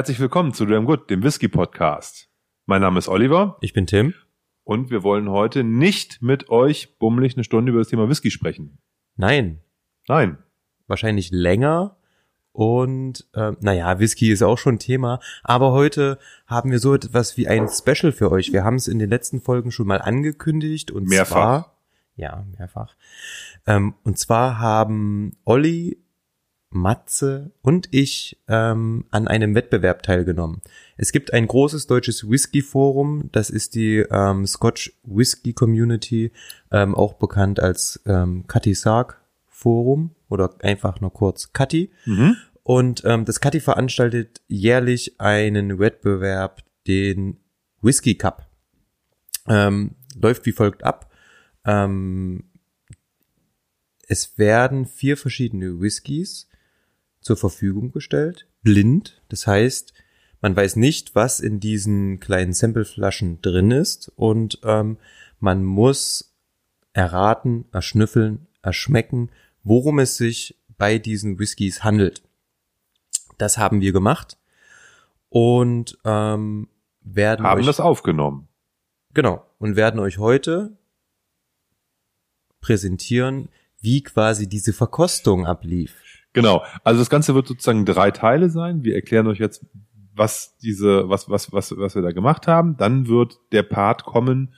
Herzlich willkommen zu Damn Good, dem Whisky Podcast. Mein Name ist Oliver Ich bin Tim. und wir wollen heute nicht mit euch bummelig eine Stunde über das Thema Whisky sprechen. Nein, Nein. wahrscheinlich länger. Und äh, naja, Whisky ist auch schon Thema. Aber heute haben wir so etwas wie ein Special für euch. Wir haben es in den letzten Folgen schon mal angekündigt. Und Mehrfach. Zwar, ja, mehrfach. Ähm, und zwar haben Olli, Matze und ich ähm, an einem Wettbewerb teilgenommen. Es gibt ein großes deutsches Whisky-Forum, das ist die ähm, Scotch Whisky Community, ähm, auch bekannt als ähm, Cutty Sark Forum oder einfach nur kurz Cutty. Mhm. Und ähm, das Cutty veranstaltet jährlich einen Wettbewerb, den Whisky Cup. Ähm, läuft wie folgt ab. Ähm, es werden vier verschiedene Whiskys zur Verfügung gestellt, blind. Das heißt, man weiß nicht, was in diesen kleinen Sampleflaschen drin ist und ähm, man muss erraten, erschnüffeln, erschmecken, worum es sich bei diesen Whiskys handelt. Das haben wir gemacht und ähm, werden Haben euch, das aufgenommen. genau und werden euch heute präsentieren, wie quasi diese Verkostung ablief. Genau. Also das Ganze wird sozusagen drei Teile sein. Wir erklären euch jetzt, was diese, was, was, was, was wir da gemacht haben. Dann wird der Part kommen,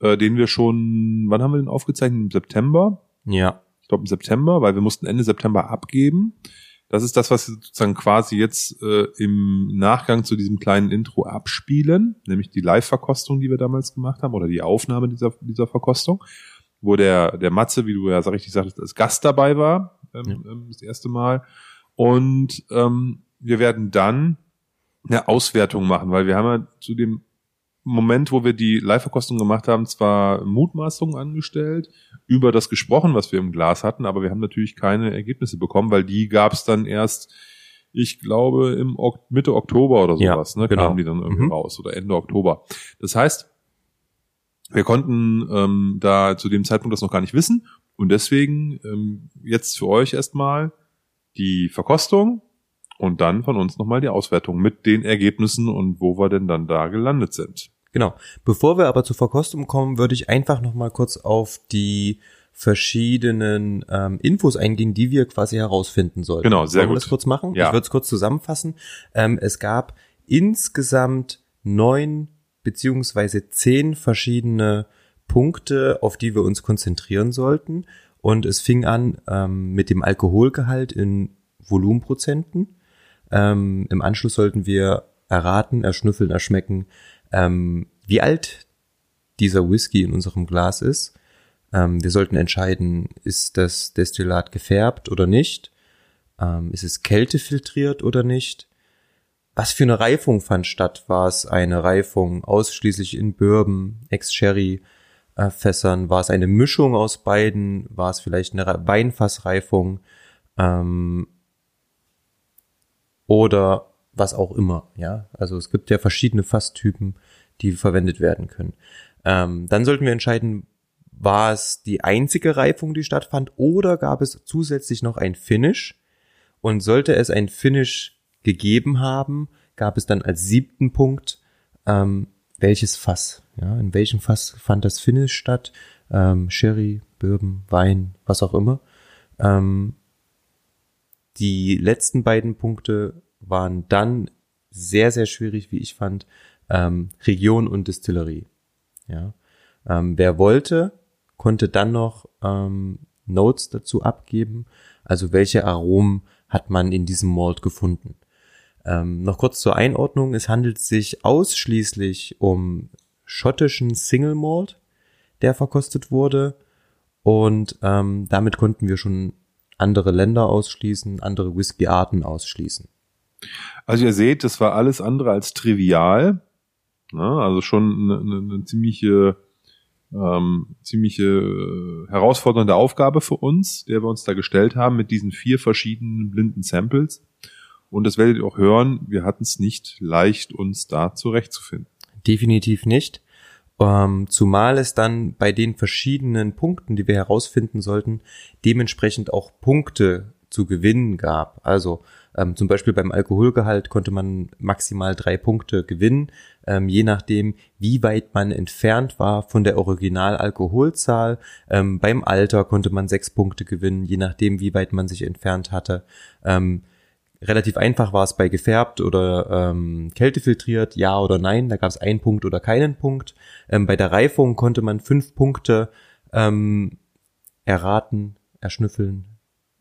äh, den wir schon, wann haben wir den aufgezeichnet? Im September. Ja, ich glaube im September, weil wir mussten Ende September abgeben. Das ist das, was wir sozusagen quasi jetzt äh, im Nachgang zu diesem kleinen Intro abspielen, nämlich die Live-Verkostung, die wir damals gemacht haben, oder die Aufnahme dieser, dieser Verkostung, wo der, der Matze, wie du ja so richtig sagtest, als Gast dabei war, ähm, ähm, das erste Mal. Und ähm, wir werden dann eine Auswertung machen, weil wir haben ja zu dem Moment, wo wir die Live-Verkostung gemacht haben, zwar Mutmaßungen angestellt, über das gesprochen, was wir im Glas hatten, aber wir haben natürlich keine Ergebnisse bekommen, weil die gab es dann erst, ich glaube, im Mitte Oktober oder Ja, sowas, ne, genau. kamen die dann irgendwie Mhm. raus oder Ende Oktober. Das heißt, wir konnten ähm, da zu dem Zeitpunkt das noch gar nicht wissen und deswegen ähm, jetzt für euch erstmal die Verkostung und dann von uns nochmal die Auswertung mit den Ergebnissen und wo wir denn dann da gelandet sind. genau. Bevor wir aber zur Verkostung kommen, würde ich einfach noch mal kurz auf die verschiedenen ähm, Infos eingehen, die wir quasi herausfinden sollten. Genau, sehr Wollen wir gut. das kurz machen? Ja. Ich würde es kurz zusammenfassen. Ähm, es gab insgesamt neun beziehungsweise zehn verschiedene Punkte, auf die wir uns konzentrieren sollten. Und es fing an ähm, mit dem Alkoholgehalt in Volumenprozenten. Ähm, Im Anschluss sollten wir erraten, erschnüffeln, erschmecken, ähm, wie alt dieser Whisky in unserem Glas ist. Ähm, wir sollten entscheiden, ist das Destillat gefärbt oder nicht? Ähm, ist es kältefiltriert oder nicht? Was für eine Reifung fand statt? War es eine Reifung ausschließlich in Bourbon, Ex-Sherry, äh, Fässern? War es eine Mischung aus beiden? War es vielleicht eine Re- Weinfassreifung? Ähm, oder was auch immer, ja. Also es gibt ja verschiedene Fasstypen, die verwendet werden können. Ähm, dann sollten wir entscheiden, war es die einzige Reifung, die stattfand, oder gab es zusätzlich noch ein Finish? Und sollte es ein Finish gegeben haben, gab es dann als siebten Punkt, ähm, welches Fass, ja, in welchem Fass fand das Finish statt? Ähm, Sherry, Bourbon, Wein, was auch immer. Ähm, die letzten beiden Punkte waren dann sehr, sehr schwierig, wie ich fand, ähm, Region und Distillerie. Ja. Ähm, wer wollte, konnte dann noch ähm, Notes dazu abgeben, also welche Aromen hat man in diesem Malt gefunden. Ähm, noch kurz zur Einordnung, es handelt sich ausschließlich um schottischen Single Malt, der verkostet wurde und ähm, damit konnten wir schon andere Länder ausschließen, andere Whisky-Arten ausschließen. Also ihr seht, das war alles andere als trivial. Ja, also schon eine, eine, eine ziemliche, ähm, ziemliche äh, herausfordernde Aufgabe für uns, der wir uns da gestellt haben mit diesen vier verschiedenen blinden Samples. Und das werdet ihr auch hören, wir hatten es nicht leicht, uns da zurechtzufinden. Definitiv nicht. Ähm, zumal es dann bei den verschiedenen Punkten, die wir herausfinden sollten, dementsprechend auch Punkte zu gewinnen gab. Also ähm, zum Beispiel beim Alkoholgehalt konnte man maximal drei Punkte gewinnen, ähm, je nachdem, wie weit man entfernt war von der Originalalkoholzahl. Ähm, beim Alter konnte man sechs Punkte gewinnen, je nachdem, wie weit man sich entfernt hatte. Ähm, relativ einfach war es bei gefärbt oder ähm, kältefiltriert, ja oder nein. Da gab es einen Punkt oder keinen Punkt. Ähm, bei der Reifung konnte man fünf Punkte ähm, erraten, erschnüffeln,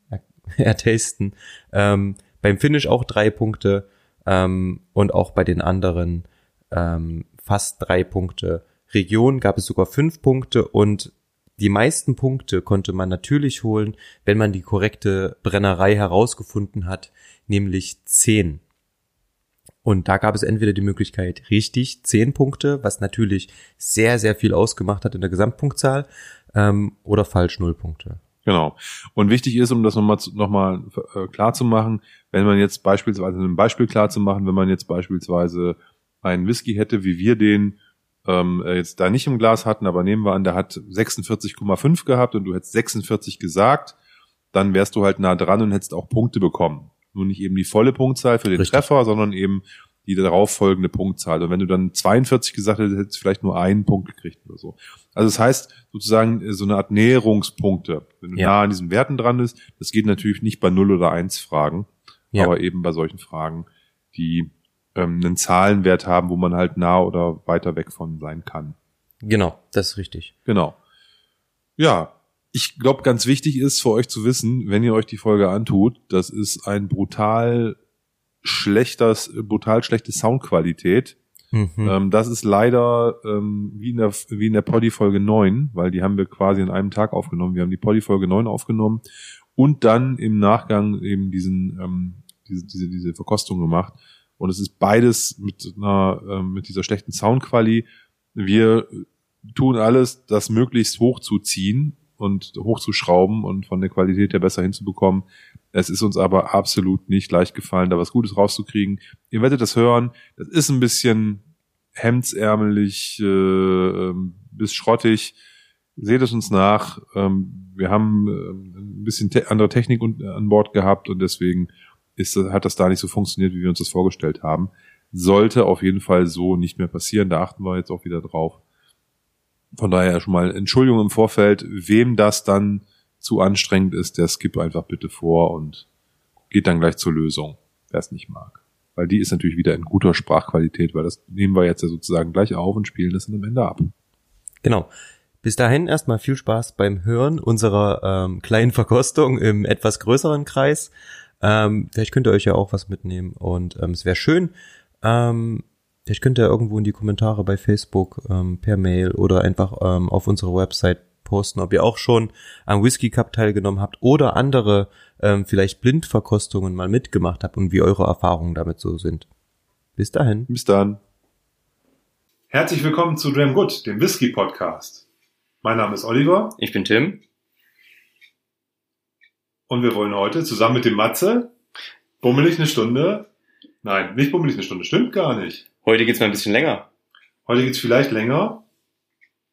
er ertasten. Ähm, beim Finish auch drei Punkte ähm, und auch bei den anderen ähm, fast drei Punkte. Region gab es sogar fünf Punkte und die meisten Punkte konnte man natürlich holen, wenn man die korrekte Brennerei herausgefunden hat, nämlich zehn. Und da gab es entweder die Möglichkeit richtig zehn Punkte, was natürlich sehr, sehr viel ausgemacht hat in der Gesamtpunktzahl, ähm, oder falsch null Punkte. Genau. Und wichtig ist, um das nochmal noch mal, äh, klar zu machen, wenn man jetzt beispielsweise, ein Beispiel klar zu machen, wenn man jetzt beispielsweise einen Whisky hätte, wie wir den ähm, äh, jetzt da nicht im Glas hatten, aber nehmen wir an, der hat 46,5 gehabt und du hättest 46 gesagt, dann wärst du halt nah dran und hättest auch Punkte bekommen. Nur nicht eben die volle Punktzahl für den Richtig. Treffer, sondern eben die darauf folgende Punktzahl. Und wenn du dann 42 gesagt hättest, hättest du vielleicht nur einen Punkt gekriegt oder so. Also das heißt sozusagen äh, so eine Art Näherungspunkte. Wenn du ja. nah an diesen Werten dran bist, das geht natürlich nicht bei 0 oder 1 Fragen, ja. aber eben bei solchen Fragen, die ähm, einen Zahlenwert haben, wo man halt nah oder weiter weg von sein kann. Genau, das ist richtig. Genau. Ja, ich glaube, ganz wichtig ist für euch zu wissen, wenn ihr euch die Folge antut, das ist ein brutal schlechter, brutal schlechte Soundqualität. Mhm. Ähm, das ist leider ähm, wie in der, wie in der Poddy-Folge 9, weil die haben wir quasi in einem Tag aufgenommen. Wir haben die Poddy-Folge 9 aufgenommen und dann im Nachgang eben diesen, ähm, diese, diese, diese Verkostung gemacht. Und es ist beides mit einer, ähm, mit dieser schlechten Soundqualität. Wir tun alles, das möglichst hochzuziehen und hochzuschrauben und von der Qualität her besser hinzubekommen. Es ist uns aber absolut nicht leicht gefallen, da was Gutes rauszukriegen. Ihr werdet das hören. Das ist ein bisschen hemdsärmelig äh, ähm, bis schrottig. Seht es uns nach. Ähm, wir haben äh, ein bisschen te andere Technik an Bord gehabt und deswegen ist, hat das da nicht so funktioniert, wie wir uns das vorgestellt haben. Sollte auf jeden Fall so nicht mehr passieren. Da achten wir jetzt auch wieder drauf. Von daher schon mal Entschuldigung im Vorfeld, wem das dann zu anstrengend ist, der skippt einfach bitte vor und geht dann gleich zur Lösung, wer es nicht mag. Weil die ist natürlich wieder in guter Sprachqualität, weil das nehmen wir jetzt ja sozusagen gleich auf und spielen das dann am Ende ab. Genau. Bis dahin erstmal viel Spaß beim Hören unserer ähm, kleinen Verkostung im etwas größeren Kreis. Ähm, vielleicht könnt ihr euch ja auch was mitnehmen und ähm, es wäre schön. Ähm, vielleicht könnt ihr irgendwo in die Kommentare bei Facebook ähm, per Mail oder einfach ähm, auf unserer Website posten, ob ihr auch schon am Whisky Cup teilgenommen habt oder andere ähm, vielleicht Blindverkostungen mal mitgemacht habt und wie eure Erfahrungen damit so sind. Bis dahin. Bis dann. Herzlich willkommen zu Dram Good, dem Whisky Podcast. Mein Name ist Oliver. Ich bin Tim. Und wir wollen heute zusammen mit dem Matze bummelig eine Stunde. Nein, nicht bummelig eine Stunde, stimmt gar nicht. Heute geht's mal ein bisschen länger. Heute geht's vielleicht länger.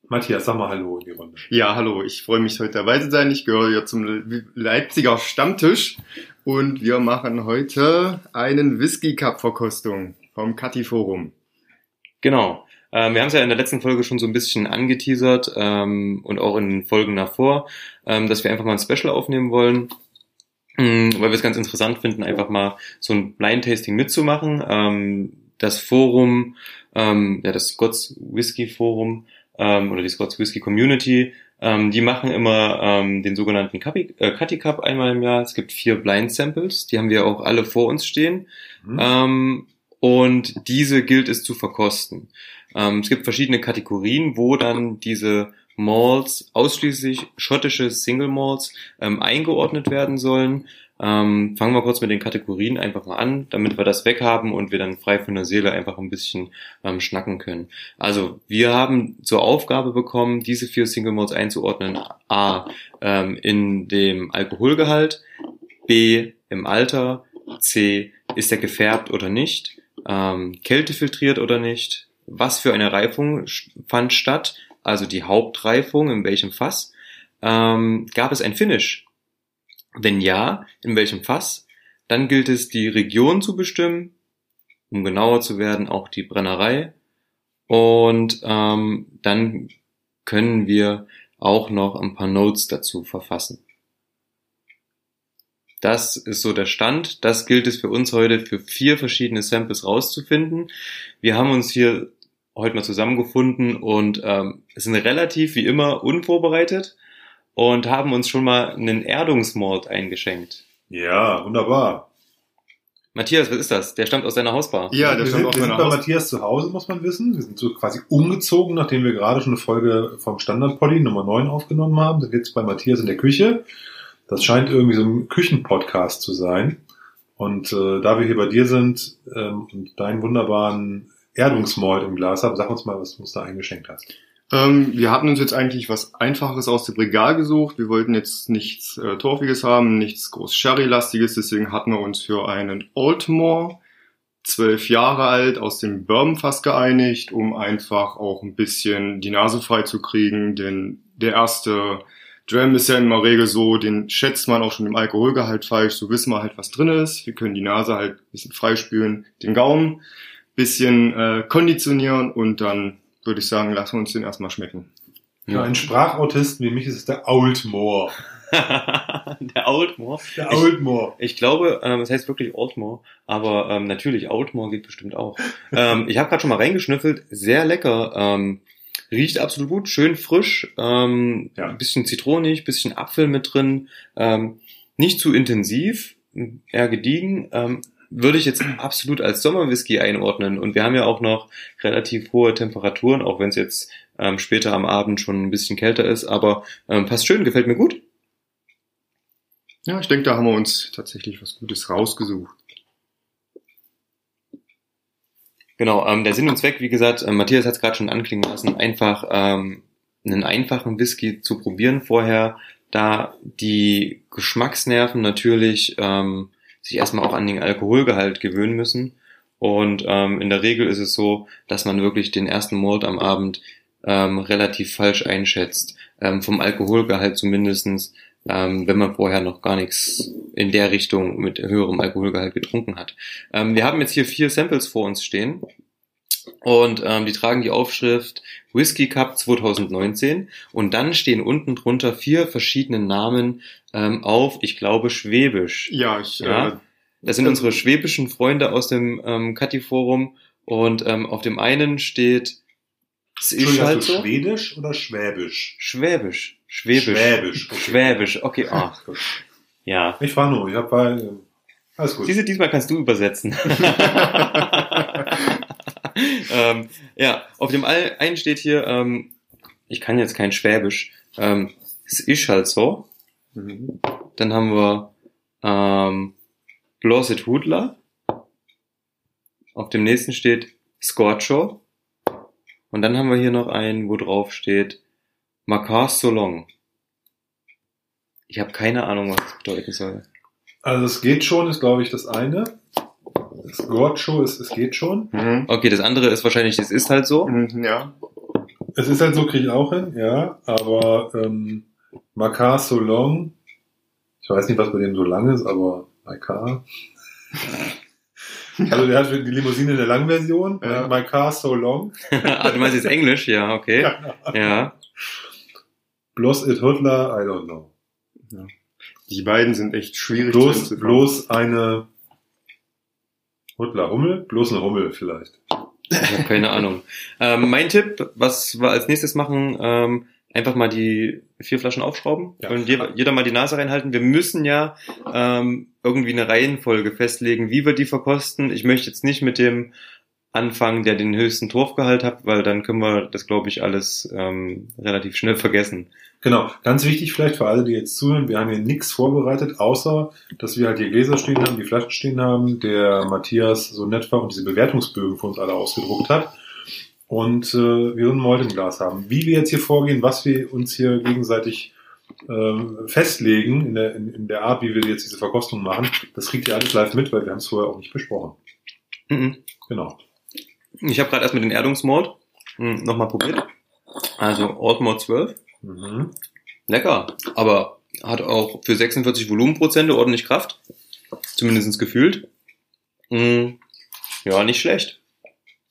Matthias, sag mal Hallo in die Runde. Ja, hallo. Ich freue mich heute dabei zu sein. Ich gehöre hier zum Leipziger Stammtisch und wir machen heute einen Whisky Cup Verkostung vom Cati Forum. Genau. Ähm, wir haben es ja in der letzten Folge schon so ein bisschen angeteasert ähm, und auch in den Folgen davor, ähm, dass wir einfach mal ein Special aufnehmen wollen, ähm, weil wir es ganz interessant finden, einfach mal so ein Blind Tasting mitzumachen. Das Forum, ähm, ja, das Scots Whisky Forum ähm, oder die Scots Whisky Community, ähm, die machen immer ähm, den sogenannten Cutty äh, Cup einmal im Jahr. Es gibt vier Blind Samples, die haben wir auch alle vor uns stehen. Mhm. Ähm, und diese gilt es zu verkosten. Ähm, es gibt verschiedene Kategorien, wo dann diese Malls, ausschließlich schottische Single Malls, ähm, eingeordnet werden sollen. Ähm, fangen wir kurz mit den Kategorien einfach mal an, damit wir das weghaben und wir dann frei von der Seele einfach ein bisschen ähm, schnacken können. Also wir haben zur Aufgabe bekommen, diese vier Single Modes einzuordnen. A. Ähm, in dem Alkoholgehalt, B. im Alter, C. ist er gefärbt oder nicht, ähm, kältefiltriert oder nicht, was für eine Reifung fand statt, also die Hauptreifung, in welchem Fass, ähm, gab es ein Finish Wenn ja, in welchem Fass? Dann gilt es, die Region zu bestimmen, um genauer zu werden, auch die Brennerei. Und ähm, dann können wir auch noch ein paar Notes dazu verfassen. Das ist so der Stand. Das gilt es für uns heute für vier verschiedene Samples rauszufinden. Wir haben uns hier heute mal zusammengefunden und ähm, sind relativ wie immer unvorbereitet und haben uns schon mal einen Erdungsmord eingeschenkt. Ja, wunderbar. Matthias, was ist das? Der stammt aus deiner Hausbar. Ja, der wir stammt sind, aus wir sind meiner bei Haus. Matthias zu Hause, muss man wissen. Wir sind so quasi umgezogen, nachdem wir gerade schon eine Folge vom Standard-Poddy Nummer 9 aufgenommen haben. Sind jetzt bei Matthias in der Küche. Das scheint irgendwie so ein Küchenpodcast zu sein. Und äh, da wir hier bei dir sind ähm, und deinen wunderbaren Erdungsmalt im Glas haben, sag uns mal, was du uns da eingeschenkt hast. Ähm, wir hatten uns jetzt eigentlich was Einfaches aus dem Regal gesucht. Wir wollten jetzt nichts äh, Torfiges haben, nichts groß Sherry-lastiges. Deswegen hatten wir uns für einen Oldmore, zwölf Jahre alt, aus dem Bourbonfass geeinigt, um einfach auch ein bisschen die Nase frei zu kriegen. Denn der erste Dram ist ja in der Regel so, den schätzt man auch schon im Alkoholgehalt falsch. So wissen wir halt, was drin ist. Wir können die Nase halt ein bisschen freispülen, den Gaumen bisschen äh, konditionieren und dann würde ich sagen, lassen wir uns den erstmal schmecken. Für einen Sprachautisten wie mich ist es der Oldmore. der Oldmore. Der Ich- Oldmore. Ich glaube, ähm, es heißt wirklich Oldmore, aber ähm, natürlich Oldmore geht bestimmt auch. ähm, ich habe gerade schon mal reingeschnüffelt, sehr lecker, ähm, riecht absolut gut, schön frisch, ähm, Ja. ein bisschen zitronig, bisschen Apfel mit drin, ähm, nicht zu intensiv, eher gediegen. Ähm, würde ich jetzt absolut als Sommerwhisky einordnen. Und wir haben ja auch noch relativ hohe Temperaturen, auch wenn es jetzt ähm, später am Abend schon ein bisschen kälter ist. Aber ähm, passt schön, gefällt mir gut. Ja, ich denke, da haben wir uns tatsächlich was Gutes rausgesucht. Genau, ähm, der Sinn und Zweck, wie gesagt, äh, Matthias hat es gerade schon anklingen lassen, einfach ähm, einen einfachen Whisky zu probieren vorher, da die Geschmacksnerven natürlich ähm, sich erstmal auch an den Alkoholgehalt gewöhnen müssen. Und ähm, in der Regel ist es so, dass man wirklich den ersten Malt am Abend ähm, relativ falsch einschätzt. Ähm, vom Alkoholgehalt zumindestens, ähm, wenn man vorher noch gar nichts in der Richtung mit höherem Alkoholgehalt getrunken hat. Ähm, wir haben jetzt hier vier Samples vor uns stehen. Und ähm, die tragen die Aufschrift Whisky Cup 2019 und dann stehen unten drunter vier verschiedene Namen ähm, auf, ich glaube, Schwäbisch. Ja, ich, Ja. Äh, Das sind unsere schwäbischen Freunde aus dem ähm, Kati-Forum und ähm, auf dem einen steht es ist halt so. Schwedisch oder Schwäbisch? Schwäbisch. Schwäbisch. Schwäbisch. okay. Schwäbisch. Okay, ach, ja. Ich war nur, ich hab bei, äh, alles gut. Diese, diesmal kannst du übersetzen. ähm, ja, auf dem einen steht hier, ähm, ich kann jetzt kein Schwäbisch, ähm, es ist halt so. mhm. Dann haben wir ähm, Bloset Hudler. Auf dem nächsten steht Scorcho. Und dann haben wir hier noch einen, wo drauf steht Makar Solong. Ich habe keine Ahnung, was das bedeuten soll. Also es geht schon, ist glaube ich das eine. Das Gorcho ist, es geht schon. Mhm. Okay, das andere ist wahrscheinlich, es ist halt so. Mhm, Ja. Es ist halt so, kriege ich auch hin, ja. Aber ähm, Makar so long. Ich weiß nicht, was bei dem so lang ist, aber Makar. Also der hat die Limousine in der Langversion. Ja. Ja. My car so long. ah, du meinst jetzt Englisch? Ja, okay. Ja. Bloß it Hudler, I don't know. Die beiden sind echt schwierig Bloß, entziffern. bloß eine Hudler Hummel? Bloß eine Hummel vielleicht. Keine Ahnung. Ähm, mein Tipp, was wir als nächstes machen, ähm, einfach mal die vier Flaschen aufschrauben Ja. und jeder, jeder mal die Nase reinhalten. Wir müssen ja ähm, irgendwie eine Reihenfolge festlegen, wie wir die verkosten. Ich möchte jetzt nicht mit dem anfangen, der den höchsten Torfgehalt hat, weil dann können wir das, glaube ich, alles ähm, relativ schnell vergessen. Genau, ganz wichtig vielleicht für alle, die jetzt zuhören, wir haben hier nichts vorbereitet, außer, dass wir halt die Gläser stehen haben, die Flaschen stehen haben, der Matthias so nett war und diese Bewertungsbögen für uns alle ausgedruckt hat und äh, wir so ein Malt im Glas haben. Wie wir jetzt hier vorgehen, was wir uns hier gegenseitig ähm, festlegen in der, in, in der Art, wie wir jetzt diese Verkostung machen, das kriegt ihr alles live mit, weil wir haben es vorher auch nicht besprochen. Mhm. Genau. Ich habe gerade erstmal den Erdungsmord hm, nochmal probiert. Also Altmord 12. Mhm. Lecker, aber Hat auch für 46 Volumenprozente ordentlich Kraft. Zumindest gefühlt. Mm, ja, nicht schlecht.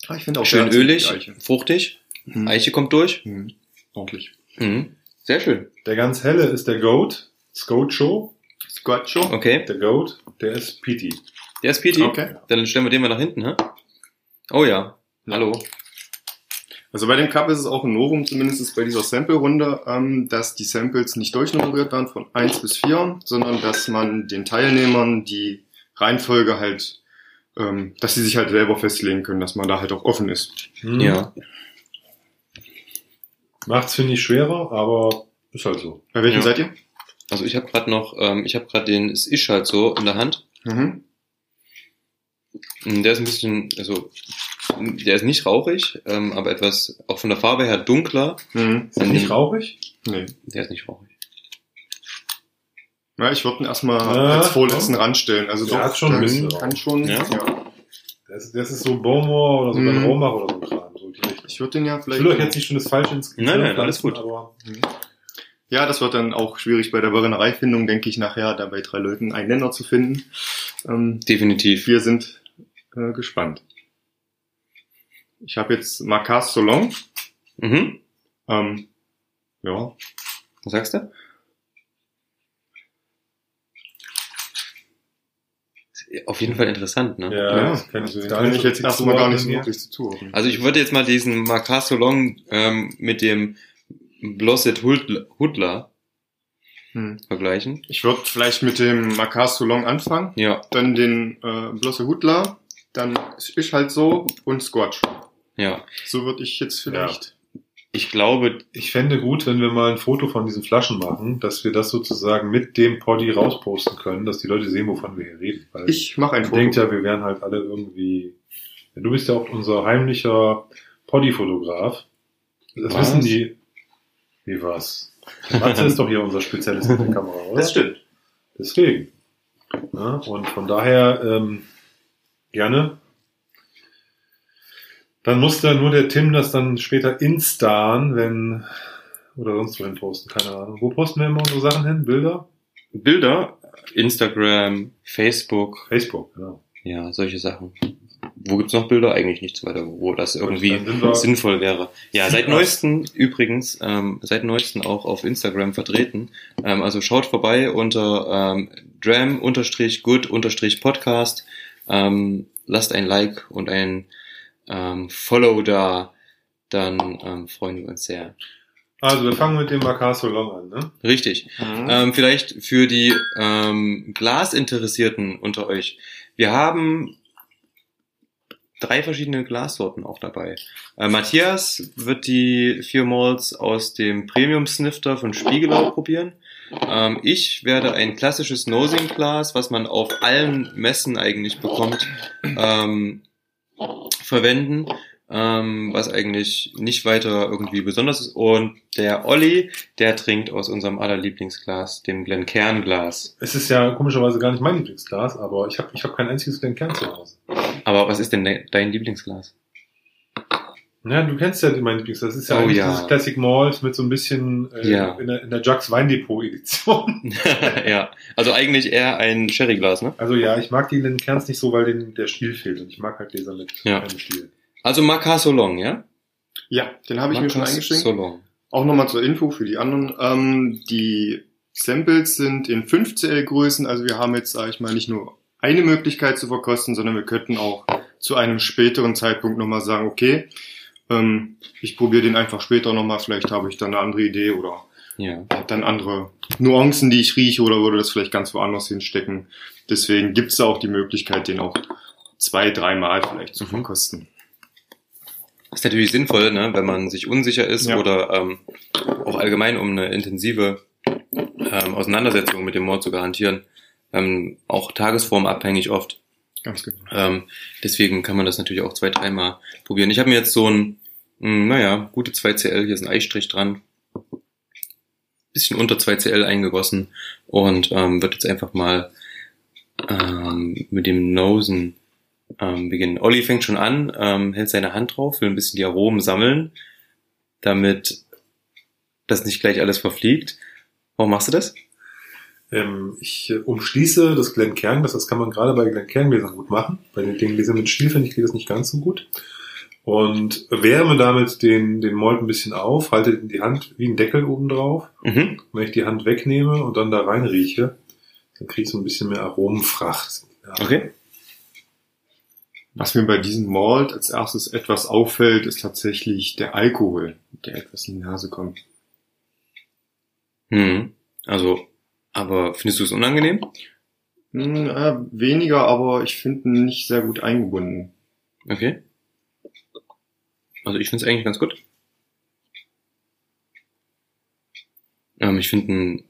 Ah, ich finde auch Schön ölig, fruchtig. Mhm. Eiche kommt durch. Mhm. Ordentlich. Mhm. Sehr schön. Der ganz helle ist der Goat, Scocho. Scotcho. Okay. Der Goat, der ist Peaty. Der ist Piti. Okay. Dann stellen wir den mal nach hinten, hä? Oh ja. Hallo. Also bei dem Cup ist es auch ein Novum, zumindest bei dieser Sample-Runde, ähm, dass die Samples nicht durchnummeriert werden von 1 bis 4, sondern dass man den Teilnehmern die Reihenfolge halt, ähm, dass sie sich halt selber festlegen können, dass man da halt auch offen ist. Hm. Ja. Macht's, finde ich, schwerer, aber ist halt so. Bei welchem Ja. seid ihr? Also ich habe gerade noch, ähm, ich habe gerade den, es ist halt so in der Hand. Mhm. Mm, Der ist ein bisschen, also der ist nicht rauchig, ähm, aber etwas auch von der Farbe her dunkler. Mhm. Ist der nicht rauchig? Nee. Der ist nicht rauchig. Ja, ich würde ihn erstmal Ja, als Vorletzten ranstellen. Also Der doch, hat schon ein der bisschen kann schon, Ja? ja. Das, das ist so Beaumont oder so Mhm. ein Romach oder so ein Kram. So. Ich würde den ja Ich vielleicht. will euch jetzt nicht schon das Falsche ins Nein, nein, pflanzen, alles gut. Aber Ja, das wird dann auch schwierig bei der Brennereifindung, denke ich, nachher da bei drei Leuten einen Nenner zu finden. Ähm, Definitiv. wir sind äh, gespannt. Ich habe jetzt Marcas Solon. Mhm. Ähm, ja, Was sagst du? Auf jeden Fall interessant, ne? ja, Ja, das kann ich, so- da kann ich so jetzt erstmal gar nicht so wirklich zu zuordnen. Also ich würde jetzt mal diesen Marcas Solong ähm, mit dem Blosset Hudler, Hm. vergleichen. Ich würde vielleicht mit dem Marcas Solon anfangen, Ja, dann den äh, Blosse Hudler, dann ist halt so und Squatch. Ja. So würde ich jetzt vielleicht. Ich glaube, Ich fände gut, wenn wir mal ein Foto von diesen Flaschen machen, dass wir das sozusagen mit dem Poddy rausposten können, dass die Leute sehen, wovon wir hier reden. Weil Ich mache ein Foto. denkt ja, wir wären halt alle irgendwie. Ja, du bist ja auch unser heimlicher Poddy-Fotograf. Das Was? wissen die. Wie was? Matze ist doch hier unser Spezialist mit der Kamera, oder? stimmt. Deswegen. Ja, und von daher ähm, gerne. Dann muss da nur der Tim das dann später instan, wenn oder sonst wohin posten, keine Ahnung. Wo posten wir immer unsere Sachen hin? Bilder? Bilder, Instagram, Facebook, Facebook, genau. ja, solche Sachen. Wo gibt's noch Bilder? Eigentlich nichts weiter, wo das irgendwie sinnvoll wäre. Ja, seit neuesten übrigens, ähm, seit neuesten auch auf Instagram vertreten. Ähm, also schaut vorbei unter ähm, dram-good-podcast. Ähm, lasst ein Like und ein ähm, Follow da, dann ähm, freuen wir uns sehr. Also wir fangen mit dem Macasso Long an, ne? Richtig. Mhm. Ähm, vielleicht für die ähm, Glasinteressierten unter euch. Wir haben drei verschiedene Glassorten auch dabei. Äh, Matthias wird die vier Malls aus dem Premium Snifter von Spiegelau probieren. Ähm, ich werde ein klassisches Nosing Glas, was man auf allen Messen eigentlich bekommt, ähm, verwenden, ähm, was eigentlich nicht weiter irgendwie besonders ist. Und der Olli, der trinkt aus unserem allerlieblingsglas, dem Glencairn Glas. Es ist ja komischerweise gar nicht mein Lieblingsglas, aber ich habe ich hab kein einziges Kern zu Hause. Aber was ist denn de dein Lieblingsglas? Ja, du kennst ja mein Lieblingsglas. Das ist ja Oh eigentlich ja. dieses Classic Malt mit so ein bisschen äh, Ja. in der, in der Jux Weindepot Edition. ja, also eigentlich eher ein Sherryglas, ne? Also ja, ich mag die Kerns nicht so, weil den, der Stiel fehlt und ich mag halt Gläser mit Ja. keinem Stiel. Also Macar Solong, ja? Ja, den habe ich mir schon eingeschenkt. Solong. Auch nochmal zur Info für die anderen. Ähm, die Samples sind in 5CL Größen, also wir haben jetzt, sage ich mal, nicht nur eine Möglichkeit zu verkosten, sondern wir könnten auch zu einem späteren Zeitpunkt nochmal sagen, okay, ähm, ich probiere den einfach später nochmal, vielleicht habe ich dann eine andere Idee oder Ja. habe dann andere Nuancen, die ich rieche oder würde das vielleicht ganz woanders hinstecken. Deswegen gibt es da auch die Möglichkeit, den auch zwei, dreimal vielleicht zu Mhm. verkosten. Ist natürlich sinnvoll, ne, wenn man sich unsicher ist Ja. oder ähm, auch allgemein um eine intensive ähm, Auseinandersetzung mit dem Mord zu garantieren. Ähm, auch tagesformabhängig oft. Ganz genau. Ähm, deswegen kann man das natürlich auch zwei, dreimal probieren. Ich habe mir jetzt so ein, naja, gute 2CL, hier ist ein Eistrich dran. Bisschen unter 2CL eingegossen und ähm, wird jetzt einfach mal ähm, mit dem Nosen ähm, beginnen. Olli fängt schon an, ähm, hält seine Hand drauf, will ein bisschen die Aromen sammeln, damit das nicht gleich alles verfliegt. Warum machst du das? Ähm, ich äh, umschließe das Glencairn, das, das kann man gerade bei Glencairn-Gläsern gut machen. Bei den, den Gläsern mit Stiel, finde ich, geht das nicht ganz so gut. Und wärme damit den, den Mold ein bisschen auf, halte die Hand wie ein Deckel oben drauf. Mhm. Wenn ich die Hand wegnehme und dann da rein rieche, dann kriege ich so ein bisschen mehr Aromenfracht. Ja. Okay. Was mir bei diesem Malt als erstes etwas auffällt, ist tatsächlich der Alkohol, der etwas in die Nase kommt. Hm. Also, aber findest du es unangenehm? Hm, äh, weniger, aber ich finde ihn nicht sehr gut eingebunden. Okay. Also ich finde es eigentlich ganz gut. Ähm, ich finde ihn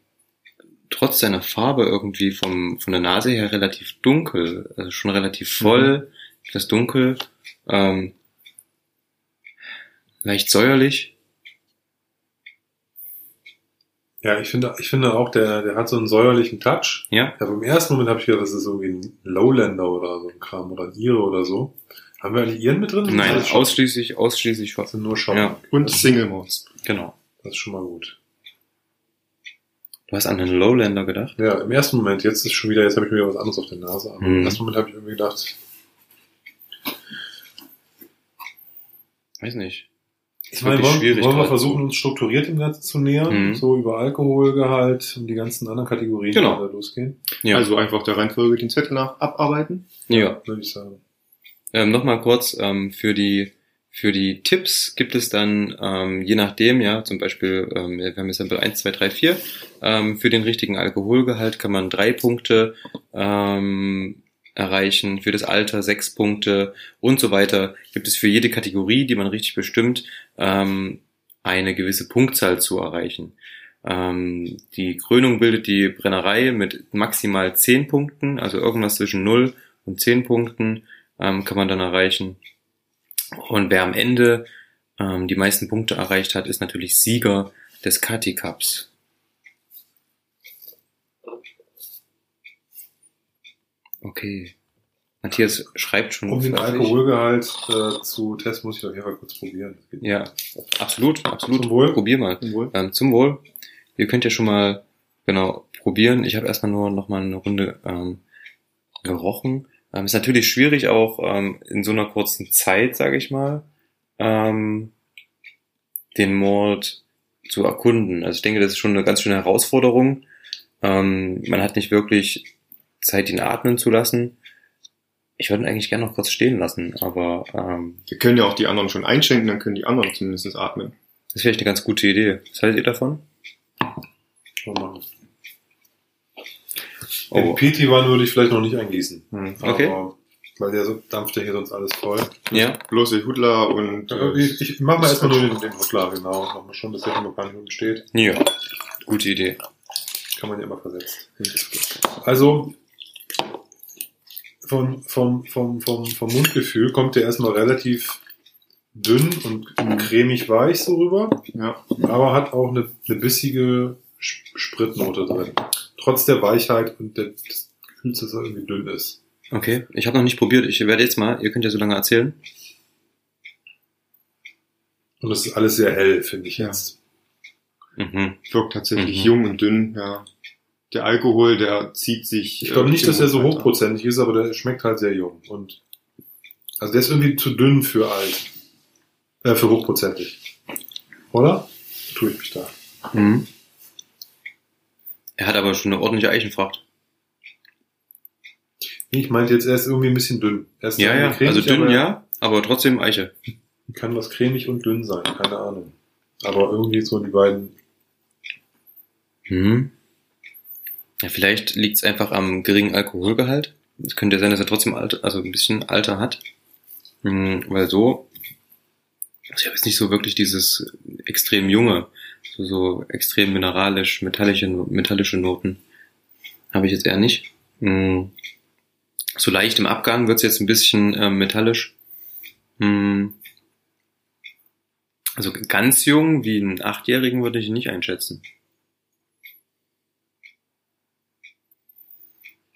trotz seiner Farbe irgendwie vom, von der Nase her relativ dunkel, also schon relativ voll, etwas dunkel, ähm, leicht säuerlich. Ja, ich finde, ich finde auch, der, der hat so einen säuerlichen Touch. Ja, Ja, im ersten Moment habe ich gedacht, das ist irgendwie ein Lowlander oder so ein Kram oder ein Ire oder so. Haben wir Iren mit drin? nein, schon, ausschließlich, ausschließlich das von, sind nur Schotten. Ja. Und Single Malts. genau. Das ist schon mal gut. Du hast an einen Lowlander gedacht? Ja, im ersten Moment, jetzt ist schon wieder, jetzt habe ich mir wieder was anderes auf der Nase, aber Mhm. im ersten Moment habe ich irgendwie gedacht, Weiß nicht. ich meine, wollen, schwierig wollen wir versuchen, uns strukturiert dem Ganzen zu nähern, Mhm. so über Alkoholgehalt und die ganzen anderen Kategorien, Genau. die da losgehen, Ja, Also einfach der Reihenfolge den Zettel nach abarbeiten. ja. würde ich sagen. Ähm, Nochmal kurz, ähm, für die für die Tipps gibt es dann, ähm, je nachdem, ja, zum Beispiel, ähm, wir haben jetzt Sample 1, 2, 3, 4, ähm, für den richtigen Alkoholgehalt kann man drei Punkte ähm, erreichen, für das Alter sechs Punkte und so weiter. Gibt es für jede Kategorie, die man richtig bestimmt, ähm, eine gewisse Punktzahl zu erreichen. Ähm, die Krönung bildet die Brennerei mit maximal zehn Punkten, also irgendwas zwischen 0 und 10 Punkten ähm, kann man dann erreichen. Und wer am Ende ähm, die meisten Punkte erreicht hat, ist natürlich Sieger des Kati Cups. Okay. Matthias schreibt schon. Um den. Alkoholgehalt äh, zu testen, muss ich auf jeden Fall kurz probieren. Ja, absolut, absolut. Zum Wohl. Probier mal. Wohl. Ähm, zum Wohl. Ihr könnt ja schon mal genau probieren. Ich habe erstmal nur noch mal eine Runde ähm, gerochen. Ähm, ist natürlich schwierig auch ähm, in so einer kurzen Zeit, sage ich mal, ähm, den Mord zu erkunden. Also ich denke, das ist schon eine ganz schöne Herausforderung. Ähm, man hat nicht wirklich Zeit, ihn atmen zu lassen. Ich würde ihn eigentlich gerne noch kurz stehen lassen, aber ähm, Wir können ja auch die anderen schon einschenken, dann können die anderen zumindest atmen. das ist vielleicht eine ganz gute Idee. Was haltet ihr davon? mal machen. Oh. Den One würde ich vielleicht noch nicht eingießen. Hm. Okay. Aber, weil der so dampft ja hier sonst alles voll. Ja, Bloß die Hudler und äh, Ich, ich mach mal erstmal nur den, den Hotler, genau. Mach mal schon, dass der schon ein paar Minuten steht. ja, gute Idee. Kann man ja immer versetzt. Also, vom, vom, vom, vom, vom Mundgefühl kommt der erstmal relativ dünn und cremig weich so rüber, ja, aber hat auch eine, eine bissige Spritnote drin. Trotz der Weichheit und der, des Gefühls, dass er irgendwie dünn ist. Okay, ich habe noch nicht probiert. Ich werde jetzt mal, ihr könnt ja so lange erzählen. Und das ist alles sehr hell, finde ich Ja. jetzt. Mhm. wirkt tatsächlich Mhm. jung und dünn, ja. Der Alkohol, der zieht sich. Ich glaube äh, nicht, dass er so hochprozentig ist, aber der schmeckt halt sehr jung. Und also der ist irgendwie zu dünn für alt. Äh, für hochprozentig. Oder? Tue ich mich da. Mhm. Er hat aber schon eine ordentliche Eichenfracht. Ich meinte jetzt, er ist irgendwie ein bisschen dünn. Er ist Ja, ja, irgendwie also dünn, aber ja, aber trotzdem Eiche. Kann was cremig und dünn sein, keine Ahnung. Aber irgendwie so die beiden. Mhm. Ja, vielleicht liegt es einfach am geringen Alkoholgehalt. Es könnte ja sein, dass er trotzdem Alter, also ein bisschen Alter hat. Mhm, weil so, also ich habe jetzt nicht so wirklich dieses extrem junge, so, so extrem mineralisch, metallische, metallische Noten. Habe ich jetzt eher nicht. Mhm. So leicht im Abgang wird's jetzt ein bisschen ähm, metallisch. Mhm. Also ganz jung, wie einen Achtjährigen würde ich nicht einschätzen.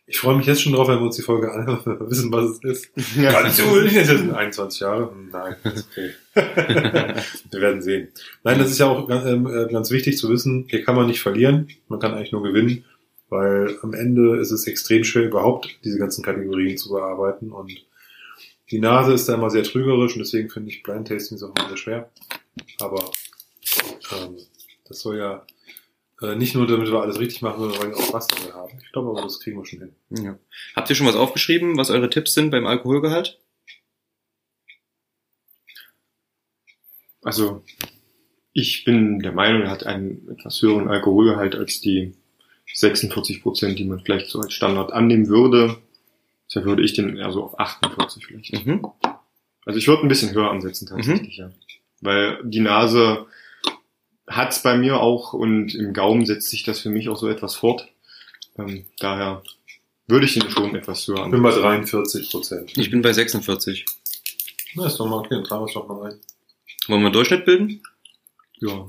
Ich freue mich jetzt schon drauf, wenn wir uns die Folge anhören, wenn wir wissen, was es ist. Ja. Ganz cool. Das sind 21 Jahre. Nein, okay. wir werden sehen. Nein, das ist ja auch ganz, ähm, äh, ganz wichtig zu wissen. Hier kann man nicht verlieren. Man kann eigentlich nur gewinnen, Weil am Ende ist es extrem schwer, überhaupt diese ganzen Kategorien zu bearbeiten und die Nase ist da immer sehr trügerisch und deswegen finde ich Blind Tastings auch immer sehr schwer. Aber ähm, das soll ja nicht nur, damit wir alles richtig machen, sondern weil wir auch Spaß dabei haben. Ich glaube aber, das kriegen wir schon hin. Ja. Habt ihr schon was aufgeschrieben, was eure Tipps sind beim Alkoholgehalt? Also, ich bin der Meinung, er hat einen etwas höheren Alkoholgehalt als die 46 Prozent, die man vielleicht so als Standard annehmen würde. Deshalb würde ich den eher so auf 48% vielleicht. Mhm. Also ich würde ein bisschen höher ansetzen tatsächlich, ja. Weil die Nase hat's bei mir auch und im Gaumen setzt sich das für mich auch so etwas fort. Ähm, daher würde ich ihn schon etwas höher Ich bin bei ansetzen. 43 Prozent. Ich bin bei 46. Na, ist doch mal okay, dann tragen wir es doch mal rein. Wollen wir einen Durchschnitt bilden? Ja,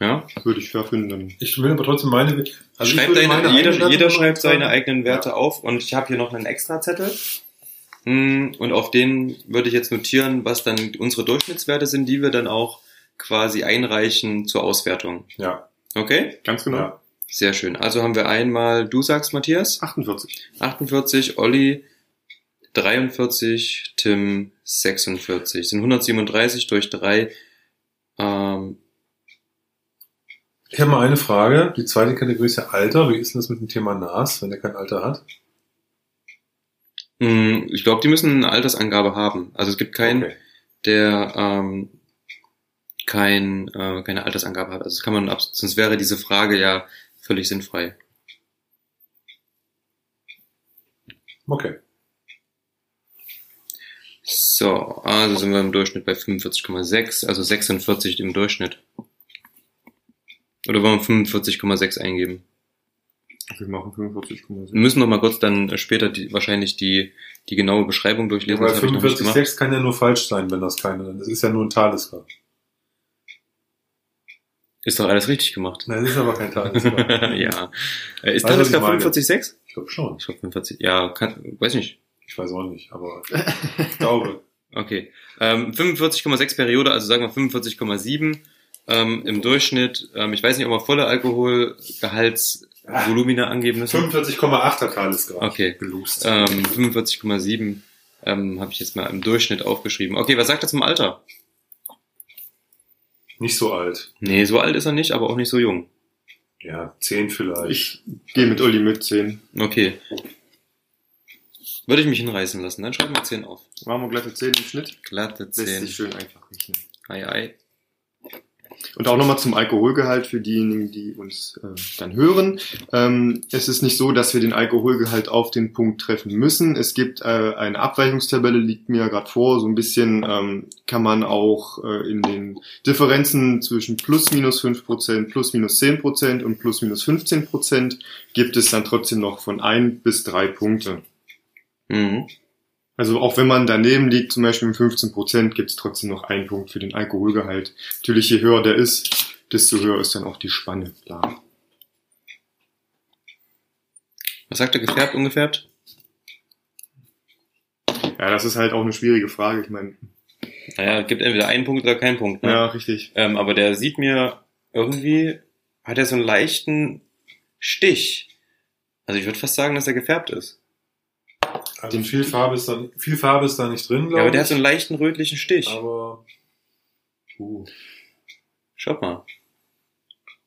Ja. würde ich fair finden. Ich will aber trotzdem meine, also ich schreibt würde deine, meine jeder, jeder Werte schreibt sagen. seine eigenen Werte auf und ich habe hier noch einen Extrazettel. Mm, Und auf den würde ich jetzt notieren, was dann unsere Durchschnittswerte sind, die wir dann auch quasi einreichen zur Auswertung. Ja, Okay? Ganz genau. ja. Sehr schön. Also haben wir einmal, du sagst Matthias, 48. 48, Olli 43, Tim 46. Sind 137 durch 3. Ähm, Ich habe mal eine Frage. Die zweite Kategorie ist ja Alter. Wie ist denn das mit dem Thema NAS, wenn er kein Alter hat? mh, ich glaube, die müssen eine Altersangabe haben. Also es gibt keinen, Okay. der ähm, kein, äh, keine Altersangabe hat. Also das kann man, sonst wäre diese Frage ja völlig sinnfrei. Okay. So, also sind wir im Durchschnitt bei 45,6, also 46 im Durchschnitt. Oder wollen wir 45,6 eingeben? Wir machen 45,7. Wir müssen noch mal kurz dann später die, wahrscheinlich die, die genaue Beschreibung durchlesen. Weil nicht gemacht. 45,6 kann ja nur falsch sein, wenn das keine, das ist ja nur ein Talisker. Ist doch alles richtig gemacht. Nein, das ist aber kein Talisker. ja. Äh, Ist Weißt meine? 45,6? Ich glaube schon. Ich glaube 45. Ja, kann, weiß nicht. Ich weiß auch nicht, aber ich glaube. Okay. Ähm, 45,6 Periode, also sagen wir 45,7 ähm, im Durchschnitt. Ähm, ich weiß nicht, ob wir volle Alkoholgehaltsvolumina angeben müssen. 45,8er Talisker. Okay. Gelust. Ähm, 45,7 ähm, habe ich jetzt mal im Durchschnitt aufgeschrieben. Okay, was sagt er zum Alter? Nicht so alt. Nee, so alt ist er nicht, aber auch nicht so jung. Ja, 10 vielleicht. Ich gehe mit Uli mit 10. Okay. Würde ich mich hinreißen lassen, dann schreiben wir 10 auf. Machen wir glatte 10 im Schnitt. Glatte Lässt sich 10. schön einfach rechnen. Ei, ei. Und auch nochmal zum Alkoholgehalt für diejenigen, die uns äh, dann hören. Ähm, es ist nicht so, dass wir den Alkoholgehalt auf den Punkt treffen müssen. Es gibt äh, eine Abweichungstabelle, liegt mir gerade vor. So ein bisschen ähm, kann man auch äh, in den Differenzen zwischen plus minus 5%, plus minus 10% und plus minus 15% gibt es dann trotzdem noch von ein bis drei Punkte. Mhm. Also auch wenn man daneben liegt, zum Beispiel mit 15%, gibt es trotzdem noch einen Punkt für den Alkoholgehalt. Natürlich, je höher der ist, desto höher ist dann auch die Spanne. Klar. Was sagt er, gefärbt, ungefärbt? Ja, das ist halt auch eine schwierige Frage. Ich meine, Naja, gibt entweder einen Punkt oder keinen Punkt. Ne? ja, richtig. Ähm, aber der sieht mir irgendwie, hat er so einen leichten Stich. Also ich würde fast sagen, dass er gefärbt ist. Also viel Farbe ist da, viel Farbe ist da nicht drin, Ja, glaube aber der hat ich. so einen leichten rötlichen Stich. aber, uh, Schaut mal.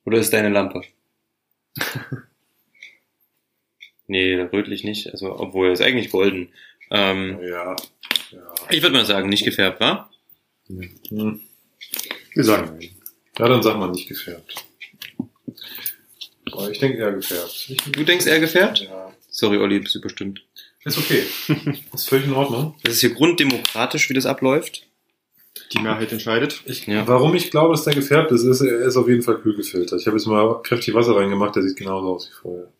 Oder ist deine Lampe? nee, rötlich nicht. Also, obwohl, er ist eigentlich golden. Ähm, ja, ja. ich würde mal sagen, nicht gefärbt, wa? Hm. Wir sagen nein. Ja, dann sag mal nicht gefärbt. Aber ich denke eher gefärbt. Ich, Du denkst eher gefärbt? ja. Sorry, Olli, bist du bestimmt. Ist okay. ist völlig in Ordnung. Das ist hier grunddemokratisch, wie das abläuft. Die Mehrheit entscheidet. Ich, Ja. Warum ich glaube, dass der gefärbt ist, ist, er ist auf jeden Fall kühl gefiltert. Ich habe jetzt mal kräftig Wasser reingemacht, der sieht genauso aus wie vorher.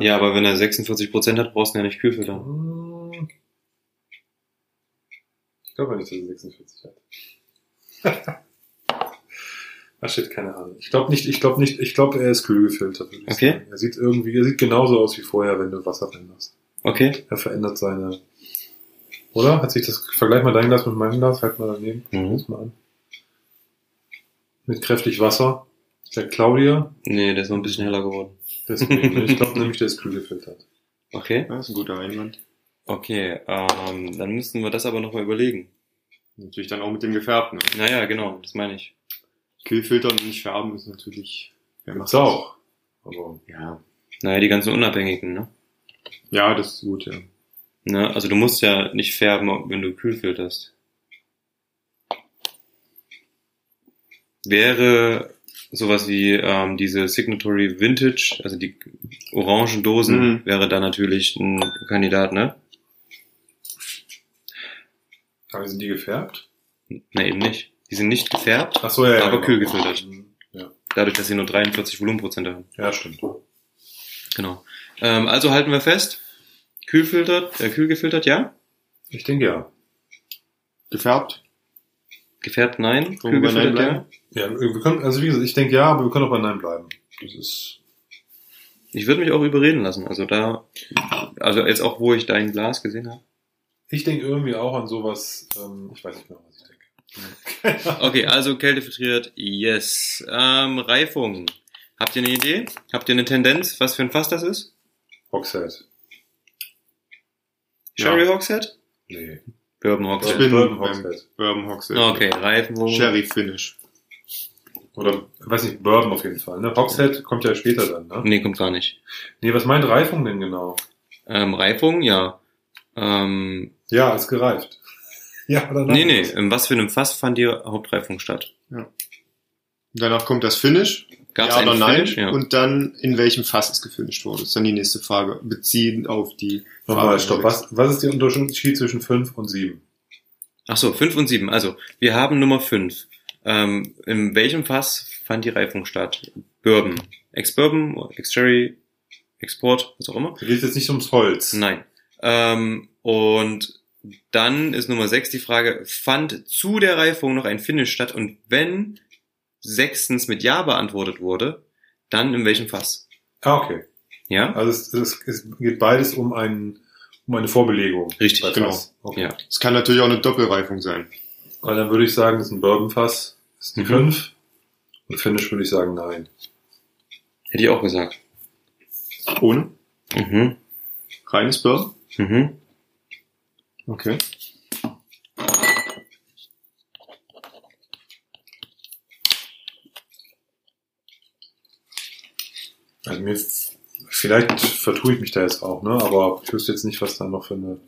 Ja, aber wenn er 46% hat, brauchst du ihn ja nicht kühlfiltern. Hm. Ich glaube nicht, dass er 46 hat. Ach shit, keine Ahnung. Ich glaube nicht, ich glaube nicht, ich glaube, er ist kühl gefiltert. Okay. sagen. Er sieht irgendwie, er sieht genauso aus wie vorher, wenn du Wasser reinmachst. Okay. Er verändert seine. Oder? Hat sich das, vergleich mal dein Glas mit meinem Glas, halt mal daneben. Mhm. Schau das mal an. Mit kräftig Wasser. Der Claudia, Nee, der ist noch ein bisschen heller geworden. deswegen. ich glaube nämlich, der ist kühl gefiltert. Okay. Das ist ein guter Einwand. Okay, ähm, dann müssten wir das aber nochmal überlegen. Natürlich dann auch mit dem Gefärbten. Naja, genau, das meine ich. Kühlfiltern und nicht färben ist natürlich. Wer Gibt's macht das? auch. Aber Ja. Naja, die ganzen Unabhängigen, ne? Ja, das ist gut, ja. ne? Also du musst ja nicht färben, wenn du kühl filterst. Wäre sowas wie ähm, diese Signatory Vintage, also die orangen Dosen, Mhm. wäre da natürlich ein Kandidat, ne? Aber sind die gefärbt? Na eben nicht. Die sind nicht gefärbt, so, ja, ja. Aber genau. kühl gefiltert. Ja, dadurch, dass sie nur 43 Volumenprozente haben. ja stimmt. Genau. Ähm, also halten wir fest, kühl filtert, äh, kühl gefiltert, ja. Ich denke ja. Gefärbt? Gefärbt, nein. Wir bei Nein bleiben? Ja, wir können, also wie gesagt, ich denke ja, aber wir können auch bei Nein bleiben. Das ist, Ich würde mich auch überreden lassen. Also da, also jetzt auch, wo ich dein Glas gesehen habe. ich denke irgendwie auch an sowas, ähm, ich weiß nicht mehr, was. Okay, also kältefiltriert, yes. Ähm, Reifung. Habt ihr eine Idee? Habt ihr eine Tendenz, was für ein Fass das ist? Hogshead. Sherry Hogshead? Nee. Bourbon Ich Hogshead. bin Bourbon Hogshead. Bourbon Hogshead. Okay, Reifung. Sherry Finish. Oder, weiß nicht, Bourbon auf jeden Fall. Ne? Hogshead kommt ja später dann, ne? Nee, kommt gar nicht. Nee, was meint Reifung denn genau? Ähm, Reifung, ja. Ähm, Ja, ist gereift. Ja, oder nein? nee, nee, in was für einem Fass fand die Hauptreifung statt? Danach kommt das Finish. Gab's ja einen oder nein? Finish? Ja. Und dann, in welchem Fass es gefinisht wurde. ist dann die nächste Frage. Beziehend auf die Nochmal, Farbe. stopp. Was, was ist der Unterschied zwischen 5 und 7? Ach so, 5 und 7. Also, wir haben Nummer 5. Ähm, in welchem Fass fand die Reifung statt? Bourbon. Ex-Bourbon, Ex-Sherry, Export, was auch immer? Da geht es jetzt nicht ums Holz. Nein. Ähm, und dann ist Nummer 6 die Frage, fand zu der Reifung noch ein Finish statt? Und wenn sechstens mit Ja beantwortet wurde, dann in welchem Fass? Ah, okay. Ja? Also es, es, es geht beides um, ein, um eine Vorbelegung. Richtig, genau. Fass. Okay. Ja. Es kann natürlich auch eine Doppelreifung sein. Weil dann würde ich sagen, das ist ein Bourbonfass, ist die Mhm. 5. Und Finish würde ich sagen, nein. Hätte ich auch gesagt. Ohne? Mhm. Reines Bourbon? Mhm. Okay. Also mir ist, vielleicht vertue ich mich da jetzt auch, ne? Aber ich wüsste jetzt nicht, was da noch für eine.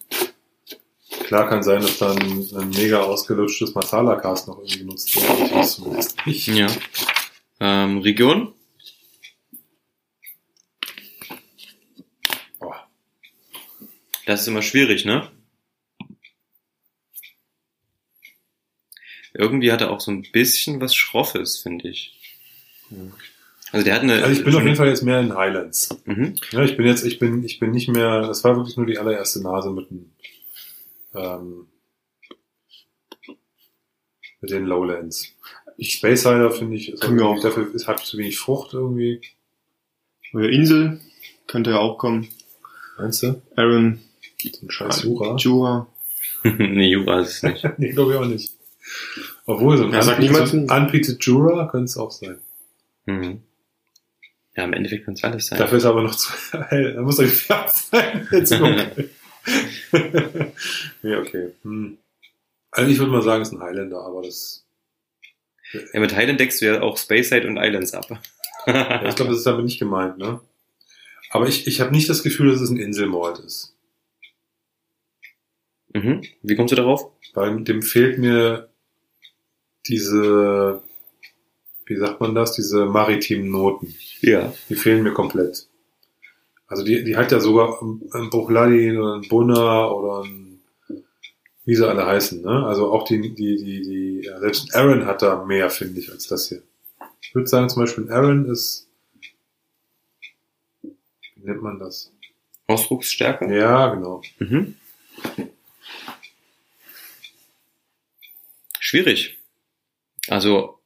Klar kann sein, dass dann ein mega ausgelutschtes Masala-Cast noch irgendwie genutzt wird. Ich weiß zumindest nicht. Ja. Ähm, Region? Boah. Das ist immer schwierig, ne? Irgendwie hat er auch so ein bisschen was Schroffes, finde ich. Also der hat eine. Also ich bin auf jeden Fall jetzt mehr in Highlands. Mhm. Ja, ich bin jetzt, ich bin, ich bin nicht mehr, das war wirklich nur die allererste Nase mit dem, ähm, mit den Lowlands. Ich Space Cider finde ich, ist Können wir irgendwie- auch. dafür ist, hat zu wenig Frucht irgendwie. Oder Insel. Könnte ja auch kommen. Meinst du? Aaron. So ein scheiß Jura. Jura. nee, Jura ist es nicht. nee, glaube ich auch nicht. Obwohl, so ein Ja, niemand- so ein Jura könnte es auch sein. Mhm. Ja, im Endeffekt kann es alles sein. Dafür ist er aber noch zu hell. Da muss er gefärbt sein. Jetzt nee, okay. Hm. Also ich würde mal sagen, es ist ein Highlander, aber das, Ja, mit Highland deckst du ja auch Spaceside und Islands ab. ja, ich glaube, das ist damit nicht gemeint, ne? Aber ich, ich habe nicht das Gefühl, dass es ein Inselmord ist. mhm. Wie kommst du darauf? Weil dem fehlt mir diese, wie sagt man das, diese maritimen Noten. Ja. Die fehlen mir komplett. Also die, die hat ja sogar ein Bruchladin oder ein Bunna oder ein, wie sie alle heißen, ne? Also auch die, die, die, die, ja, selbst ein Aaron hat da mehr, finde ich, als das hier. Ich würde sagen, zum Beispiel ein Aaron ist, wie nennt man das? Ausdrucksstärke? Ja, genau. Mhm. Schwierig. Also,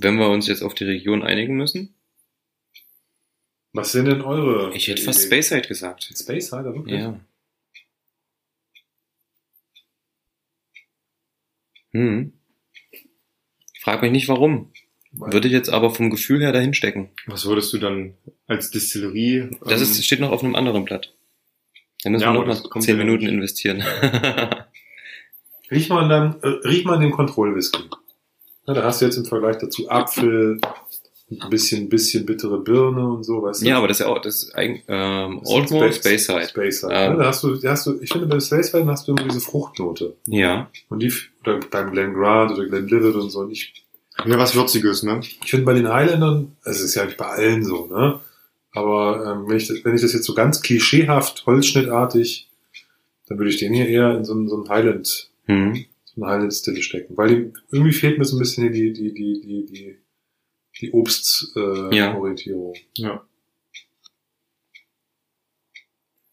wenn wir uns jetzt auf die Region einigen müssen, Was sind denn eure? ich hätte fast? Spaceside gesagt. Space Hider, wirklich? Ja. Hm. Frag mich nicht warum. Würde ich jetzt aber vom Gefühl her dahin stecken. Was würdest du dann als Distillerie? Das ähm, ist, steht noch auf einem anderen Blatt. Da müssen Ja, wir noch das mal zehn Minuten investieren. Riech mal, an deinem, äh, riech mal an dem Kontrollwhisky. Ja, da hast du jetzt im Vergleich dazu Apfel, ein bisschen, bisschen bittere Birne und so, weißt du? ja, aber das ist ja auch, das ist eigentlich, ähm, Oldmore Space- Speyside. Speyside. Ähm. ne? Da hast du, da hast du, ich finde, bei Speyside hast du immer diese Fruchtnote. Ja. Und die, oder beim Glen Grant oder Glen Livet und so. Und ich, Ja, was Würziges, ne? ich finde bei den Highlandern, es ist ja nicht bei allen so, ne? Aber ähm, wenn, ich, das- wenn ich das jetzt so ganz klischeehaft, holzschnittartig, dann würde ich den hier eher in so so einen Highland, Hm. Einen Highland-Stille stecken. Weil die, irgendwie fehlt mir so ein bisschen die, die, die, die, die, die Obstorientierung. Äh, Ja. Orientierung. Ja.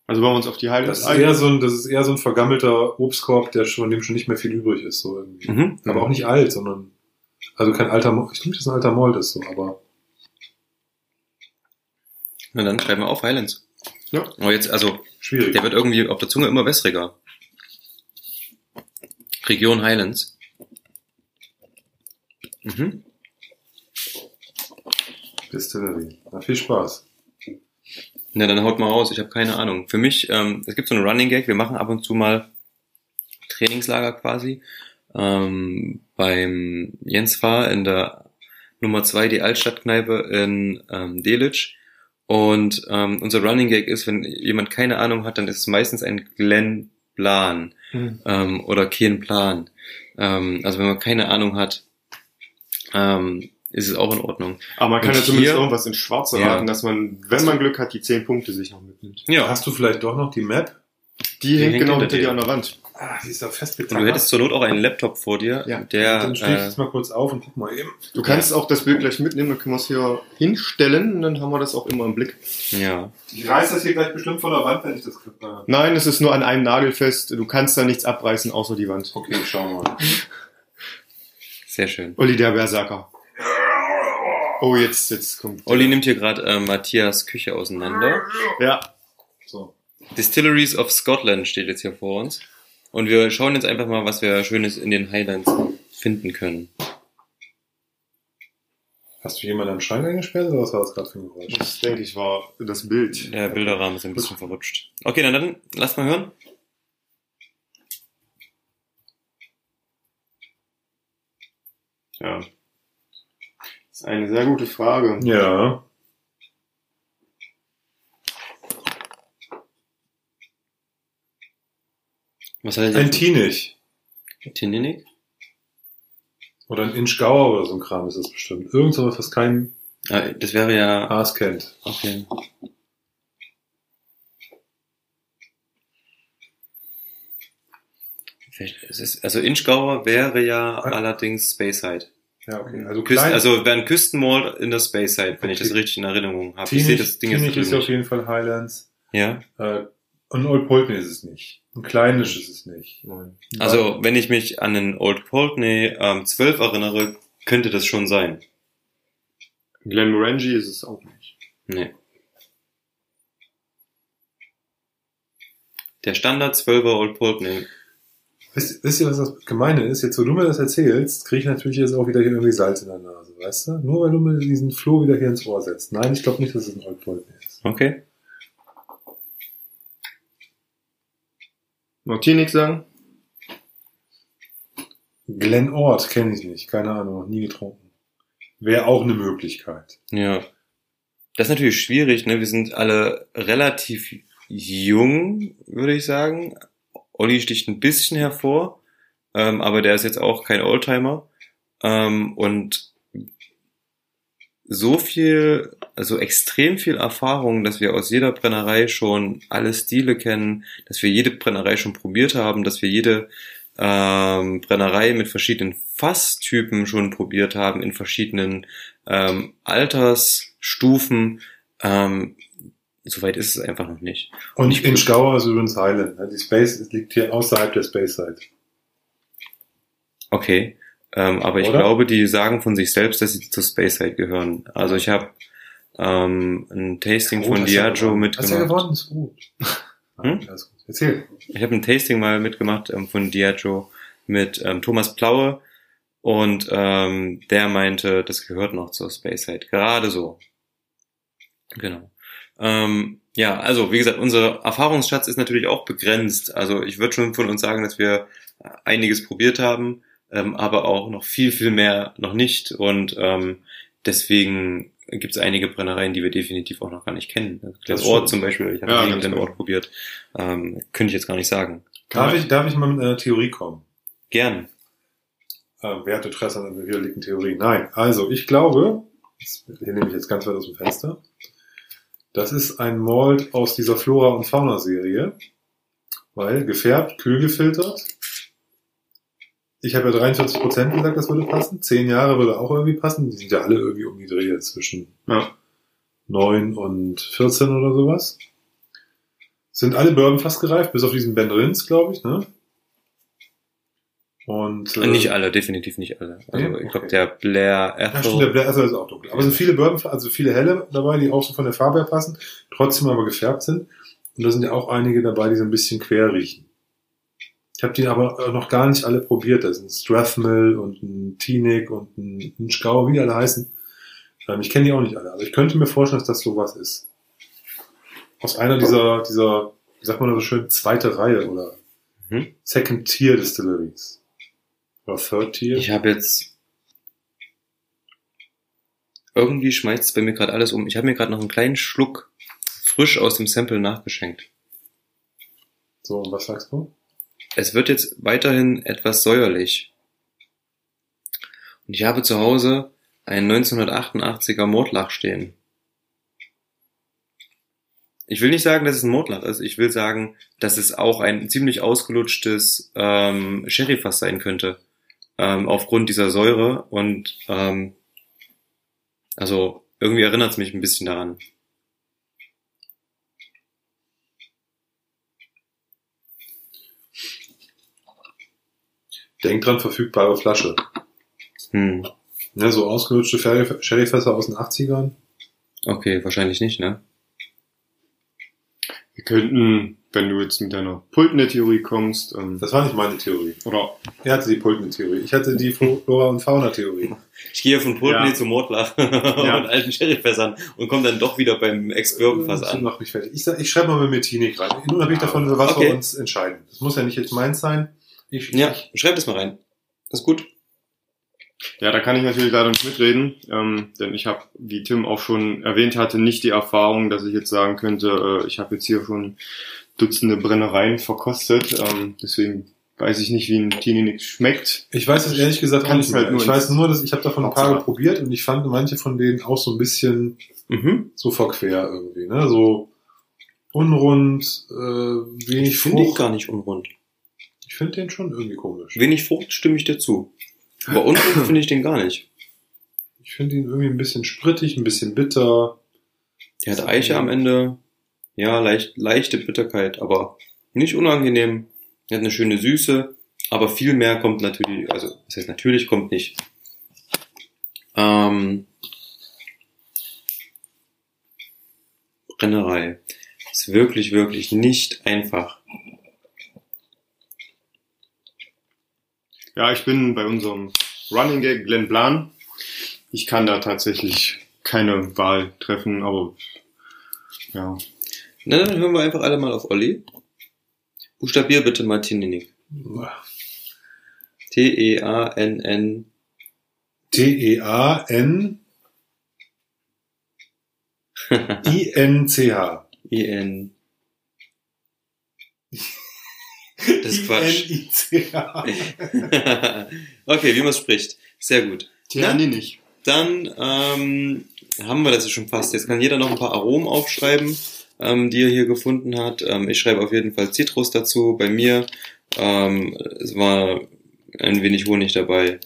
Also wollen wir uns auf die Highlights Das ist eher so ein, das ist eher so ein vergammelter Obstkorb, der schon, dem schon nicht mehr viel übrig ist, so irgendwie. Mhm. Aber auch nicht alt, sondern, also kein alter, Mo- ich denke, das ist ein alter Mold ist so, aber Na dann schreiben wir auf Highlands. Ja. Aber jetzt, also, schwierig. der wird irgendwie auf der Zunge immer wässriger. Region Highlands. Mhm. Distillery. Na, viel Spaß. Na, dann haut mal raus. Ich habe keine Ahnung. Für mich, ähm, es gibt so einen Running Gag. Wir machen ab und zu mal Trainingslager quasi. Ähm, beim Jens Fahr in der Nummer zwei die Altstadtkneipe in ähm, Delitzsch. Und ähm, unser Running Gag ist, wenn jemand keine Ahnung hat, dann ist es meistens ein Glenn Plan Mhm. ähm, oder kein Plan. Ähm, also wenn man keine Ahnung hat, ähm, ist es auch in Ordnung. Aber man kann Und ja zumindest hier- irgendwas ins Schwarze Ja. raten, dass man, wenn man Glück hat, die zehn Punkte sich noch mitnimmt. Ja, Hast du vielleicht doch noch die Map? Die, hängt hängt genau hinter dir an der Wand. Ah, die ist da und festgetan. du hättest zur Not auch einen Laptop vor dir, Ja, der Dann stehe ich äh, jetzt mal kurz auf und guck mal eben. Du kannst auch das Bild gleich mitnehmen, dann können wir es hier hinstellen und dann haben wir das auch immer im Blick. ja. Ich reiß das hier gleich bestimmt von der Wand, wenn ich das äh, Nein, es ist nur an einem Nagel fest. Du kannst da nichts abreißen, außer die Wand. Okay, schauen wir mal. Sehr schön. Olli der Berserker. Oh, jetzt, jetzt kommt. Olli nimmt hier gerade äh, Matthias Küche auseinander. Ja. So. Distilleries of Scotland steht jetzt hier vor uns. Und wir schauen jetzt einfach mal, was wir Schönes in den Highlands finden können. Hast du jemanden am Schrank eingesperrt oder was war das gerade für ein Geräusch? Das denke ich war das Bild. Der Bilderrahmen ist ein bisschen verrutscht. Okay, dann, dann lass mal hören. Ja. Das ist eine sehr gute Frage. Ja. Was heißt Ein Tinich. Tininik? Oder ein Inchgauer oder so ein Kram ist das bestimmt. Irgend sowas, was kein Ah, das wäre ja. Haas kennt. Okay. Ist also Inchgauer wäre ja allerdings Speyside. Ja, okay. Also Küsten, klein, also wäre ein Küstenmall in der Speyside, wenn ich das Okay. richtig in Erinnerung habe. Ich sehe das Ding jetzt ist auf jeden Fall Highlands. Ja. Äh, und Old Polten ist es nicht. Ein kleinisch ist es nicht. Nein. Also, wenn ich mich an den Old Pulteney ähm, 12 erinnere, könnte das schon sein. Glenmorangie ist es auch nicht. Nee. Der Standard 12er Old Pulteney. Wisst, wisst ihr, was das Gemeine ist? Jetzt, wo du mir das erzählst, kriege ich natürlich jetzt auch wieder hier irgendwie Salz in der Nase, weißt du? Nur weil du mir diesen Floh wieder hier ins Ohr setzt. Nein, ich glaube nicht, dass es ein Old Polten ist. Okay. Noch Tinik sagen? Glen Ort kenne ich nicht. Keine Ahnung, noch nie getrunken. Wäre auch eine Möglichkeit. Ja. Das ist natürlich schwierig, ne? Wir sind alle relativ jung, würde ich sagen. Olli sticht ein bisschen hervor, ähm, aber der ist jetzt auch kein Oldtimer. Ähm, und so viel, also extrem viel Erfahrung, dass wir aus jeder Brennerei schon alle Stile kennen, dass wir jede Brennerei schon probiert haben, dass wir jede ähm, Brennerei mit verschiedenen Fasstypen schon probiert haben, in verschiedenen ähm, Altersstufen. Ähm, Soweit ist es einfach noch nicht. Und Ich- in Schauer ist übrigens Highland. ne? Die Space liegt hier außerhalb der Space Side. Okay. Ähm, aber ich Oder? glaube, die sagen von sich selbst, dass sie zur Space Side gehören. Also ich habe ähm, ein Tasting von du ja Diageo gewonnen. Hast du ja mitgemacht. gewonnen, ist gut. Hm? Erzähl. Ich habe ein Tasting mal mitgemacht ähm, von Diageo mit ähm, Thomas Plaue Und ähm, der meinte, das gehört noch zur Space Side. Gerade so. Genau. Ähm, ja, also wie gesagt, unser Erfahrungsschatz ist natürlich auch begrenzt. Also ich würde schon von uns sagen, dass wir einiges probiert haben, ähm, aber auch noch viel, viel mehr noch nicht. Und ähm, deswegen gibt es einige Brennereien, die wir definitiv auch noch gar nicht kennen. Der Das Ort zum Beispiel, ich habe Ja, den genau. Ort probiert. Ähm, könnte ich jetzt gar nicht sagen. Darf ich, darf ich mal mit einer Theorie kommen? Gern. Äh, wer hat Interesse an einer widerlegten Theorie? Nein. Also, ich glaube, hier nehme ich jetzt ganz weit aus dem Fenster, das ist ein Malt aus dieser Flora- und Fauna-Serie, weil gefärbt, kühl gefiltert. Ich habe ja 43% gesagt, das würde passen. Zehn Jahre würde auch irgendwie passen. Die sind ja alle irgendwie um die Dreh zwischen Ja. 9 und 14 oder sowas. Sind alle Bourbon fast gereift, bis auf diesen Ben Rins, glaube ich, ne? Und, äh, nicht alle, definitiv nicht alle. Also Nee? ich glaube, Okay. der Blair Ja, Ethel, stimmt, der Blair also ist auch dunkel. Aber es sind viele Bourbon, also viele helle dabei, die auch so von der Farbe her passen, trotzdem aber gefärbt sind. Und da sind ja auch einige dabei, die so ein bisschen quer riechen. Ich habe die aber noch gar nicht alle probiert. Da sind Strathmill und ein Teaneck und ein Inchgau, wie die alle heißen. Ähm, ich kenne die auch nicht alle, aber ich könnte mir vorstellen, dass das sowas ist. Aus einer dieser, dieser, wie sagt man da so schön, zweite Reihe oder Mhm. Second Tier Distilleries. Oder Third Tier. Ich habe jetzt irgendwie schmeißt es bei mir gerade alles um. Ich habe mir gerade noch einen kleinen Schluck frisch aus dem Sample nachgeschenkt. so, und was sagst du? Es wird jetzt weiterhin etwas säuerlich. Und ich habe zu Hause einen 1988er Mordlach stehen. Ich will nicht sagen, dass es ein Mordlach ist. Ich will sagen, dass es auch ein ziemlich ausgelutschtes ähm, Sherryfass sein könnte. Ähm, aufgrund dieser Säure. Und ähm, also irgendwie erinnert es mich ein bisschen daran. Denk dran, verfügbare Flasche. Hm. Ne, so ausgelutschte Sherry- Sherryfässer aus den 80ern. Okay, wahrscheinlich nicht, ne? Wir könnten, wenn du jetzt mit deiner Pultner-Theorie kommst, ähm, Das war nicht meine Theorie. oder Er hatte die Pulten-Theorie. Ich hatte die Flora- und Fauna-Theorie. Ich gehe von Pulteney Ja. zu Mordlach und alten Sherryfässern und komme dann doch wieder beim Ex-Bourbon-Fass Das an. macht mich fertig. Ich, ich schreibe mal mit Tinik rein. Unabhängig davon, für was Okay. wir uns entscheiden. Das muss ja nicht jetzt meins sein. Ich, Ja, schreib das mal rein. Das ist gut. Ja, da kann ich natürlich leider nicht mitreden, ähm, denn ich habe, wie Tim auch schon erwähnt hatte, nicht die Erfahrung, dass ich jetzt sagen könnte, äh, ich habe jetzt hier schon Dutzende Brennereien verkostet. Ähm, deswegen weiß ich nicht, wie ein Tininik schmeckt. ich weiß es ehrlich gesagt Kann nicht ich halt nur Ich weiß nur, dass ich habe davon ein paar probiert und ich fand manche von denen auch so ein bisschen Mhm. so verquer irgendwie. Ne? So unrund, äh, wenig Ich finde ihn Frucht. gar nicht unrund. Ich finde den schon irgendwie komisch. Wenig Frucht stimme ich dir zu. Aber unrund finde ich den gar nicht. Ich finde ihn irgendwie ein bisschen sprittig, ein bisschen bitter. Der hat Eiche am Ende. Ja, leicht, leichte Bitterkeit, aber nicht unangenehm. Er hat eine schöne Süße, aber viel mehr kommt natürlich, also, das heißt natürlich kommt nicht. Ähm, Brennerei. Ist wirklich, wirklich nicht einfach. Ja, ich bin bei unserem Running Gag Glenn Blan. Ich kann da tatsächlich keine Wahl treffen, aber ja. Na, dann hören wir einfach alle mal auf Olli. Buchstabier bitte mal Tininik. T-E-A-N-N. T-E-A-N I-N-C-H. I-N. Das ist Quatsch. Okay, wie man es spricht. Sehr gut. Tininik. Dann ähm, haben wir das ja schon fast. Jetzt kann jeder noch ein paar Aromen aufschreiben, ähm, die er hier gefunden hat. Ähm, ich schreibe auf jeden Fall Zitrus dazu. Bei mir ähm, es war ein wenig Honig dabei.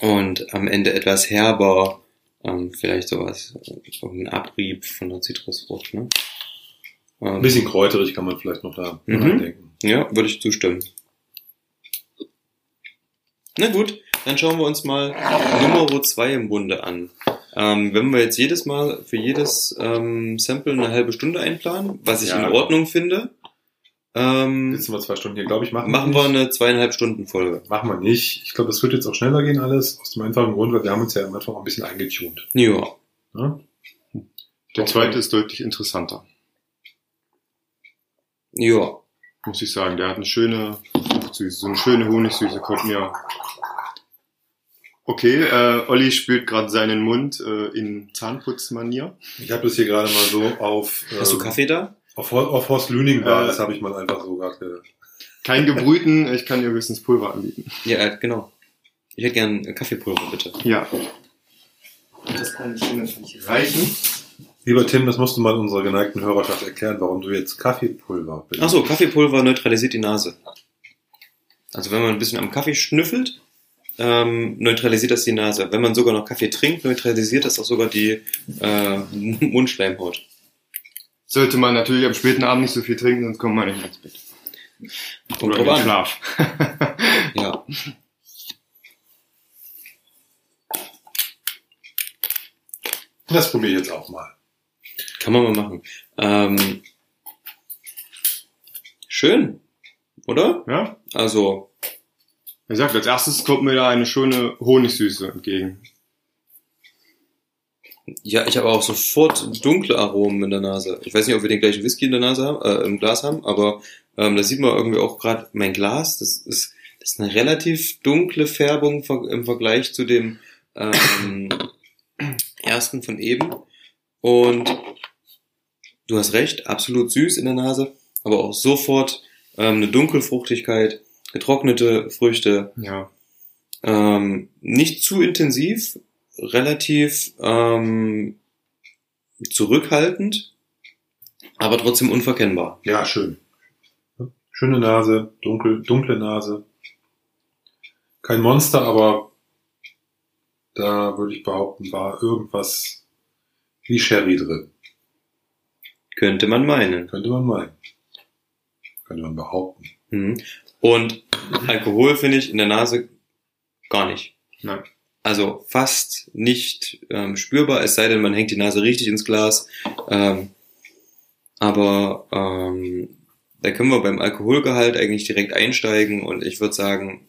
Und am Ende etwas herber. Ähm, vielleicht sowas, so ein Abrieb von der Zitrusfrucht. Ne? Ein bisschen kräuterig kann man vielleicht noch da Mhm. reindenken. Ja, würde ich zustimmen. Na gut, dann schauen wir uns mal Nummer 2 im Bunde an. Ähm, wenn wir jetzt jedes Mal für jedes ähm, Sample eine halbe Stunde einplanen, was ich Ja. in Ordnung finde, Ähm, Sitzen wir zwei Stunden hier, glaube ich, machen, machen wir wir eine zweieinhalb Stunden Folge. Machen wir nicht. Ich glaube, das wird jetzt auch schneller gehen alles. Aus dem einfachen Grund, weil wir haben uns ja am Anfang auch ein bisschen eingetunt. Ja. Ne? Der zweite ist deutlich interessanter, Ja. muss ich sagen. Der hat eine schöne Fruchtsüße, so eine schöne Honigsüße kommt mir. Okay, äh, Olli spült gerade seinen Mund äh, in Zahnputzmanier. Ich habe das hier gerade mal so auf, Hast du ähm, Kaffee da? auf, auf Horst Lüning war. Äh, das habe ich mal einfach so gerade. Kein gebrühten, ich kann dir höchstens Pulver anbieten. Ja, äh, genau. Ich hätte gern Kaffeepulver, bitte. Ja. Das kann ich reichen. Lieber Tim, das musst du mal unserer geneigten Hörerschaft erklären, warum du jetzt Kaffeepulver benutzt. Ach so, Kaffeepulver neutralisiert die Nase. Also wenn man ein bisschen am Kaffee schnüffelt, ähm, neutralisiert das die Nase. Wenn man sogar noch Kaffee trinkt, neutralisiert das auch sogar die äh, Mundschleimhaut. Sollte man natürlich am späten Abend nicht so viel trinken, sonst kommt man nicht ins Bett. Kommt Oder in. Schlaf. Ja. Das probiere ich jetzt auch mal. Kann man mal machen. Ähm, schön, oder? ja? Also, Wie gesagt, als erstes kommt mir da eine schöne Honigsüße entgegen. ja, ich habe auch sofort dunkle Aromen in der Nase. Ich weiß nicht, ob wir den gleichen Whisky in der Nase haben, äh, im Glas haben, aber ähm, da sieht man irgendwie auch gerade mein Glas. Das ist, das ist eine relativ dunkle Färbung im Vergleich zu dem ähm, ersten von eben. Und du hast recht, absolut süß in der Nase, aber auch sofort ähm, eine Dunkelfruchtigkeit, getrocknete Früchte, Ja. ähm, nicht zu intensiv, relativ ähm, zurückhaltend, aber trotzdem unverkennbar. Ja, schön. Schöne Nase, dunkel, dunkle Nase. Kein Monster, aber da würde ich behaupten, war irgendwas wie Sherry drin. Könnte man meinen. Könnte man meinen. Könnte man behaupten. Mhm. Und Alkohol finde ich in der Nase gar nicht. Nein. Also fast nicht ähm, spürbar, es sei denn, man hängt die Nase richtig ins Glas. Ähm, aber ähm, da können wir beim Alkoholgehalt eigentlich direkt einsteigen und ich würde sagen,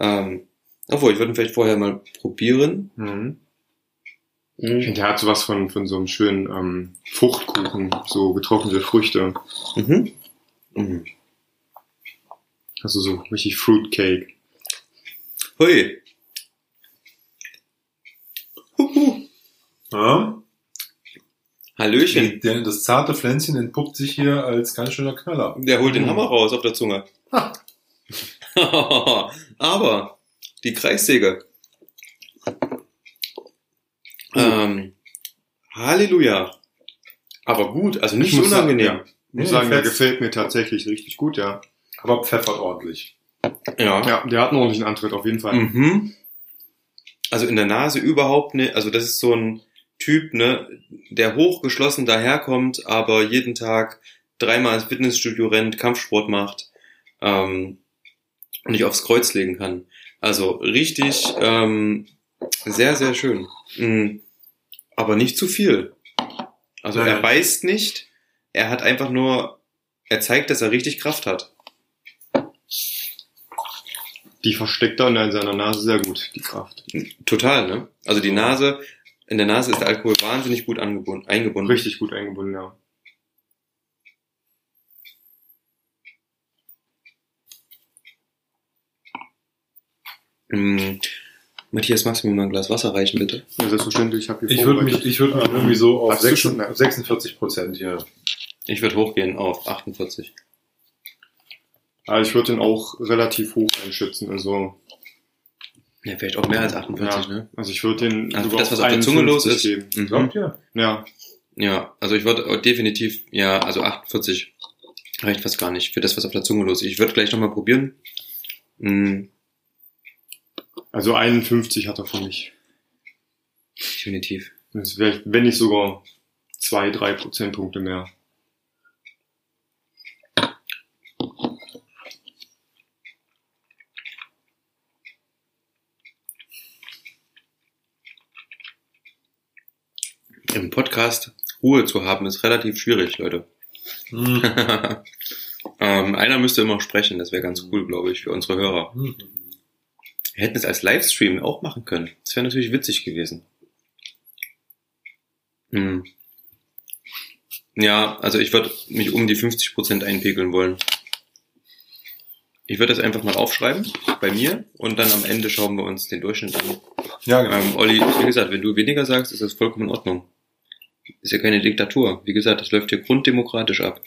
ähm, obwohl, ich würde ihn vielleicht vorher mal probieren. Mhm. Ich finde, der hat sowas von, von so einem schönen ähm, Fruchtkuchen, so getrocknete Früchte. Mhm. Mhm. Also so richtig Fruitcake. Hui. Huhu. Ja? Hallöchen. Der, das zarte Pflänzchen entpuppt sich hier als ganz schöner Knaller. Der holt den Hammer raus auf der Zunge. Ha. Aber die Kreissäge. Ähm, Halleluja. Aber gut, also nicht Ich muss sagen, unangenehm. ja. Ich muss sagen, der gefällt mir tatsächlich richtig gut, ja. Aber pfeffert ordentlich. Ja. Ja, der hat einen ordentlichen Antritt, auf jeden Fall. Mhm. Also in der Nase überhaupt nicht. Also das ist so ein Typ, ne, der hochgeschlossen daherkommt, aber jeden Tag dreimal ins Fitnessstudio rennt, Kampfsport macht ähm, und nicht aufs Kreuz legen kann. Also richtig ähm, sehr, sehr schön. Mhm. Aber nicht zu viel. Also Nein. er beißt nicht. Er hat einfach nur, er zeigt, dass er richtig Kraft hat. Die versteckt er in seiner Nase sehr gut, die Kraft. Total, ne? Also die Nase, in der Nase ist der Alkohol wahnsinnig gut angebunden, eingebunden. Richtig gut eingebunden, ja. Mm. Matthias, magst du mir mal ein Glas Wasser reichen, bitte? ja selbstverständlich, ich habe hier Ich würde mich, ich würde mich irgendwie so auf Hast du 6, schon, ne? 46 Prozent hier. Ich würde hochgehen auf 48. Ja, ich würde den auch relativ hoch einschätzen. Also, Ja, vielleicht auch mehr als 48, ja, ne? also ich würde den Also sogar das, was auf der Zunge los ist. 51 geben. Mhm. Glaubt ihr? Ja, Ja, also ich würde definitiv, ja, also 48 reicht fast gar nicht für das, was auf der Zunge los ist. Ich würde gleich nochmal probieren. Mm, also 51 hat er für mich. definitiv. Das wenn nicht sogar zwei, drei Prozentpunkte mehr. Im Podcast Ruhe zu haben ist relativ schwierig, Leute. Hm. ähm, Ähm, einer müsste immer sprechen, das wäre ganz cool, glaube ich, für unsere Hörer. Mhm. Wir hätten es als Livestream auch machen können. Das wäre natürlich witzig gewesen. Hm. Ja, also ich würde mich um die 50% einpegeln wollen. Ich würde das einfach mal aufschreiben bei mir und dann am Ende schauen wir uns den Durchschnitt an. Ja, genau. Ähm, Olli, wie gesagt, wenn du weniger sagst, ist das vollkommen in Ordnung. Ist ja keine Diktatur. Wie gesagt, das läuft hier grunddemokratisch ab.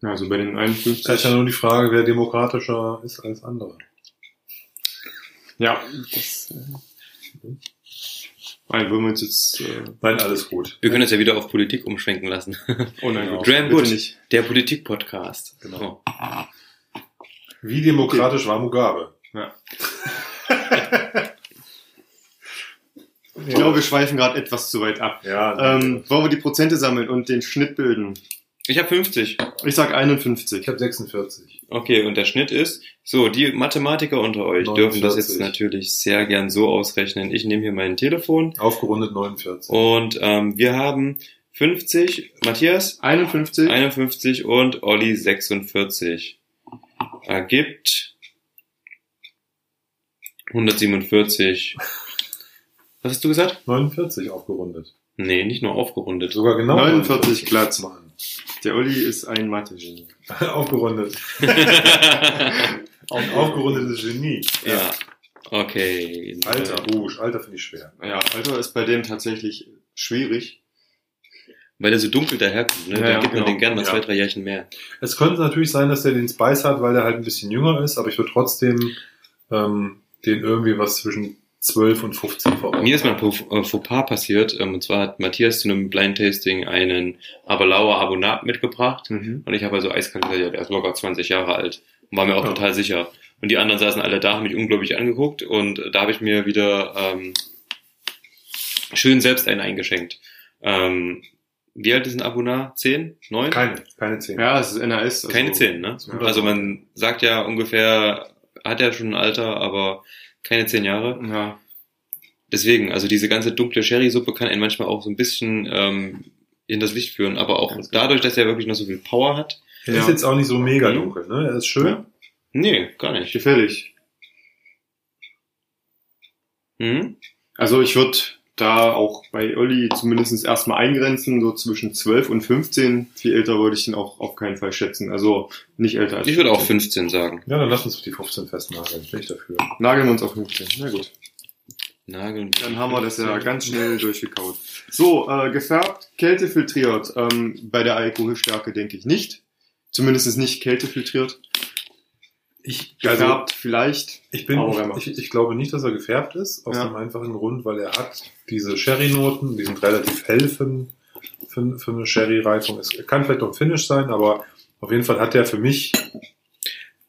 Ja, also bei den Das ist 51. ja nur die Frage, wer demokratischer ist als andere. Ja, das. Äh, Nein, wollen wir uns jetzt. Äh, Nein, alles gut. Wir können es ja wieder auf Politik umschwenken lassen. oh nein, Genau. gut, Graham bitte Wood, nicht. der Politik-Podcast. Genau. Oh. Wie demokratisch war Mugabe? Ja. Ich glaube, wir schweifen gerade etwas zu weit ab. Ja, Ähm, wollen wir die Prozente sammeln und den Schnitt bilden? Ich habe 50. Ich sag 51. ich habe 46. Okay, und der Schnitt ist, so, die Mathematiker unter euch 49. dürfen das jetzt natürlich sehr gern so ausrechnen. Ich nehme hier mein Telefon Aufgerundet 49. und ähm, wir haben 50, Matthias 51. 51 und Olli 46. Ergibt 147. Was hast du gesagt? 49 aufgerundet. Nee, nicht nur aufgerundet. Sogar genau 49 glatt. Mann. Der Olli ist ein Mathe-Genie. aufgerundet. Ein aufgerundetes Genie. ja. Okay. Alter, Rouge. Alter finde ich schwer. Ja, Alter ist bei dem tatsächlich schwierig. Weil er so dunkel daherkommt, ne? Ja, da ja, gibt man genau. den gern mal Ja. zwei, drei Jährchen mehr. Es könnte natürlich sein, dass der den Spice hat, weil er halt ein bisschen jünger ist, aber ich würde trotzdem ähm, den irgendwie was zwischen 12 und 15 verordnen. Mir ist mal ein Faux äh, Fauxpas passiert, ähm, und zwar hat Matthias zu einem Blind Tasting einen Aberlauer Abonat mitgebracht Mhm. und ich habe also eiskalt gesagt, ja, der ist locker 20 Jahre alt und war mir auch Ja. total sicher. Und die anderen saßen alle da, haben mich unglaublich angeguckt und da habe ich mir wieder ähm, schön selbst einen eingeschenkt. Ähm, wie alt ist ein Abonat? 10? 9? Keine, keine 10. Ja, es ist NAS. Also Keine 10, ne? Also man sagt ja ungefähr, hat ja schon ein Alter, aber keine 10 Jahre. Ja, Deswegen, also diese ganze dunkle Sherry-Suppe kann einen manchmal auch so ein bisschen ähm, in das Licht führen, aber auch Ganz dadurch, dass er wirklich noch so viel Power hat. Er Ja. ist jetzt auch nicht so mega Mhm. dunkel, ne? Er ist schön. Ja. Nee, gar nicht. gefällig. Hm? Also ich würde da auch bei Olli zumindest erstmal eingrenzen, so zwischen 12 und 15. Viel älter würde ich ihn auch auf keinen Fall schätzen. Also nicht älter als Ich würde auch 15 sagen. Ja, dann lass uns die 15 festnageln. Bin ich dafür. Nageln wir uns auf 15. Na gut. Nageln. Dann haben wir das ja ganz schnell durchgekaut. So, äh, gefärbt, Kälte filtriert. Ähm, bei der Alkoholstärke denke ich nicht. Zumindest nicht Kälte Ich, also, Gefärbt vielleicht. ich, bin, man- ich, ich glaube nicht, dass er gefärbt ist, aus Ja. dem einfachen Grund, weil er hat diese Sherry-Noten, die sind relativ hell für, für, für eine Sherry-Reifung. Es kann vielleicht auch ein Finish sein, aber auf jeden Fall hat er für mich,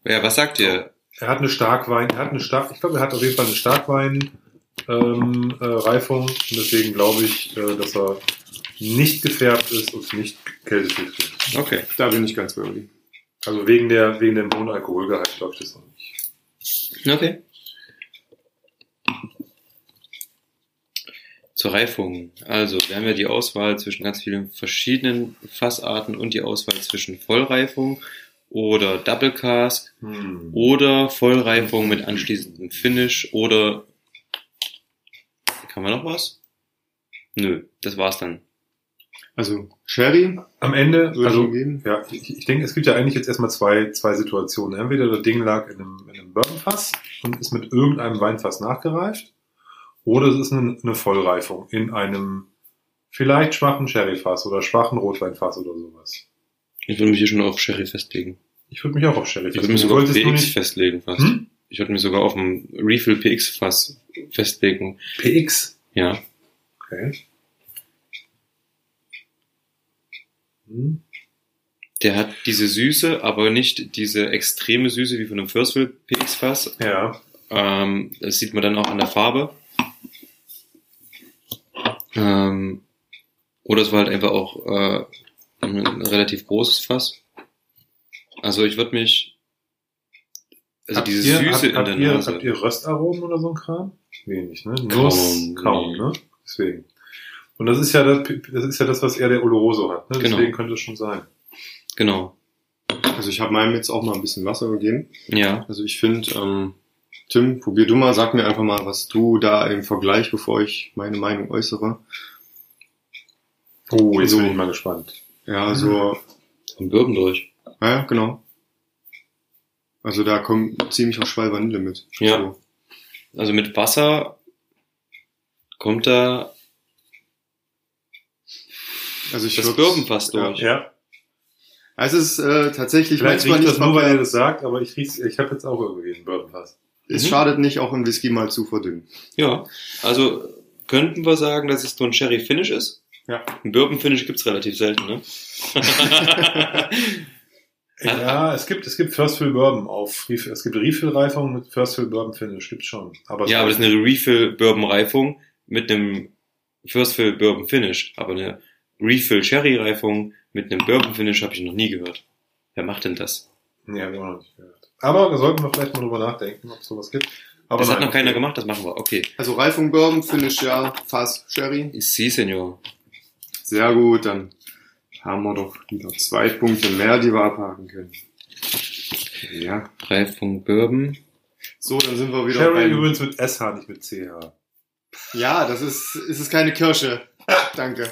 Ja, was sagt ihr? er hat eine Starkwein, er hat eine Stark, ich glaube, er hat auf jeden Fall eine Starkwein, ähm, äh, Reifung und deswegen glaube ich, äh, dass er nicht gefärbt ist und nicht kältefiltriert. Okay. Da bin ich ganz bei Olli. Also wegen der, wegen dem hohen Alkoholgehalt glaube ich das noch nicht. Okay. Zur Reifung. Also, wir haben ja die Auswahl zwischen ganz vielen verschiedenen Fassarten und die Auswahl zwischen Vollreifung oder Double Cask Hm. oder Vollreifung mit anschließendem Finish oder kann man noch was? Nö, das war's dann. Also Sherry Am Ende, würde also ich ihm geben. Ja, ich, ich denke, es gibt ja eigentlich jetzt erstmal zwei, zwei Situationen. Entweder das Ding lag in einem, in einem Bourbonfass und ist mit irgendeinem Weinfass nachgereift, oder es ist eine, eine Vollreifung in einem vielleicht schwachen Sherryfass oder schwachen Rotweinfass oder sowas. Ich würde mich hier schon auf Sherry festlegen. Ich würde mich auch auf Sherry Ich würde mich festlegen. sogar auf PX festlegen fast. Hm? Ich würde mich sogar auf ein Refill PX Fass festlegen. PX? Ja. Okay. Hm. Der hat diese Süße, aber nicht diese extreme Süße wie von einem Firstville PX Fass. Ja. Ähm, das sieht man dann auch an der Farbe. Ähm, oder es war halt einfach auch äh, ein, relativ großes Fass. Also ich würde mich, also Habt diese ihr, Süße habt, in habt der ihr, Nase. Habt ihr Röstaromen oder so ein Kram? Wenig, ne? Kaum, Nuss, kaum, nee. ne? Deswegen. Und das ist ja das, das ist ja das, was eher der Oloroso hat, ne? Genau. Deswegen könnte es schon sein. Genau. Also ich habe meinem jetzt auch mal ein bisschen Wasser gegeben. Ja. Also ich finde, ähm, Tim, probier du mal, sag mir einfach mal, was du da im Vergleich, bevor ich meine Meinung äußere. Oh, jetzt So. bin ich mal gespannt. Ja, so, Ein Bourbon durch. ja, genau. Also da kommt ziemlich auch Schwall Vanille mit. Ja. So. Also mit Wasser kommt da Also ich das Bourbon fast durch. Ja, Also es ist äh, tatsächlich vielleicht manchmal riecht das nicht nur, weil er das sagt, aber ich riech's, ich habe jetzt auch irgendwie einen Bourbonfass. Es Mhm. schadet nicht, auch im Whisky mal zu verdünnen. Ja, also könnten wir sagen, dass es so ein Sherry Finish ist. Ja. Ein Bourbon Finish gibt's relativ selten, ne? Ja, es gibt, es gibt First Fill Bourbon auf, Refill- es gibt Refill-Reifung mit First Fill Bourbon Finish, gibt's schon. Aber ja, aber das ist eine Refill Bourbon Reifung mit einem First Fill Bourbon Finish, aber eine Refill Sherry Reifung mit einem Bourbon Finish habe ich noch nie gehört. Wer macht denn das? Nee, hab ich auch noch nicht gehört. Aber da sollten wir vielleicht mal drüber nachdenken, ob es sowas gibt. Aber das hat nein, noch keiner okay. gemacht, das machen wir. Okay. Also Reifung Bourbon, Finish ja, Fass Sherry. Si, Senor. Sehr gut, dann haben wir doch wieder zwei Punkte mehr, die wir abhaken können. Ja. Reifung Bourbon. So, dann sind wir wieder Sherry beim... übrigens mit SH, nicht mit CH. Ja, das ist, ist es keine Kirsche. Danke.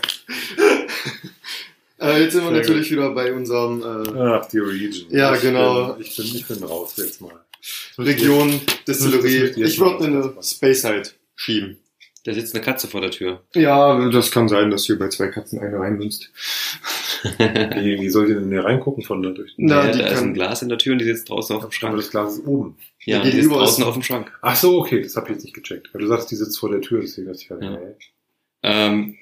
Äh, jetzt sind wir Sehr natürlich wieder bei unserem äh, Ach, die Region. Ja, ich genau. Bin, ich, bin, ich bin raus jetzt mal. Region Distillerie. Ich würde eine. Space Side schieben. Da sitzt eine Katze vor der Tür. Ja, das kann sein, dass hier bei zwei Katzen eine reinwünsst. Wie, wie soll ich denn hier reingucken von da durch? Na, ja, die da ist ein Glas in der Tür und die sitzt draußen auf dem Aber Schrank. das Glas ist oben. Ja, Ja, die sitzt draußen auf dem Schrank. Ach so, okay, das habe ich jetzt nicht gecheckt. Weil du sagst, die sitzt vor der Tür, deswegen dachte ich, ja, Ja. Ähm,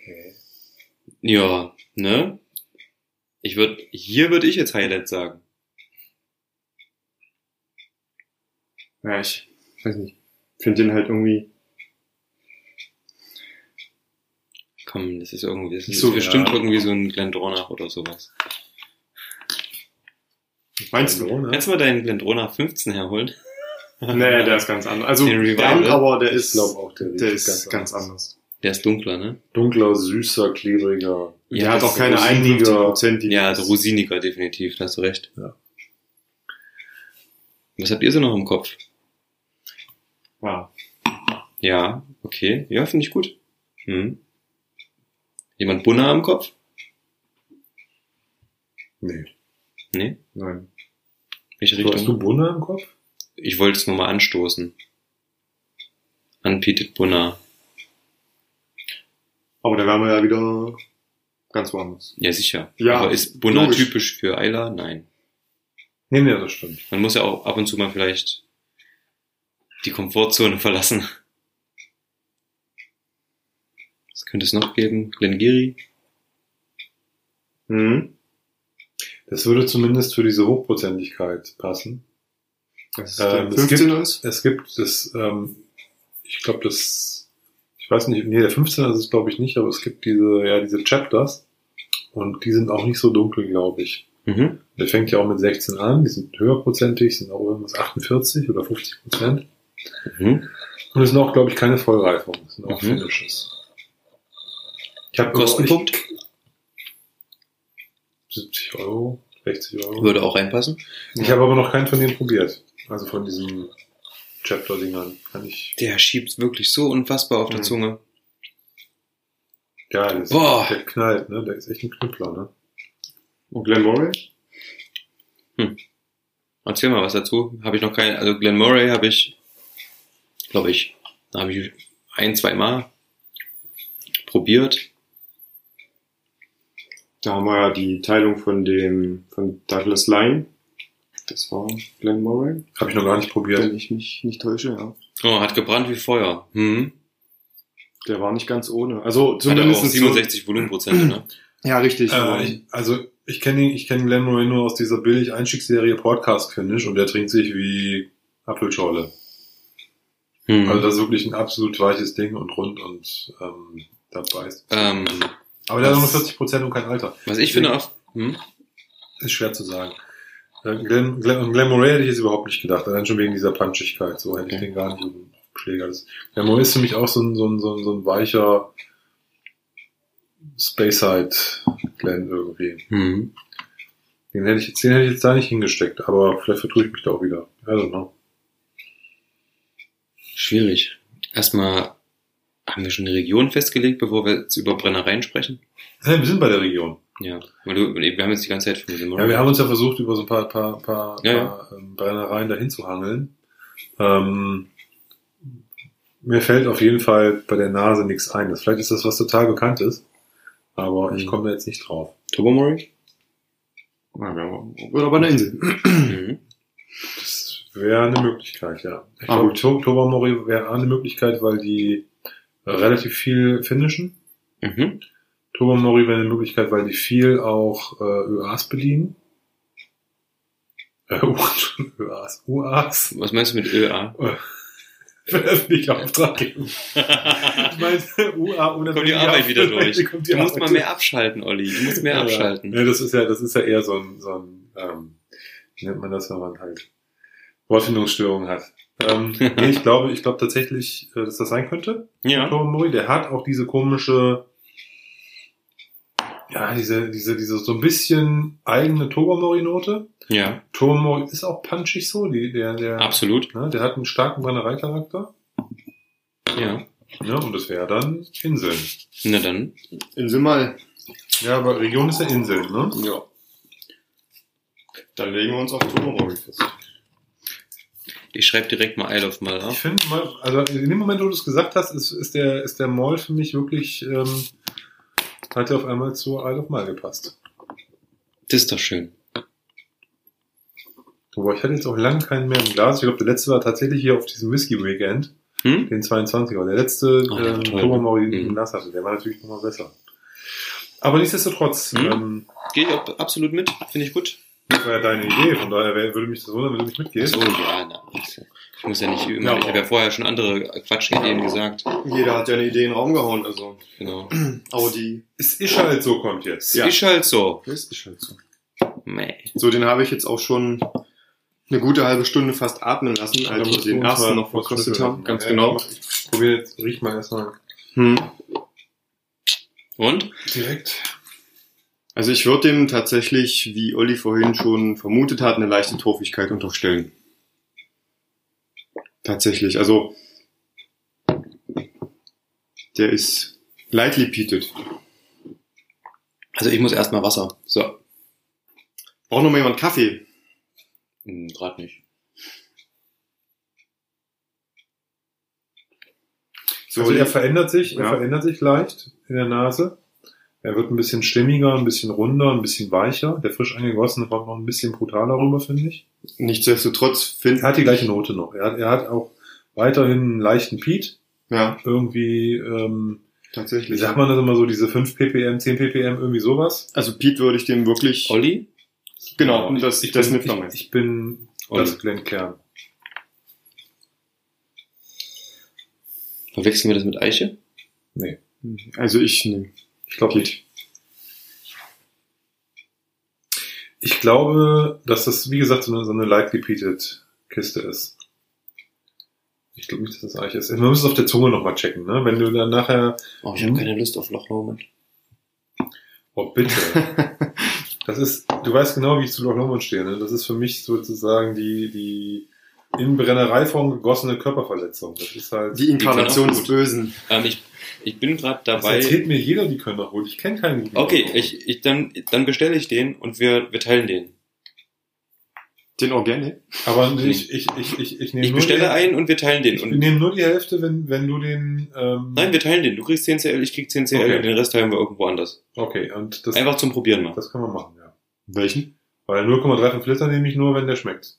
nee. ja, ne? Ich würde, hier würde ich jetzt Highlight sagen. Ja, ich weiß nicht. Finde den halt irgendwie. Komm, das ist irgendwie, das ist So, bestimmt ja. irgendwie so ein Glendronach oder sowas. Meinst du? ne? Kannst du mal deinen Glendronach 15 herholen? Nee, der ist ganz anders. Also, aber der Ich ist, glaube auch, der, der riecht ist ganz, anders. Der ist dunkler, ne? Dunkler, süßer, klebriger. Der Ja, hat das auch keine rosiniger- 51 Prozent. Ja, also rosiniger definitiv, da hast du recht. Ja. Was habt ihr so noch im Kopf? Ja. Ja, okay. Ja, finde ich gut. Hm. Jemand Bunner am Kopf? Nee. Nee? Nein. Welche Du, hast du Richtung? Bunne im Kopf? Ich wollte es nur mal anstoßen. An Petit Bunner. Aber da wären wir ja wieder ganz woanders. Ja, sicher. Ja, Aber ist Bunner logisch. typisch für Eiler? Nein. Nee, nee, das stimmt. Man muss ja auch ab und zu mal vielleicht die Komfortzone verlassen. Was könnte es noch geben? Glengiri? Mhm. Das würde zumindest für diese Hochprozentigkeit passen. Das ist Ähm, der es gibt- 15er ist. Es gibt das, ähm, ich glaube, das, ich weiß nicht, nee, der 15er ist es glaube ich nicht, aber es gibt diese, ja, diese Chapters und die sind auch nicht so dunkel, glaube ich. Mhm. Der fängt ja auch mit 16 an, die sind höherprozentig, sind auch irgendwas 48 oder 50 Prozent. Mhm. Und es sind auch, glaube ich, keine Vollreifung, es sind auch Mhm. Finishes. Ich habe Kostenpunkt? 70 Euro, 60 Euro. Würde auch reinpassen. Ich habe aber noch keinen von denen probiert. Also von diesen Chapter-Dingern. Kann ich. Der schiebt wirklich so unfassbar auf der Mhm. Zunge. Ja, der, ist, Boah. der knallt, ne? Der ist echt ein Knüppler, ne? Und Glen Moray? Erzähl mal was dazu. Habe ich noch keine, also Glen Murray habe ich, glaube ich, da habe ich ein, zwei Mal probiert. Da haben wir ja die Teilung von dem, von Douglas Line. Das war Glen Moray, Habe ich noch gar nicht probiert. wenn ich mich nicht täusche, ja. Oh, hat gebrannt wie Feuer. Hm. Der war nicht ganz ohne. Also Hat zumindest auch 67 Volumenprozente, ne? Ja, richtig. Äh, ich, also ich kenne ich kenn Glenn Murray nur aus dieser billig Einstiegsserie Podcast Finish und der trinkt sich wie Apfelschorle. Hm. Also das ist wirklich ein absolut weiches Ding und rund und ähm, dabei ist. ähm, Aber der hat nur was- 40 Prozent und kein Alter. was ich finde auch, hm? Ist schwer zu sagen. Äh, Glenn, Glenn, Glenn Murray hätte ich jetzt überhaupt nicht gedacht, allein schon wegen dieser Punchigkeit. So hätte ich Okay. den gar nicht Schläger. Das, Glenn Murray ist für mich auch so ein, so ein, so ein, so ein weicher Space-Side Glenn irgendwie. Hm. Den hätte ich jetzt, den hätte ich jetzt da nicht hingesteckt, aber vielleicht vertue ich mich da auch wieder. I don't know. Schwierig. Erstmal haben wir schon eine Region festgelegt, bevor wir jetzt über Brennereien sprechen. Ja, wir sind bei der Region. Ja, weil du, wir haben jetzt die ganze Zeit von Ja, wir haben uns ja versucht, über so ein paar, paar, paar, Ja, paar ähm, Brennereien dahin zu hangeln. Ähm, mir fällt auf jeden Fall bei der Nase nichts ein. Das, vielleicht ist das was total Bekanntes, aber ich Mhm. komme da jetzt nicht drauf. Ja, haben- Oder bei einer Insel. Mhm. Das wäre eine Möglichkeit, ja. Ich Aber glaube, gut. to Tobermory wäre eine Möglichkeit, weil die relativ viel finishen. Mhm. Tobermory wäre eine Möglichkeit, weil die viel auch äh, ÖAs bedienen. Äh, ÖAs, UAs. Was meinst du mit ÖA? Öffentlicher Auftrag geben. Ich meine, UA ohne Kommt die Arbeit wieder durch. Du musst mal mehr abschalten, Olli. Du musst mehr Ja, abschalten. Ja, das ist ja, das ist ja eher so ein, so ein ähm, wie nennt man das, wenn man halt Wortfindungsstörungen hat. Ähm, nee, ich glaube, ich glaube tatsächlich, äh, dass das sein könnte. Ja. Tobermory, der hat auch diese komische, ja, diese, diese, diese so ein bisschen eigene Tobermory-Note. Ja, Tobermory ist auch punchig so, die, der, der, absolut. ne, der hat einen starken Brennereicharakter. Ja. Ne, und das wäre dann Inseln. Na dann. Insel mal. Ja, aber Region ist ja Inseln, ne? Ja. Dann legen wir uns auf Tobermory fest. Ich schreibe direkt mal Isle of Mull Ich auf. finde mal, also in dem Moment, wo du es gesagt hast, ist, ist der, ist der Mall für mich wirklich, ähm, hat er auf einmal zu Isle of Mal gepasst. Das ist doch schön. Wobei ich hatte jetzt auch lange keinen mehr im Glas. Ich glaube, der letzte war tatsächlich hier auf diesem Whisky Weekend, Hm? den 22er. Der letzte, Oh, der ähm. Tobermory, den ich im Glas hatte, der war natürlich nochmal besser. Aber nichtsdestotrotz, Mhm. ähm, Gehe ich auch absolut mit. Finde ich gut. das war ja deine Idee, von daher würde mich das wundern, wenn du nicht mitgehst. So, ja, na, ich muss ja nicht immer. Ja, ich habe ja vorher schon andere Quatschideen gesagt. Jeder hat ja eine Idee in den Raum gehauen, also. Genau. Aber die. Es ist halt so, kommt jetzt. Ja. Ist halt so. Das ist halt so. Meh. So, den habe ich jetzt auch schon eine gute halbe Stunde fast atmen lassen, als wir den ersten mal noch verkostet haben. Ganz Ja, genau. Ich probiere jetzt, riech mal erstmal Hm. Und? direkt. Also ich würde dem tatsächlich, wie Olli vorhin schon vermutet hat, eine leichte Torfigkeit unterstellen. Tatsächlich, also der ist lightly peated. Also ich muss erstmal Wasser. So. Braucht noch mal jemand Kaffee? Hm, Gerade nicht. So, Also er verändert sich, er Ja. verändert sich leicht in der Nase. Er wird ein bisschen stimmiger, ein bisschen runder, ein bisschen weicher. Der frisch eingegossene kommt noch ein bisschen brutaler rüber, finde ich. nichtsdestotrotz Er finden, hat die gleiche Note noch. Er hat, er hat auch weiterhin einen leichten Peat. ja, Irgendwie, ähm, wie tatsächlich. sagt man das immer so, diese 5 ppm, 10 ppm, irgendwie sowas. Also Pete würde ich dem wirklich, Olli? genau, und das, ich das bin, nimmt ich, ich bin Olli. das Glenkern. Verwechseln wir das mit Eiche? Nee, Also ich nehme ich glaube nicht. Ich glaube, dass das, wie gesagt, so eine, so eine lightly peated Kiste ist. Ich glaube nicht, dass das Eich ist. Man muss es auf der Zunge nochmal checken, ne? Wenn du dann nachher, Oh, ich habe keine Lust auf Loch Lomond. oh bitte. Das ist, du weißt genau, wie ich zu Loch Lomond stehe, ne? Das ist für mich sozusagen die, die in Brennereiform gegossene Körperverletzung. Das ist halt, Die Inkarnation des können Bösen. Ähm, ich, ich bin gerade das dabei. erzählt mir jeder, die können doch gut. Ich kenne keinen guten Okay, ich, ich, dann, dann bestelle ich den und wir, wir teilen den. Den Organic? Aber ich, ich, ich, ich, ich nehme Ich nur bestelle die, einen und wir teilen den. Ich Und, nehme nur die Hälfte, wenn, wenn du den, ähm, nein, wir teilen den. Du kriegst 10 CL, ich krieg 10 CL Okay. und den Rest teilen wir irgendwo anders. okay, und das, Einfach zum Probieren mal. das kann man machen, ja. Welchen? Weil 0,35 Liter nehme ich nur, wenn der schmeckt.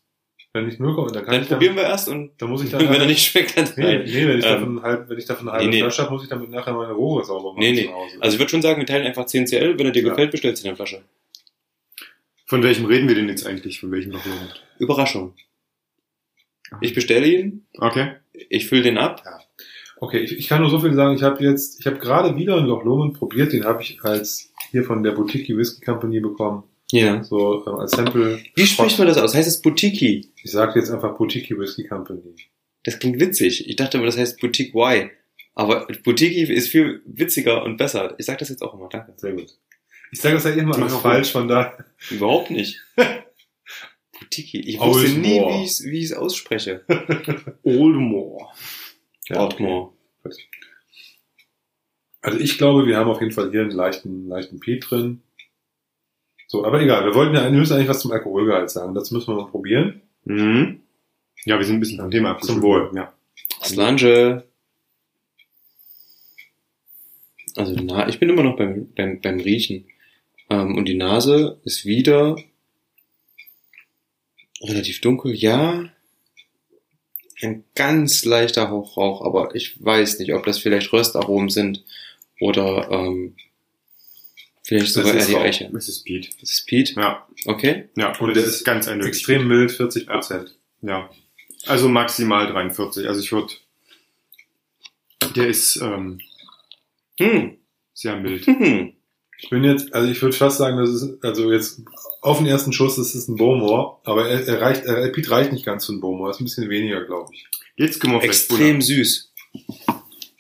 Wenn nicht 0, dann kann Dann ich probieren wir erst und dann muss ich dann, wenn er nicht schmeckt, dann nee, nein. nee, wenn ich Ähm, davon halb, wenn ich davon eine halbe nee. Flasche habe, muss ich damit nachher meine Rohre sauber machen Nee, nee. zu Hause. Also ich würde schon sagen, wir teilen einfach 10 CL. Wenn er dir Ja. gefällt, bestellst du eine Flasche. Von welchem reden wir denn jetzt eigentlich? Von welchem noch Lomond? Überraschung. Ich bestelle ihn, Okay. ich fülle den ab. okay, ich, ich kann nur so viel sagen, ich habe jetzt, ich habe gerade wieder einen Loch Lomond probiert, den habe ich als hier von der Boutique Whisky Company bekommen, Ja. so äh, als Sample. Wie spricht man das aus? Heißt es Boutique? Ich sage jetzt einfach Boutique Whisky Company. Das klingt witzig. Ich dachte immer, das heißt Boutique Y. Aber Boutique ist viel witziger und besser. Ich sag das jetzt auch immer. Danke. Sehr gut. Ich sage das ja immer Mach falsch, von da. Überhaupt nicht. Butiki. Ich wusste nie, wie ich es wie ich es ausspreche. Oldmore. Oldmore. Also ich glaube, wir haben auf jeden Fall hier einen leichten, leichten Peat drin. So, aber egal, wir wollten ja, wir müssen eigentlich was zum Alkoholgehalt sagen. Das müssen wir mal probieren. Mhm. Ja, wir sind ein bisschen vom Thema Zum. Wohl. Ja. Slange. Also na, ich bin immer noch beim, beim, beim Riechen. Ähm, und die Nase ist wieder relativ dunkel. Ja, ein ganz leichter Hauch Rauch, aber ich weiß nicht, ob das vielleicht Röstaromen sind oder ähm, vielleicht sogar eher ist die Eiche. Es ist Pete. Das ist Pete. Ja, Okay. ja. Und das ist ganz eindeutig. Extrem mild, 40 Prozent. Ja. Also maximal 43. Also ich würde. Der ist ähm, Hm. sehr mild. Hm. Ich bin jetzt, also ich würde fast sagen, das ist, also jetzt auf den ersten Schuss, das ist ein Bowmore, aber er, er reicht, er, Pete reicht nicht ganz für ein Bowmore, ist ein bisschen weniger, glaube ich. Jetzt können wir Extrem süß.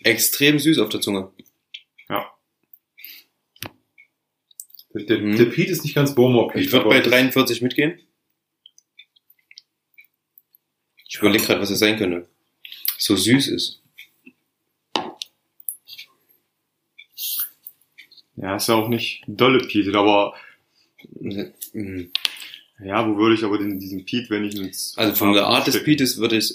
Extrem süß auf der Zunge. Der, Mhm. der Pete ist nicht ganz Bowmore Pete. Ich würde bei das- 43 mitgehen. Ich überlege gerade, was es sein könnte. So süß ist. Ja, ist ja auch nicht dolle Pete, aber Mhm. ja, wo würde ich aber den, diesen Pete, wenn ich ins Also von der Art des Pietes würde ich,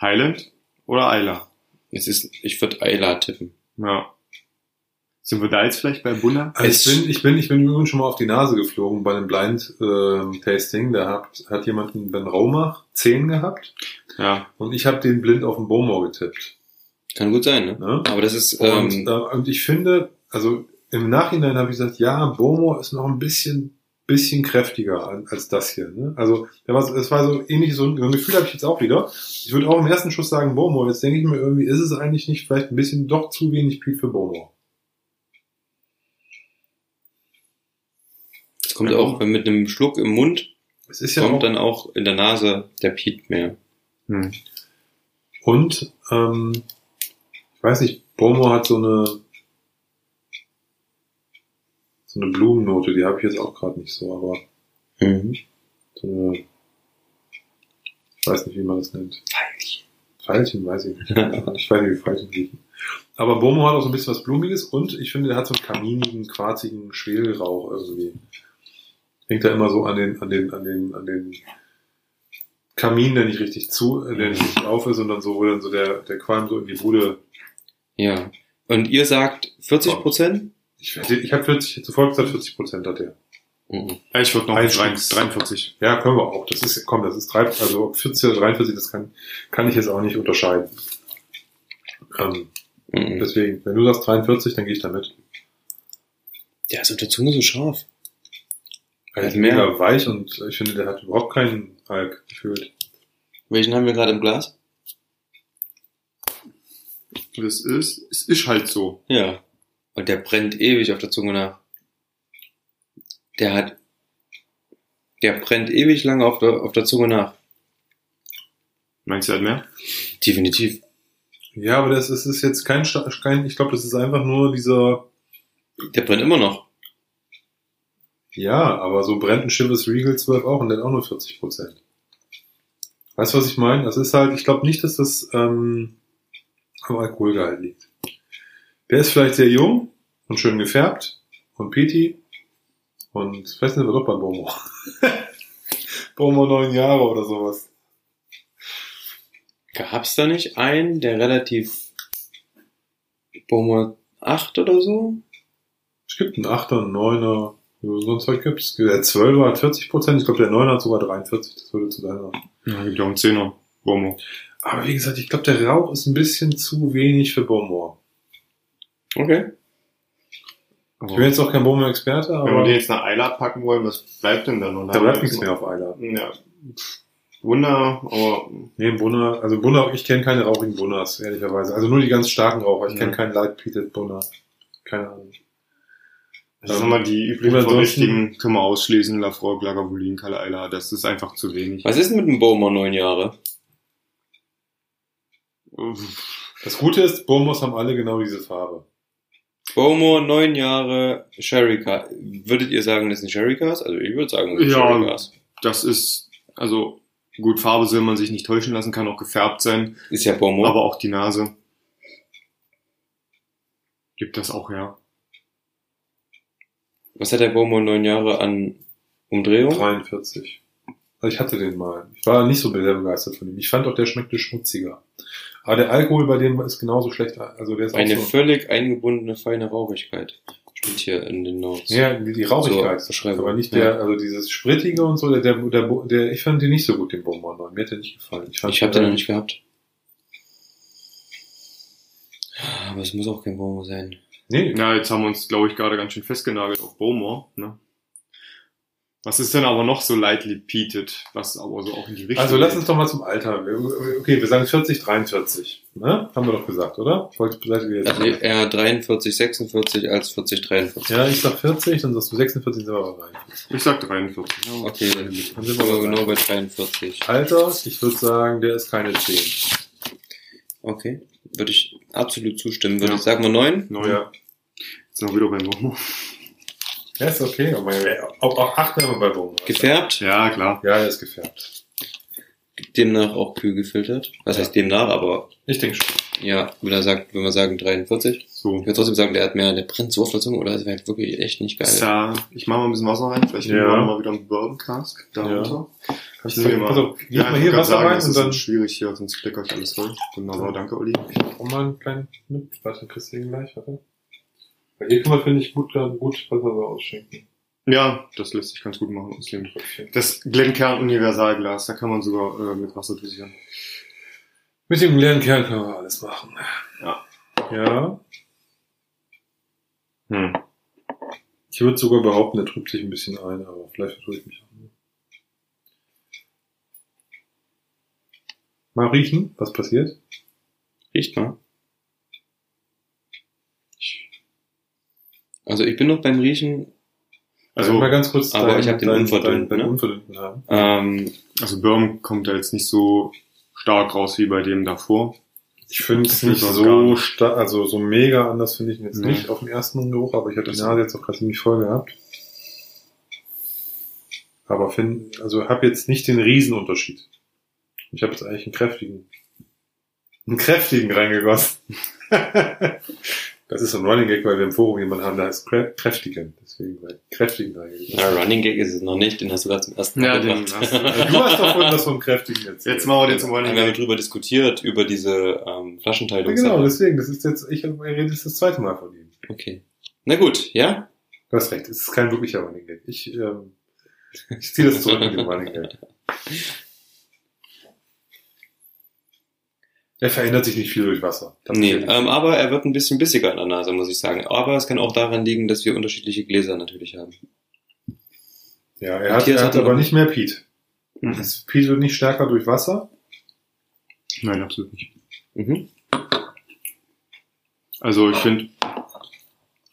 Highland oder Isla? es ist, ich würde Ayla tippen. Ja. Sind wir da jetzt vielleicht bei? Also Es- ich bin, ich bin, ich bin übrigens schon mal auf die Nase geflogen bei einem Blind ähm, Tasting. Da hat, hat jemand einen Ben Raumach 10 gehabt Ja. und ich habe den blind auf den Bowmore getippt. Kann gut sein, ne? Ne? Aber das ist, Und, ähm, äh, und ich finde, also im Nachhinein habe ich gesagt, ja, Bowmore ist noch ein bisschen, bisschen kräftiger als das hier. Ne? Also der war, so- es war so ähnlich, so ein, so ein Gefühl habe ich jetzt auch wieder. Ich würde auch im ersten Schuss sagen Bowmore. Jetzt denke ich mir irgendwie, ist es eigentlich nicht vielleicht ein bisschen doch zu wenig Pete für Bowmore. Kommt auch mit einem Schluck im Mund, Es ist ja kommt auch, dann auch in der Nase der Piet mehr. Hm. Und ähm, ich weiß nicht, Bomo hat so eine so eine Blumennote, die habe ich jetzt auch gerade nicht so, aber Mhm. so eine, ich weiß nicht, wie man das nennt. Veilchen, weiß ich nicht. ich weiß nicht, wie Veilchen riechen. Aber Bomo hat auch so ein bisschen was Blumiges und ich finde, der hat so einen kaminigen, quarzigen Schwelrauch irgendwie. Hängt da immer so an den, an den, an den, an den Kamin, der nicht richtig zu, äh, der nicht richtig auf ist, sondern so, wo dann so der, der Qualm so in die Bude. Ja. Und ihr sagt 40 Prozent? Ich, ich habe 40, zuvor gesagt 40 Prozent hat der. Mhm. Ja, Ich würde noch Ein drei- Stück. 43. Ja, können wir auch. Das ist, komm, das ist drei, also ob 40 oder 43, das kann, kann ich jetzt auch nicht unterscheiden. Ähm, Mhm. deswegen, wenn du sagst 43, dann gehe ich damit. Der ist auf der Zunge so scharf. Er ist mega weich und ich finde, der hat überhaupt keinen Alk gefühlt. Welchen haben wir gerade im Glas? Das ist, es ist halt so. Ja. Und der brennt ewig auf der Zunge nach. Der hat, der brennt ewig lange auf der, auf der Zunge nach. Meinst du halt mehr? Definitiv. Ja, aber das ist, ist jetzt kein, kein ich glaube, das ist einfach nur dieser, Der brennt immer noch. Ja, aber so brennt ein Chivas Regal 12 auch und der hat auch nur 40 Prozent. Weißt du, was ich meine? Das ist halt, ich glaube nicht, dass das ähm, am Alkoholgehalt liegt. Der ist vielleicht sehr jung und schön gefärbt und Peti und ich weiß nicht, was doch bei Bomo. Bomo neun Jahre oder sowas. Gab's da nicht einen, der relativ Bomo 8 oder so? Es gibt einen 8er, einen 9er, so ein Zeug gibt's. Der 12er hat 40 Prozent, ich glaube der 9er hat sogar 43, das würde zu deiner. Ja, gibt ja auch einen Zehner. Bomo. Aber wie gesagt, ich glaube der Rauch ist ein bisschen zu wenig für Bomor. Okay. Ich bin jetzt auch kein Bomor-Experte, Wenn wir aber den jetzt nach Eilert packen wollen, was bleibt denn dann? Da bleibt nichts mehr auf Eiler. Ja. Wunder, aber Nee, Bunner, also Bunner, ich kenne keine rauchigen Bunners, ehrlicherweise. Also nur die ganz starken Raucher. Ich kenne Ja. keinen Light Peated Bunner. Keine Ahnung. Das sind mal die üblichen Verdächtigen, können wir ausschließen, Lafroig, Lagavulin, Kalle Eiler. Das ist einfach zu wenig. Was ist denn mit dem Bomo 9 Jahre? Das Gute ist, Bomos haben alle genau diese Farbe. Bowmore, neun Jahre, Sherry Cask. Würdet ihr sagen, das ein Sherry Cask? Also ich würde sagen, das ist Ja. Sherry Cask. Das ist, also gut, Farbe soll man sich nicht täuschen lassen, kann auch gefärbt sein, Ist ja Bowmore. aber auch die Nase gibt das auch her. Was hat der Bowmore neun Jahre an Umdrehung? 43. Also ich hatte den mal. Ich war nicht so sehr begeistert von ihm. Ich fand auch, der schmeckte schmutziger. Aber der Alkohol bei dem ist genauso schlecht. Also der ist Eine so. völlig eingebundene feine Rauchigkeit. Steht hier in den Notes. Ja, die, die Rauchigkeit. So, aber nicht Ja. der, also dieses Sprittige und so, der, der, der, der ich fand den nicht so gut, den 9. Mir hat der nicht gefallen. Ich, fand Ich habe den noch nicht gehabt. Aber es muss auch kein Bowmore sein. Nee, Ja, jetzt haben wir uns, glaube ich, gerade ganz schön festgenagelt auf Bowmore, ne? Was ist denn aber noch so lightly peated, was aber so auch in die Richtung Also lass geht? uns doch mal zum Alter. Okay, wir sagen 40, 43. Ne? Haben wir doch gesagt, oder? Ich wollte vielleicht jetzt. Also eher 43, 46 als 40, 43. ja, ich sag 40, dann sagst du 46, sind wir aber rein. Ich sag 43. Ja. Okay, dann Dann sind wir aber genau bei 43. Alter, ich würde sagen, der ist keine 10. Okay, würde ich absolut zustimmen. Würde Ja. ich sagen wir 9? Neun. Ja. Jetzt noch wieder beim Bowmore. Ja, ist okay. Aber auch, auch 8 nehmen wir bei Beaumont. Gefärbt, Ja, klar. Ja, er ist gefärbt. Demnach auch kühl gefiltert. Was heißt demnach, aber Ich denke schon. ja, wenn er sagt, wenn wir sagen 43. So. Ich würde trotzdem sagen, der hat mehr, der brennt so auf der Zunge oder das wäre halt wirklich echt nicht geil. Ja, ich mache mal ein bisschen Wasser rein. Vielleicht Ja. nehmen wir mal wieder einen Bourbon Cask darunter. Kannst Ich du, nehme mal. gib Ja, mal ich hier Wasser sagen, rein das und ist dann dann schwierig hier, sonst kleckert alles voll. Wunderbar, danke, Olli. auch mal einen kleinen mit. Warte, kriegst du den gleich, warte. Bei hier kann man, finde ich, gut, gut Wasser so ausschenken. Ja, das lässt sich ganz gut machen dem. Das Glencairn Universalglas, da kann man sogar äh, mit Wasser dosieren. Mit dem leeren Kern können wir alles machen. Ja. Ja. Hm. Ich würde sogar behaupten, der trübt sich ein bisschen ein, aber vielleicht vertue ich mich auch. Mal riechen, was passiert. Riecht mal. Also ich bin noch beim Riechen, Also, mal ganz kurz. aber ich hab den unverdünnt, dein, dein ne? unverdünnten haben. ähm, also Bourbon kommt da jetzt nicht so stark raus wie bei dem davor. Ich finde es nicht so stark, also so mega anders finde ich ihn jetzt Nee. nicht auf den ersten Geruch, aber ich hatte die Das- Nase jetzt auch gerade ziemlich voll gehabt. Aber finde, also habe jetzt nicht den Riesenunterschied. Ich habe jetzt eigentlich einen kräftigen, einen kräftigen reingegossen. das ist so ein Running Gag, weil wir im Forum jemanden haben, der heißt Krä- kräftigen. Deswegen bei kräftigen reingegossen. ja, Running Gag ist es noch nicht, den hast du gerade zum ersten Ja, Mal den gebracht. hast Du hast doch vorhin das vom kräftigen erzählt. Jetzt machen wir den zum Wir Running haben Gag. drüber diskutiert, über diese ähm, Ja, Flaschenteilung. genau, deswegen, das ist jetzt, ich rede jetzt das zweite Mal von ihm. Okay. Na gut, ja? Du hast recht, es ist kein wirklicher Running Gag. Ich, ähm, ich ziehe das zurück mit dem Running Gag. Er verändert sich nicht viel durch Wasser. Nee, ähm, aber er wird ein bisschen bissiger in der Nase, muss ich sagen. Aber es kann auch daran liegen, dass wir unterschiedliche Gläser natürlich haben. ja, er hat, er hat hat aber nicht mehr Peat. Mhm. Das Peat wird nicht stärker durch Wasser. Nein, absolut nicht. Mhm. Also ich finde,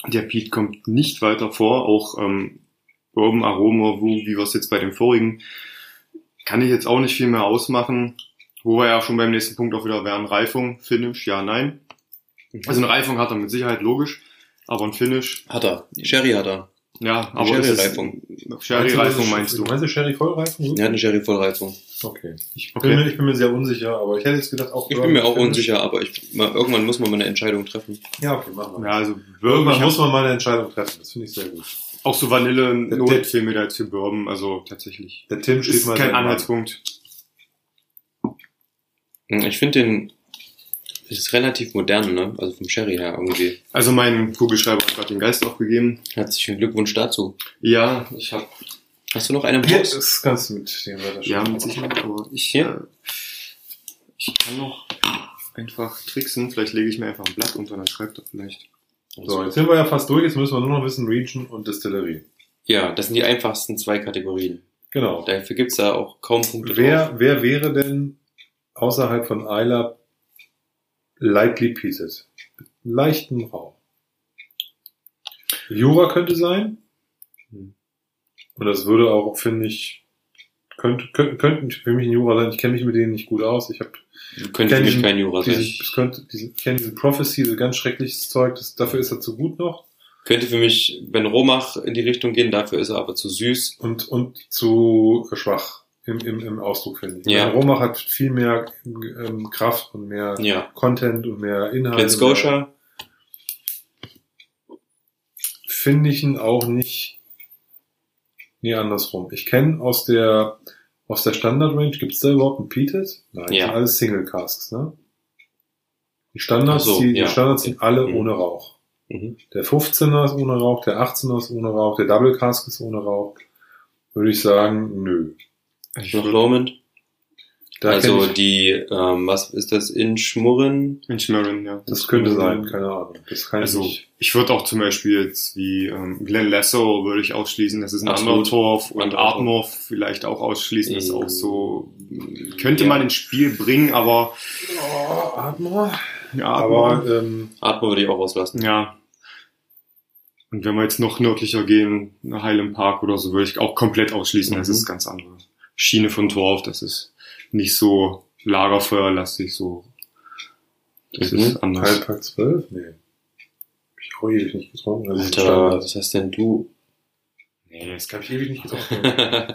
der Peat kommt nicht weiter vor, auch ähm, Bourbon, Aroma, wo, wie wir es jetzt bei dem vorigen, kann ich jetzt auch nicht viel mehr ausmachen. Wo wir ja schon beim nächsten Punkt auch wieder wären, Reifung, Finish, ja, nein. Also eine Reifung hat er mit Sicherheit logisch, aber ein Finish, Hat er. Sherry hat er. ja, Eine aber Sherry-Reifung. Sherry-Reifung meinst du? Meinst du Sherry-Vollreifung? Er hat eine Sherry-Vollreifung. Okay. Ich, Okay. Bin mir, ich bin mir sehr unsicher, aber ich hätte jetzt gedacht, auch Ich bin mir auch Finish. unsicher, aber ich, mal, irgendwann muss man mal eine Entscheidung treffen. Ja, okay, machen wir. Ja, also Irgendwann muss man mal eine Entscheidung treffen. Das finde ich sehr gut. auch so Vanille, der- fehlen mir da jetzt für Bourbon, also tatsächlich. Der Tim steht Ist mal kein. Anhaltspunkt. Hm, Ich finde den, es ist relativ modern, ne? Also vom Sherry her irgendwie. Also mein Kugelschreiber hat gerade den Geist aufgegeben. Herzlichen Glückwunsch dazu. Ja, ich habe Hast du noch einen im Ja, das kannst du mit dem weiter Ja, mit Sicherheit, aber ich, Hier? äh, ich kann noch einfach tricksen. Vielleicht lege ich mir einfach ein Blatt unter, dann schreibt er vielleicht. So, jetzt sind wir ja fast durch. Jetzt müssen wir nur noch wissen Region und Distillerie. Ja, das sind die einfachsten zwei Kategorien. Genau. Dafür gibt's da auch kaum Punkte drauf. Wer, wer wäre denn außerhalb von Isla lightly peated? Mit leichtem Rauch. Jura könnte sein. Und das würde auch, finde ich, könnte, könnten, könnten für mich ein Jura sein. Ich kenne mich mit denen nicht gut aus. Ich habe Könnte für mich kein Jura sein. könnte, diese, ich kenne diesen Prophecy, dieses ganz schreckliches Zeug. Das, dafür ist er zu gut noch Könnte für mich, wenn Romach in die Richtung gehen, dafür ist er aber zu süß. und und zu schwach im, im, im Ausdruck finde ich. Ja. Romach hat viel mehr ähm, Kraft und mehr Ja. Content und mehr Inhalt. Glen und mehr- Scotia, finde ich ihn auch nicht. Nee, andersrum. Ich kenne aus der aus der Standard Range, gibt's da überhaupt ein Peated? Nein, Ja. sind alles Single Casks, ne? Die Standards, so, die, ja. die Standards sind alle Mhm. ohne Rauch. mhm. Der 15er ist ohne Rauch, der 18er ist ohne Rauch, der Double Cask ist ohne Rauch. Würde ich sagen, nö. Lomond. Da Also die, ähm, was ist das, in Schmurren? In Schmerin, ja. das könnte sein, keine Ahnung. Das kann Also, ich ich würde auch zum Beispiel jetzt wie ähm, Glenn Lasso würde ich ausschließen, das ist ein Absolut. anderer Torf und. Ardmore vielleicht auch ausschließen, das ist auch so, Mm, könnte ja. man ins Spiel bringen, aber Oh, Atmor. ja, Aber Ardmore, ähm, würde ich auch auslassen. ja. Und wenn wir jetzt noch nördlicher gehen, nach Highland Park oder so, würde ich auch komplett ausschließen, das Mhm. ist ganz andere Schiene von Torf, das ist nicht so lagerfeuerlastig, so, das Mhm. ist anders. Halbpack 12? Nee. Hab ich auch ewig nicht getrunken. Also Alter, was hast denn du? Nee, Das kann ich ewig nicht getrunken.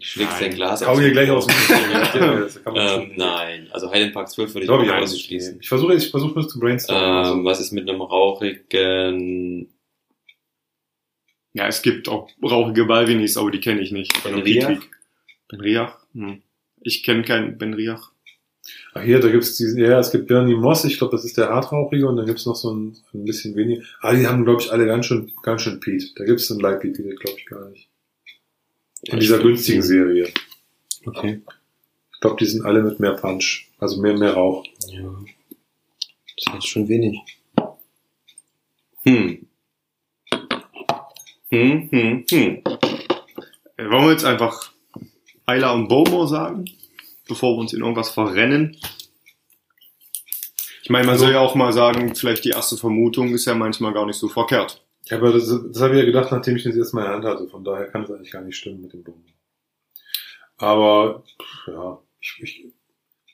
schlägst dein Glas Hau hier gleich aus dem Das ähm, schon- Nein, also Highland Park 12 würde ich Glaube ich nicht ausschließen. Ich versuche ich versuche nur zu brainstormen. Ähm, was ist mit einem rauchigen Ja, es gibt auch rauchige Balvinis, aber die kenne ich nicht. Von? Pietwig. Ben Riach? Hm. Ich kenne keinen Ben Riach. Ach hier, da gibt's diese, ja, es gibt Bernie Moss, ich glaube, das ist der hartrauchige und dann gibt's noch so ein, ein bisschen weniger. Ah, die haben, glaube ich, alle ganz schön, ganz schön Pete. Da gibt's einen Light Pete, glaube ich, gar nicht. In dieser günstigen Serie. Okay. Ich glaube, die sind alle mit mehr Punch. Also mehr, mehr Rauch. Ja. Das ist jetzt schon wenig. Hm. Hm, hm, hm. Äh, wollen wir jetzt einfach Ayla und Bomo sagen, bevor wir uns in irgendwas verrennen? Ich meine, man Also- soll ja auch mal sagen, vielleicht die erste Vermutung ist ja manchmal gar nicht so verkehrt. Ja, aber das, das habe ich ja gedacht, nachdem ich das erstmal in der Hand hatte. Von daher kann es eigentlich gar nicht stimmen mit dem Bomo. Aber, pff, ja, ich,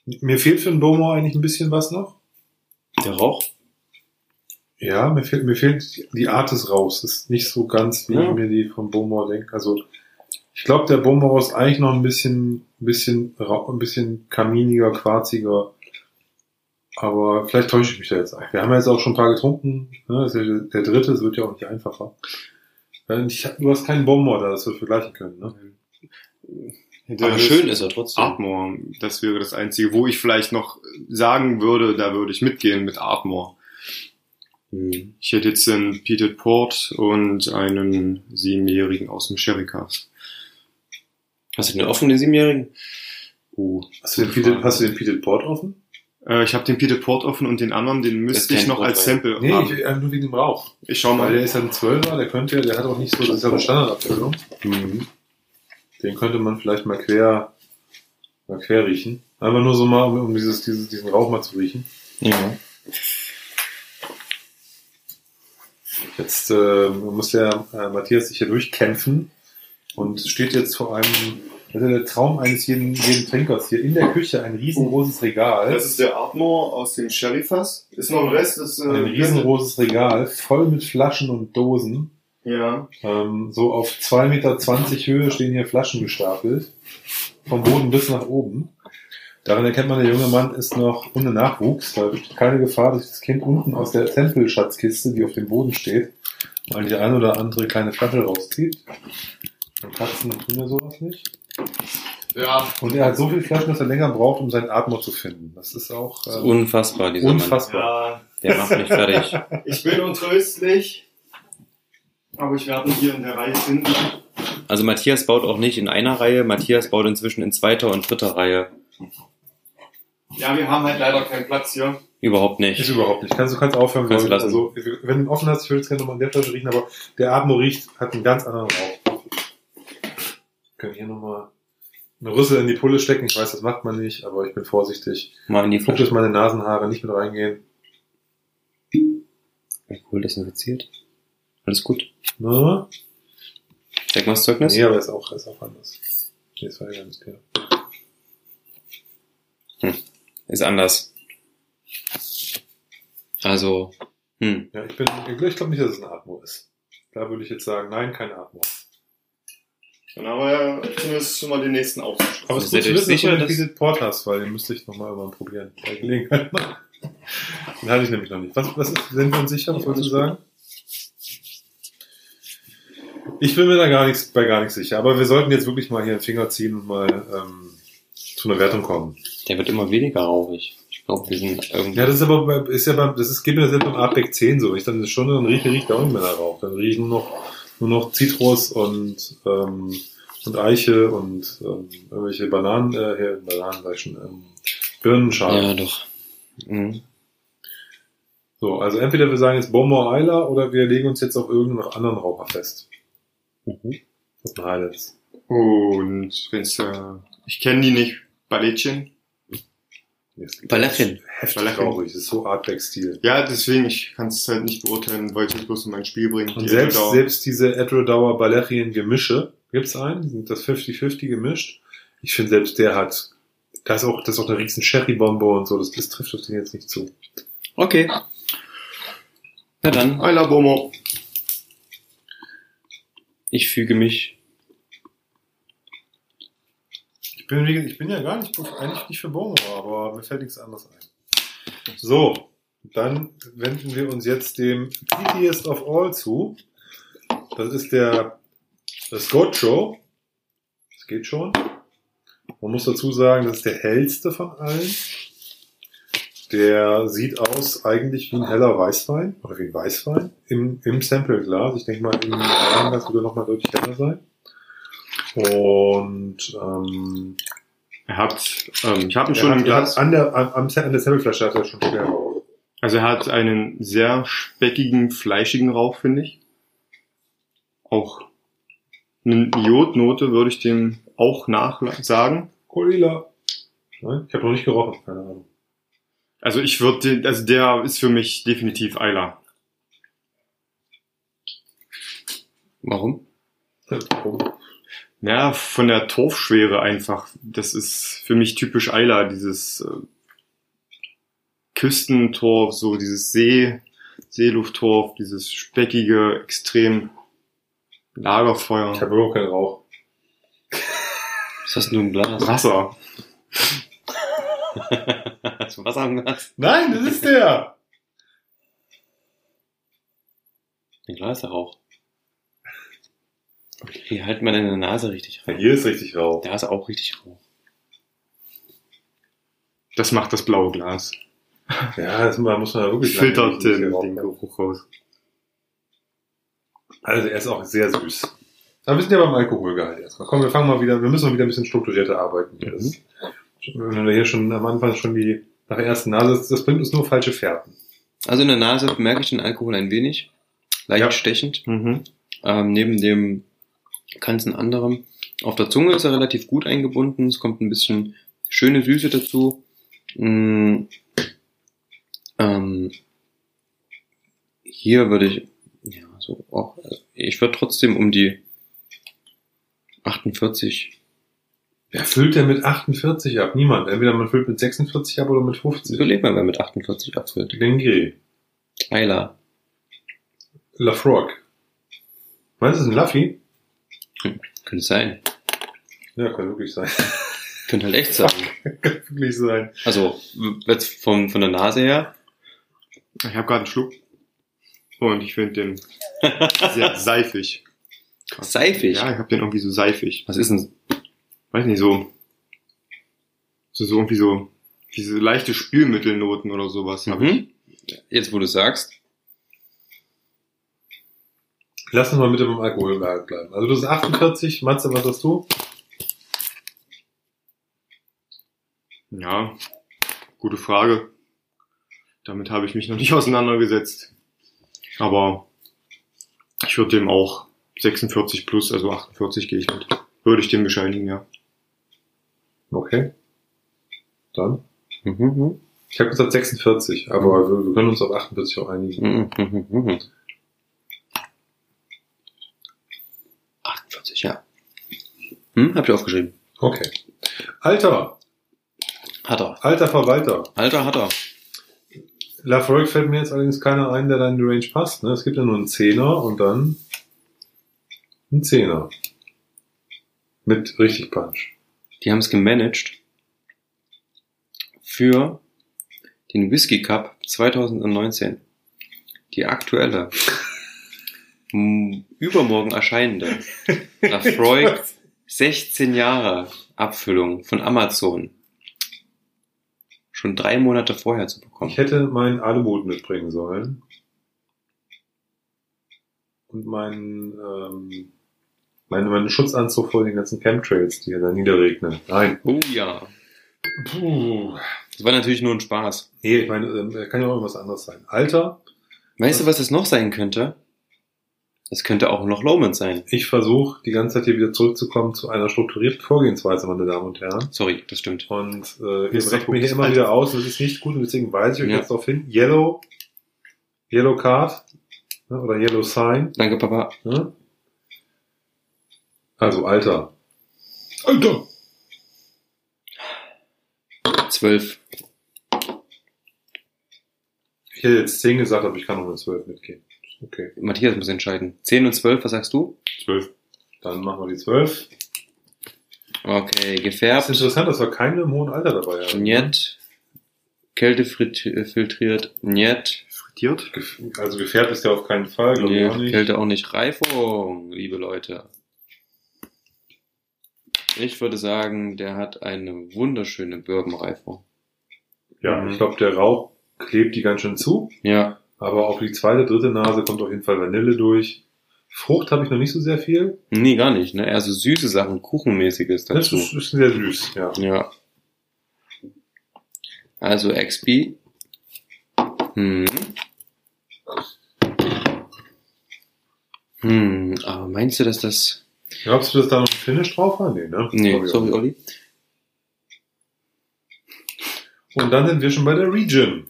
ich, mir fehlt für den Bomo eigentlich ein bisschen was noch. Der Rauch? Ja, mir fehlt, mir fehlt die Art des Rauchs. Das ist nicht so ganz, wie Ja. ich mir die vom Bomor denke. Also, ich glaube, der Bomor ist eigentlich noch ein bisschen, ein bisschen, ein bisschen kaminiger, quarziger. Aber vielleicht täusche ich mich da jetzt ein. Wir haben ja jetzt auch schon ein paar getrunken. Ne? Das ist ja der dritte, es wird ja auch nicht einfacher. Äh, Ich, hab- du hast keinen Bomber da, das wir vergleichen können. Ne? Aber schön ist er trotzdem. Ardmore, das wäre das Einzige, wo ich vielleicht noch sagen würde, da würde ich mitgehen mit Ardmore. Hm. Ich hätte jetzt einen Peated Port und einen siebenjährigen aus dem Sherry Cask. Hast du den offen, den Siebenjährigen? Oh, Hast du den Peated, hast du den Peated Port offen? Äh, ich habe den Peated Port offen und den anderen, den müsste ich noch als Portwein. Sample Nee, haben. ich, äh, nur wegen dem Rauch. Ich schau Weil der mal. ist ja ein Zwölfer, der könnte ja, der hat auch nicht so, das ist ja eine Standardabfüllung. Mhm. Den könnte man vielleicht mal quer, mal quer riechen. Einfach nur so mal, um, um dieses, dieses, diesen Rauch mal zu riechen. Ja. Jetzt äh, muss der äh, Matthias sich hier durchkämpfen und steht jetzt vor einem, das ist ja der Traum eines jeden, jeden Trinkers hier in der Küche, ein riesengroßes Regal. Das ist der Ardmore aus dem Sherry-Fass. Ist noch ein Rest. Ist, äh, ein riesengroßes Regal, voll mit Flaschen und Dosen. Ja. Ähm, so auf 2,20 Meter Höhe stehen hier Flaschen gestapelt. Vom Boden bis nach oben. Daran erkennt man, der junge Mann ist noch ohne Nachwuchs. Da besteht keine Gefahr, dass das Kind unten aus der Tempelschatzkiste, die auf dem Boden steht, mal die ein oder andere kleine Flasche rauszieht. Und Katzen tun ja sowas nicht. Ja. Und er hat so viele Flaschen, dass er länger braucht, um seinen Atmer zu finden. Das ist auch Das ist äh, unfassbar, dieser unfassbar. Ja. Mann. Der macht mich fertig. Ich bin untröstlich. Aber ich werde ihn hier in der Reihe finden. Also Matthias baut auch nicht in einer Reihe, Matthias baut inzwischen in zweiter und dritter Reihe. Ja, wir haben halt leider keinen Platz hier. Überhaupt Ist nicht. überhaupt nicht. Kannst, du kannst aufhören, Kannst ich. lassen. Also, wenn du ihn offen hast, ich würde es gerne nochmal in der Flasche riechen, aber der Atmo riecht, hat einen ganz anderen Rauch. Können hier nochmal eine Rüssel in die Pulle stecken. Ich weiß, das macht man nicht, aber ich bin vorsichtig. Mal in die Ich Flasche. dass meine Nasenhaare nicht mit reingehen. Alkohol desinfiziert. Alles gut. Ne? Zeig mal das Zeugnis. Nee, aber ist auch, ist auch anders. Nee, das war ja ganz klar. Ist anders. Also, hm. Ja, ich bin, ich glaube nicht, dass es ein Atmo ist. Da würde ich jetzt sagen, nein, kein Atmo. Dann haben wir ja zumindest schon mal den nächsten Austausch. Aber es ist gut zu wissen, dass du den Port hast, weil den müsste ich nochmal irgendwann probieren. Bei Gelegenheit. Den hatte ich nämlich noch nicht. Was, was ist, sind wir uns sicher? Was wolltest du sagen? Ich bin mir da gar nichts, bei gar nichts sicher. Aber wir sollten jetzt wirklich mal hier einen Finger ziehen und mal ähm, zu einer Wertung kommen. Der wird immer weniger rauchig. Ich glaube, wir sind irgendwie. Ja, das ist aber, bei- ist ja beim, das ist, geht mir selbst beim Artback 10 so. Wenn ich dann eine Stunde, dann rieche, riecht da auch nicht mehr nach Rauch. Dann rieche ich nur noch, nur noch Zitrus und, ähm, und Eiche und, ähm, irgendwelche Bananen, äh, Bananen, sag ich schon, ähm, Birnenschalen. ja, doch. Mhm. So, also entweder wir sagen jetzt Beaumont Isla oder wir legen uns jetzt auf irgendeinen anderen Raucher fest. Mhm. Das ist ein Highlights. Und wenn's, äh, ich kenne die nicht, Balletchen. Ballerchen. Heftig Ballerchen. rauchig, das ist so Artback-Stil. Ja, deswegen, ich kann es halt nicht beurteilen, weil ich nicht bloß in mein Spiel bringe. Und selbst, selbst diese Edrodauer Ballerien Gemische, gibt's einen, sind das 50-50 gemischt. Ich finde selbst der hat, da ist auch, das ist auch der riesen Sherry-Bombe und so, das, das trifft auf den jetzt nicht zu. Okay. Na dann, Eila Bomo. ich füge mich. Ich bin, ich bin ja gar nicht, eigentlich nicht für Bomo, aber mir fällt nichts anderes ein. So, dann wenden wir uns jetzt dem Pettiest of All zu. Das ist der, Scotcho. Das geht schon. Man muss dazu sagen, das ist der hellste von allen. Der sieht aus eigentlich wie ein heller Weißwein oder wie ein Weißwein im, im Sampleglas. Ich denke mal, im Weinglas wird er nochmal deutlich heller sein. Und ähm, Er hat, ähm, ich habe ihn schon hat, im Glas. an der, an, am- an der Sampleflasche hat er schon schwer Rauch. Also er hat einen sehr speckigen, fleischigen Rauch, finde ich. Auch eine Iodnote würde ich dem auch nachsagen. Colila. Nein, ich habe noch nicht gerochen, keine Ahnung. Also ich würde, den- also der ist für mich definitiv Eiler. Warum? Ja, von der Torfschwere einfach. Das ist für mich typisch Eiler, dieses äh, Küstentorf, so dieses See, Seelufttorf, dieses speckige, extrem Lagerfeuer. Ich habe überhaupt keinen Rauch. Was hast du im Glas? Wasser. Hast du Wasser im Glas? Nein, das ist der! Ein Glas der Rauch. Hier halt mal deine Nase richtig Ja, rein. hier ist richtig Rauch. Da ist auch richtig Rauch. Das macht das blaue Glas. Ja, das muss man wirklich Filtert den, den. Geruch raus. Also er ist auch sehr süß. Aber wir sind ja beim Alkoholgehalt erstmal. Komm, wir fangen mal wieder, wir müssen mal wieder ein bisschen strukturierter arbeiten. Hier. Das, wenn wir hier schon am Anfang schon die, nach der ersten Nase, das, das bringt uns nur falsche Fährten. Also in der Nase bemerke ich den Alkohol ein wenig. Leicht Ja. stechend. Mhm. Ähm, neben dem ganzen anderen. Auf der Zunge ist er relativ gut eingebunden. Es kommt ein bisschen schöne Süße dazu. Mm, ähm, hier würde ich, ja, so auch, also ich würde trotzdem um die 48. Wer füllt denn mit 48 ab? Niemand. Entweder man füllt mit 46 ab oder mit 50. Überleg mal, wer mit 48 abfüllt. Lafroig. Meinst du, das ist ein Laffy? Könnte sein. Ja, kann wirklich sein. Könnte halt echt sein. kann wirklich sein. Also, jetzt von, von der Nase her. Ich habe gerade einen Schluck. Und ich finde den sehr seifig. Seifig. Ja, ich habe den irgendwie so seifig. Was ist denn? Weiß nicht, so. So, so irgendwie so. Diese leichte Spülmittelnoten oder sowas hab ich. Mhm. Jetzt, wo du sagst. Lass uns mal bitte beim Alkoholgehalt bleiben. Also du bist 48, Matze, was hast du? Ja, gute Frage. Damit habe ich mich noch nicht auseinandergesetzt. Aber ich würde dem auch 46 plus, also 48 gehe ich mit. Würde ich dem bescheinigen, ja. Okay. Dann. Mhm, mhm. Ich habe gesagt 46, aber wir, wir können uns auf 48 auch einigen. Mhm, mhm, mhm. 48, ja. Hm, hab ich aufgeschrieben. Okay. Alter. Hat er. Alter Verwalter. Alter hat er. Lafroig fällt mir jetzt allerdings keiner ein, der da in die Range passt. Ne? Es gibt ja nur einen Zehner und dann einen Zehner. Mit richtig Punch. Die haben es gemanagt für den Whisky Cup 2019. Die aktuelle, übermorgen erscheinende Lafroig 16 Jahre Abfüllung von Amazon. Schon drei Monate vorher zu bekommen. Ich hätte meinen Aluboot mitbringen sollen. Und meinen, ähm, meinen, meinen Schutzanzug vor den ganzen Chemtrails, die hier da niederregnen. Nein. Oh ja. Puh. Das war natürlich nur ein Spaß. Nee, ich meine, ähm, kann ja auch irgendwas anderes sein. Alter, Weißt du, was es noch sein könnte? Es könnte auch noch Lomond sein. ich versuche die ganze Zeit hier wieder zurückzukommen zu einer strukturierten Vorgehensweise, meine Damen und Herren. Sorry, das stimmt. Und äh, ihr brecht mir hier immer wieder aus und das ist nicht gut und deswegen weise ich euch Ja. jetzt darauf hin. Yellow, Yellow Card ne, oder Yellow Sign. Danke, Papa. Ne? Also Alter. Alter! Zwölf. Ich hätte jetzt 10 gesagt, aber ich kann noch eine 12 mitgehen. Okay. Matthias muss entscheiden. Zehn und zwölf, was sagst du? 12. Dann machen wir die 12. Okay, Das gefärbt. ist interessant, dass wir keine im hohen Alter dabei haben. Njet. Kälte äh, filtriert. Njet. Frittiert. Also gefährdet ist ja auf keinen Fall, glaube ich auch Nee, nicht. Kälte auch nicht. Reifung, liebe Leute. Ich würde sagen, der hat eine wunderschöne Bourbon-Reifung. Ja, ich glaube, der Rauch klebt die ganz schön zu. Ja, Aber auf die zweite, dritte Nase kommt auf jeden Fall Vanille durch. Frucht habe ich noch nicht so sehr viel. nee, gar nicht, ne? Eher so süße Sachen, Kuchenmäßiges Das dazu. ist, ist sehr süß, ja. Ja. Also XP. Hm. Hm, aber meinst du, dass das... Glaubst du, dass da noch ein Finish drauf war? Nee, ne? Nee, auch sorry, nicht. Olli. Und dann sind wir schon bei der Region.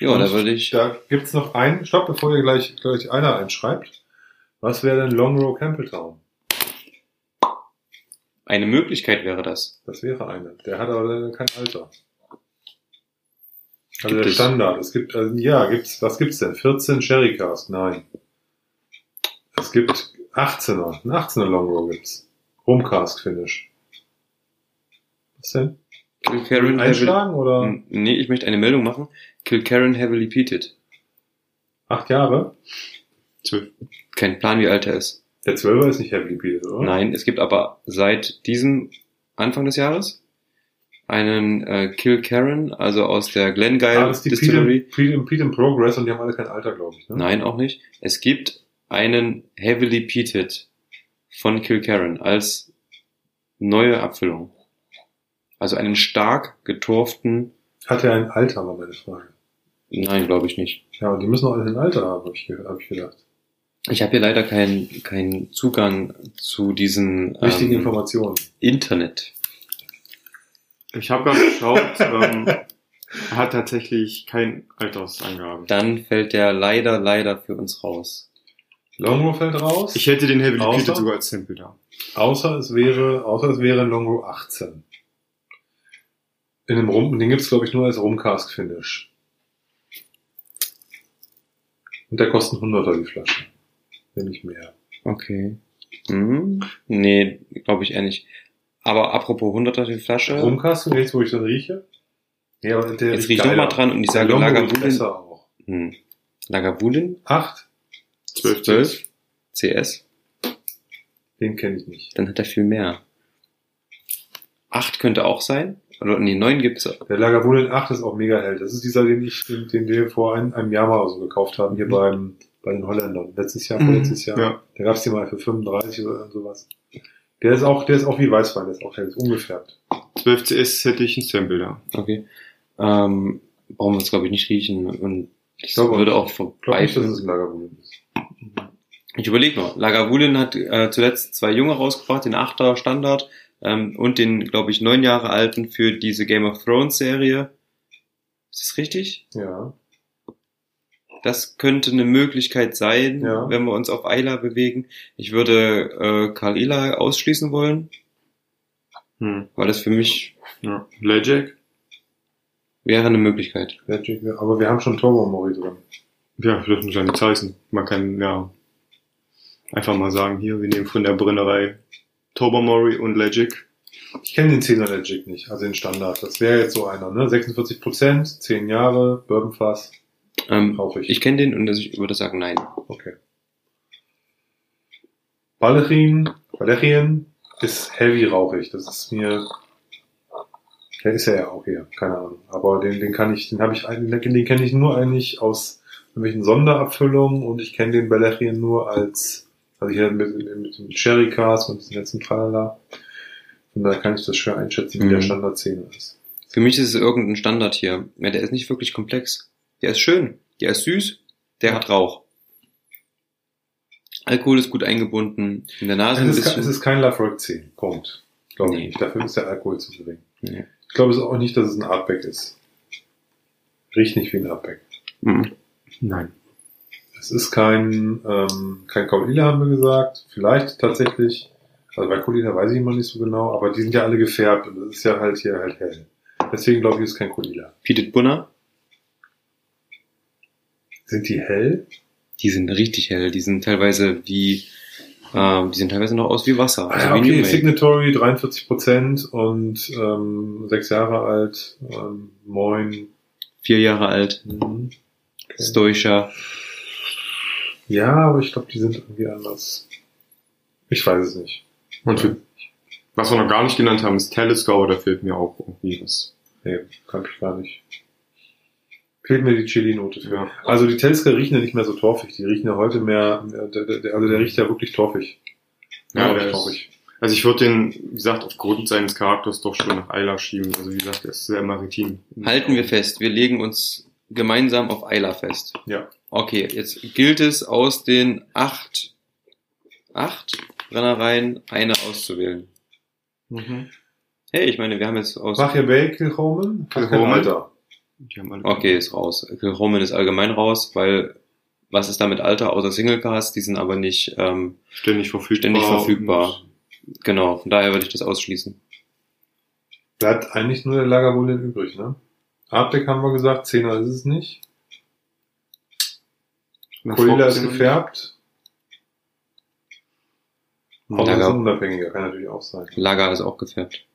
Ja, da würde ich... Da gibt's noch einen, stopp, bevor ihr gleich, gleich einer einschreibt. Was wäre denn Long Row Campbelltown? Eine Möglichkeit wäre das. Das wäre eine. Der hat aber leider kein Alter. Also Gibt der es? Standard. Es gibt, also, ja, gibt's, was gibt's denn? 14 Sherry Cask? Nein. Es gibt 18er. Ein 18er Long Row gibt's. Rum Cask Finish. Was denn? Kilkerran Einschlagen oder nee, ich möchte eine Meldung machen. Kilkerran Heavily Peated. acht Jahre? Zwölf. Kein Plan, wie alt er ist. Der 12er ist nicht heavy peated, oder? Nein, es gibt aber seit diesem Anfang des Jahres einen äh, Kilkerran, also aus der Glengyle Ah, das ist die Distillery. Pete, Pete, Pete in Progress und die haben alle kein Alter, glaube ich. Ne? Nein, auch nicht. Es gibt einen Heavily Peated von Kilkerran als neue Abfüllung. Also einen stark getorften, Hat er ein Alter, war meine Frage. Nein, glaube ich nicht. Ja, und die müssen auch alle ein Alter haben, habe ich, hab ich gedacht. Ich habe hier leider keinen keinen Zugang zu diesen Wichtige ähm, Informationen. Internet. Ich habe gerade geschaut, ähm, er hat tatsächlich kein Altersangaben. Dann fällt der leider, leider für uns raus. Longrow fällt raus. Ich hätte den Heavy Außer? Sogar als Sample da. Außer es wäre, außer es wäre Longrow 18. In dem Rum, den gibt's glaube ich nur als Rumcask Finish. Und der kostet 100er die Flasche. Wenn nicht mehr. Okay. Hm? Nee, glaube ich eher nicht. Aber apropos 100er die Flasche. Rumcask, jetzt wo ich dann rieche? Ja, aber der Jetzt riecht riech ich geiler. nochmal dran und ich sage Lagavulin. besser auch. Hm. Lagavulin, 8? 12, 12, CS, Den kenne ich nicht. dann hat er viel mehr. 8 könnte auch sein. Oder nee, 9 gibt's. Der Lagavulin 8 ist auch mega hell. Das ist dieser, den ich, den, den wir vor ein, einem Jahr mal so gekauft haben, hier beim, bei den Holländern. Letztes Jahr, Mhm. vorletztes Jahr. Ja. Da gab's die mal für 35 oder sowas. Der ist auch, der ist auch wie Weißwein, der ist auch hell, ist ungefärbt. 12 CS hätte ich ein Sample da. Okay. Ähm, brauchen wir es, glaube ich, nicht riechen. Und ich glaube würde auch Ich glaube vorbei. nicht, dass es ein Lagavulin ist. Ich überlege mal. Lagavulin hat äh, zuletzt zwei Junge rausgebracht, den Achter Standard ähm, und den, glaube ich, neun Jahre alten für diese Game of Thrones Serie. Ist das richtig? Ja. Das könnte eine Möglichkeit sein, Ja. wenn wir uns auf Eila bewegen. Ich würde äh, Karl Ila ausschließen wollen. Hm. War das für mich, Ja. Lejack? wäre eine Möglichkeit. Magic, aber wir haben schon Turbo Mori drin. Ja, das muss ja nichts heißen. Man kann, ja, einfach mal sagen, hier, wir nehmen von der Brennerei Tobermory und Legic. Ich kenne den 10er Legic nicht, also den Standard. Das wäre jetzt so einer, ne? 46 Prozent, 10 Jahre, Bourbonfass, Ähm, rauchig. ich kenne den und ich würde sagen nein. Okay. Ballerin, Ballerien ist heavy rauchig. Das ist mir, der ist ja auch hier, keine Ahnung. Aber den, den kann ich, den habe ich eigentlich, den kenne ich nur eigentlich aus irgendwelchen Sonderabfüllungen und ich kenne den Ballerien nur als, also hier mit, mit dem Sherry Cast und diesem letzten Tralala. Und da kann ich das schwer einschätzen, wie Mhm. der Standard 10 ist. Für mich ist es irgendein Standard hier. Ja, der ist nicht wirklich komplex. Der ist schön. Der ist süß. Der hat Rauch. Alkohol ist gut eingebunden. In der Nase ein Es ist, ke- bisschen. es ist kein Lafroig 10, Punkt. Glaube Nee. ich nicht. Dafür ist der Alkohol zu gering. Nee. Ich glaube es auch nicht, dass es ein Artback ist. Riecht nicht wie ein Artback. Mhm. Nein. Es ist kein, ähm, kein Colila, haben wir gesagt. Vielleicht tatsächlich. Also bei Colila weiß ich immer nicht so genau, aber die sind ja alle gefärbt und das ist ja halt hier halt hell. Deswegen glaube ich, ist kein Colila. Peated Bunner, Sind die hell? die sind richtig hell. Die sind teilweise wie, ähm, die sehen teilweise noch aus wie Wasser. Also Ah, wie okay, New Make. Signatory 43 Prozent und ähm, sechs Jahre alt. Ähm, moin. Vier Jahre alt. Mhm. Okay. Stoischer. Ja, aber ich glaube, die sind irgendwie anders. Ich weiß es nicht. Und für, was wir noch gar nicht genannt haben, ist Telescope, da fehlt mir auch irgendwie was. Nee, kann ich gar nicht. Fehlt mir die Chili-Note für. Ja. Also die Telsker riechen ja nicht mehr so torfig. Die riechen ja heute mehr, der, also der riecht ja wirklich torfig. Ja, Wirklich der ist- torfig. Also ich würde den, wie gesagt, aufgrund seines Charakters doch schon nach Eiler schieben. Also wie gesagt, er ist sehr maritim. Halten wir fest, wir legen uns gemeinsam auf Eila fest. Ja. Okay, jetzt gilt es aus den acht, acht Brennereien eine auszuwählen. Mhm. Hey, ich meine, wir haben jetzt aus... Mach ihr Bay Kilhoman? Hat kein Kilhoman. Alter. Okay, ist raus. Kilhoman ist allgemein raus, weil was ist da mit Alter außer Singlecast? Die sind aber nicht, ähm, ständig verfügbar. Ständig verfügbar. Genau, von daher würde ich das ausschließen. Bleibt eigentlich nur der Lagerwullen übrig, ne? Artback haben wir gesagt, 10er ist es nicht. Nach Colilla ist gefärbt. Unabhängiger, kann natürlich auch sein. Lager ist auch gefärbt.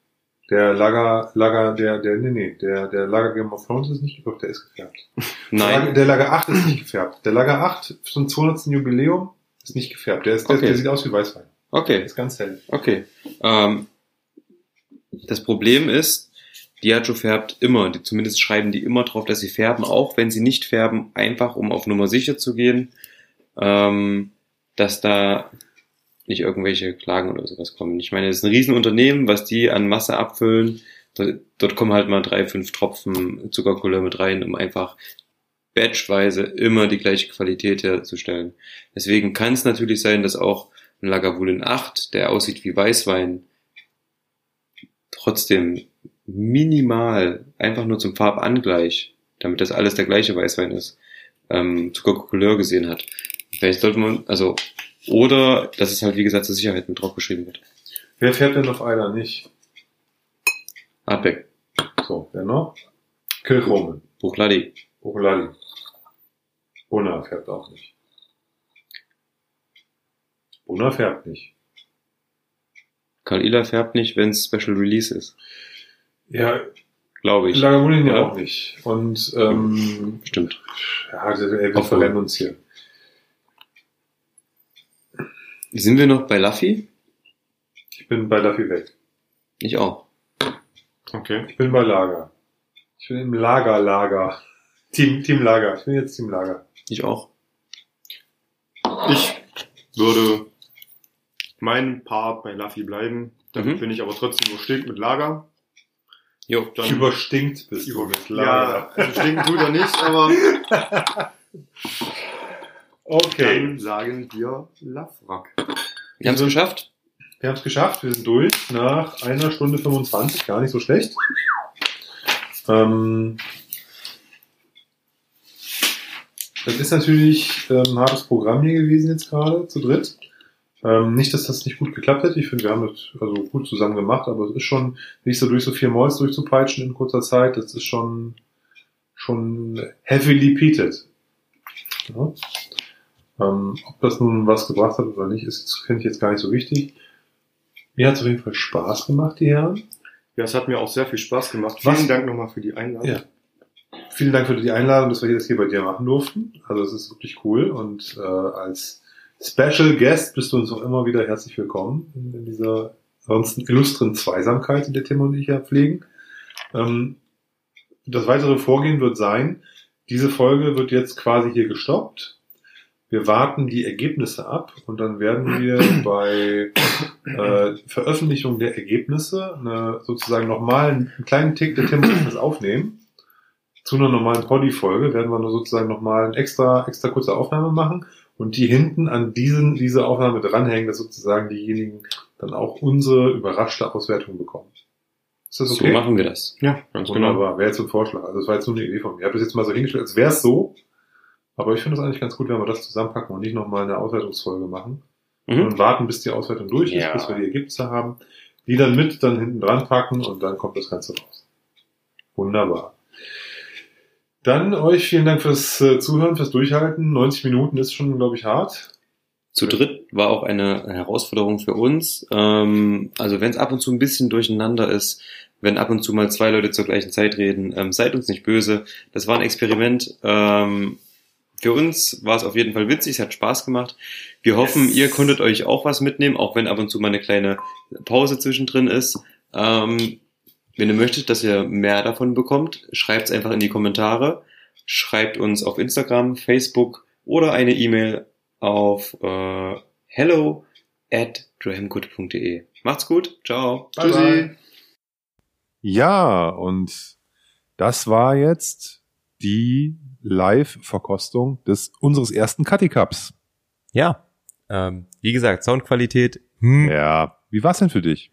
Der Lager, Lager, der, der, nee, nee, der, der Lager Game of Thrones ist nicht gefärbt, der ist gefärbt. Der Lager, Nein, der Lager 8 ist nicht gefärbt. Der Lager 8 zum 200. Jubiläum ist nicht gefärbt. Der, ist, der, Okay. der sieht aus wie Weißwein. Der okay, ist ganz hell. okay. Ähm, das Problem ist, Diageo färbt immer, die, zumindest schreiben die immer drauf, dass sie färben, auch wenn sie nicht färben, einfach um auf Nummer sicher zu gehen, ähm, dass da nicht irgendwelche Klagen oder sowas kommen. Ich meine, es ist ein Riesenunternehmen, was die an Masse abfüllen. Dort, dort kommen halt mal drei, fünf Tropfen Zuckercouleur mit rein, um einfach batchweise immer die gleiche Qualität herzustellen. Deswegen kann es natürlich sein, dass auch ein Lagavulin 8, der aussieht wie Weißwein, trotzdem minimal, einfach nur zum Farbangleich, damit das alles der gleiche Weißwein ist, ähm, Zuckercouleur gesehen hat. Vielleicht sollte man, also, oder, dass es halt, wie gesagt, zur Sicherheit mit drauf geschrieben wird. Wer färbt denn auf einer nicht? Artback, So, wer noch? Kilchroman. Buchladi, Okolali. Buna färbt auch nicht. Buna färbt nicht. Karl Ila färbt nicht, wenn es Special Release ist. Ja, Glaube ich. Lagerwulin ja Oder? auch nicht. Und, ähm, Stimmt. ja, ey, wir verrennen uns hier. Sind wir noch bei Laffy? Ich bin bei Duffy weg. Ich auch. Okay. Ich bin bei Lager. Ich bin im Lager, Lager. Team, Team Lager. Ich bin jetzt Team Lager. Ich auch. Ich würde meinen Part bei Luffy bleiben. Damit Mhm. bin ich aber trotzdem überstinkt mit Lager. Jo. Dann Überstinkt bist du über mit Ja, also stinken tut er nicht, aber Okay. dann sagen wir Lafrak. Wir haben es geschafft. Wir haben es geschafft. Wir sind durch nach einer Stunde 25. Gar nicht so schlecht. Ähm, das ist natürlich ähm, ein hartes Programm hier gewesen jetzt gerade, zu dritt. Ähm, nicht, dass das nicht gut geklappt hätte. Ich finde, wir haben das also gut zusammen gemacht, aber es ist schon nicht so durch so vier Malls durchzupeitschen in kurzer Zeit. Das ist schon, schon heavily peated. Ja. Ähm, ob das nun was gebracht hat oder nicht, ist, finde ich jetzt gar nicht so wichtig. Mir hat es auf jeden Fall Spaß gemacht, die Herren. Ja, es hat mir auch sehr viel Spaß gemacht. Was? Vielen Dank nochmal für die Einladung. Ja. Vielen Dank für die Einladung, dass wir das hier bei dir machen durften. Also es ist wirklich cool und äh, als Special Guest bist du uns auch immer wieder herzlich willkommen in, dieser ansonsten illustren Zweisamkeit, in der Tim und ich ja pflegen. Ähm, das weitere Vorgehen wird sein, diese Folge wird jetzt quasi hier gestoppt. Wir warten die Ergebnisse ab und dann werden wir bei äh, Veröffentlichung der Ergebnisse eine, sozusagen nochmal einen kleinen Tick der Tim aufnehmen. Zu einer normalen Poddy-Folge werden wir nur sozusagen nochmal eine extra, extra kurze Aufnahme machen und die hinten an diesen, diese Aufnahme dranhängen, dass sozusagen diejenigen dann auch unsere überraschte Auswertung bekommen. Ist das So okay? machen wir das. Ja, ganz genau. Wunderbar. Wäre jetzt so ein Vorschlag. Also das war jetzt nur eine Idee von mir. Ich habe das jetzt mal so hingestellt, als wäre es so. Aber ich finde es eigentlich ganz gut, wenn wir das zusammenpacken und nicht nochmal eine Auswertungsfolge machen. Mhm. Und warten, bis die Auswertung durch ist, Ja. bis wir die Ergebnisse haben. Die dann mit dann hinten dran packen und dann kommt das Ganze raus. Wunderbar. Dann euch vielen Dank fürs äh, Zuhören, fürs Durchhalten. 90 Minuten ist schon, glaube ich, hart. Zu dritt war auch eine Herausforderung für uns. Ähm, also wenn es ab und zu ein bisschen durcheinander ist, wenn ab und zu mal zwei Leute zur gleichen Zeit reden, ähm, seid uns nicht böse. Das war ein Experiment. Ähm, für uns war es auf jeden Fall witzig, es hat Spaß gemacht. Wir hoffen, ihr konntet euch auch was mitnehmen, auch wenn ab und zu mal eine kleine Pause zwischendrin ist. Ähm, wenn ihr möchtet, dass ihr mehr davon bekommt, schreibt es einfach in die Kommentare. Schreibt uns auf Instagram, Facebook oder eine E-Mail auf äh, hello at grahamgood.de. Macht's gut, ciao. Bye, bye. Ja, und das war jetzt die Live-Verkostung des unseres ersten Cutty Cups. Ja, ähm, wie gesagt, Soundqualität. Hm. Ja. Wie war's denn für dich?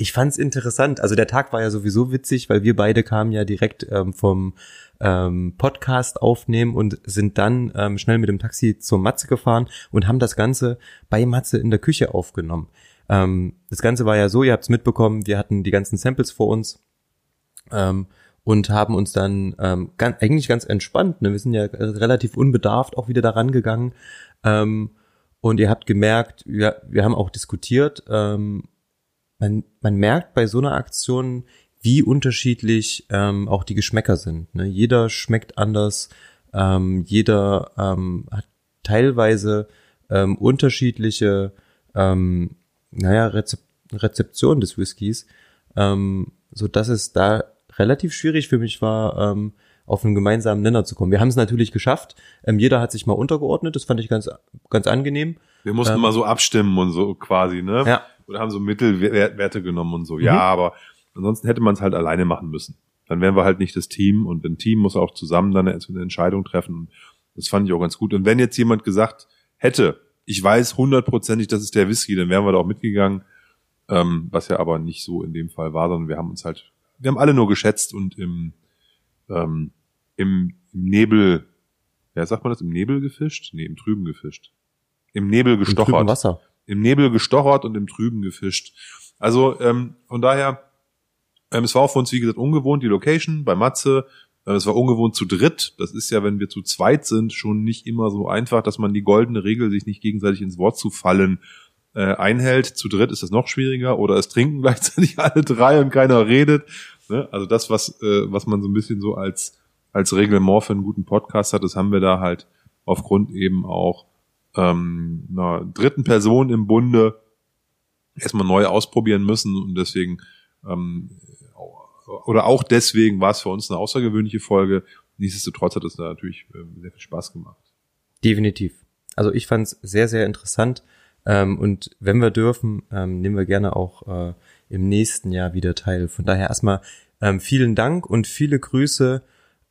Ich fand's interessant. Also der Tag war ja sowieso witzig, weil wir beide kamen ja direkt ähm, vom ähm, Podcast aufnehmen und sind dann ähm, schnell mit dem Taxi zur Matze gefahren und haben das Ganze bei Matze in der Küche aufgenommen. Ähm, das Ganze war ja so, ihr habt's mitbekommen, wir hatten die ganzen Samples vor uns ähm, und haben uns dann ähm, ganz, eigentlich ganz entspannt, ne? wir sind ja relativ unbedarft auch wieder daran gegangen und ihr habt gemerkt, wir, wir haben auch diskutiert, man, man merkt bei so einer Aktion, wie unterschiedlich ähm, auch die Geschmäcker sind. Ne? Jeder schmeckt anders, ähm, jeder ähm, hat teilweise ähm, unterschiedliche, ähm, naja, Rezep Rezeption des Whiskys, ähm, so dass es da relativ schwierig für mich war, ähm, auf einen gemeinsamen Nenner zu kommen. Wir haben es natürlich geschafft. Ähm, jeder hat sich mal untergeordnet. Das fand ich ganz, ganz angenehm. Wir mussten Ähm, mal so abstimmen und so quasi, ne? Ja. Oder haben so Mittelwerte genommen und so. Ja, aber ansonsten hätte man es halt alleine machen müssen. Dann wären wir halt nicht das Team und ein Team muss auch zusammen dann eine eine Entscheidung treffen. Das fand ich auch ganz gut. Und wenn jetzt jemand gesagt hätte, ich weiß hundertprozentig, das ist der Whisky, dann wären wir da auch mitgegangen. Ähm, was ja aber nicht so in dem Fall war, sondern wir haben uns halt, wir haben alle nur geschätzt und im, ähm, im, im Nebel, ja, sagt man das, im Nebel gefischt? Nee, im Trüben gefischt. Im Nebel Im gestochert Wasser. Im Nebel gestochert und im Trüben gefischt. Also ähm, von daher, ähm, es war auch für uns, wie gesagt, ungewohnt, die Location bei Matze. Ähm, es war ungewohnt zu dritt. Das ist ja, wenn wir zu zweit sind, schon nicht immer so einfach, dass man die goldene Regel, sich nicht gegenseitig ins Wort zu fallen, äh, einhält. Zu dritt ist das noch schwieriger. Oder es trinken gleichzeitig alle drei und keiner redet. Ne? Also das, was, äh, was man so ein bisschen so als, als Reglement für einen guten Podcast hat, das haben wir da halt aufgrund eben auch ähm, einer dritten Person im Bunde erstmal neu ausprobieren müssen und deswegen ähm, oder auch deswegen war es für uns eine außergewöhnliche Folge. Nichtsdestotrotz hat es da natürlich äh, sehr viel Spaß gemacht. Definitiv. Also ich fand es sehr, sehr interessant. Ähm, und wenn wir dürfen, ähm, nehmen wir gerne auch äh, im nächsten Jahr wieder teil. Von daher erstmal ähm, vielen Dank und viele Grüße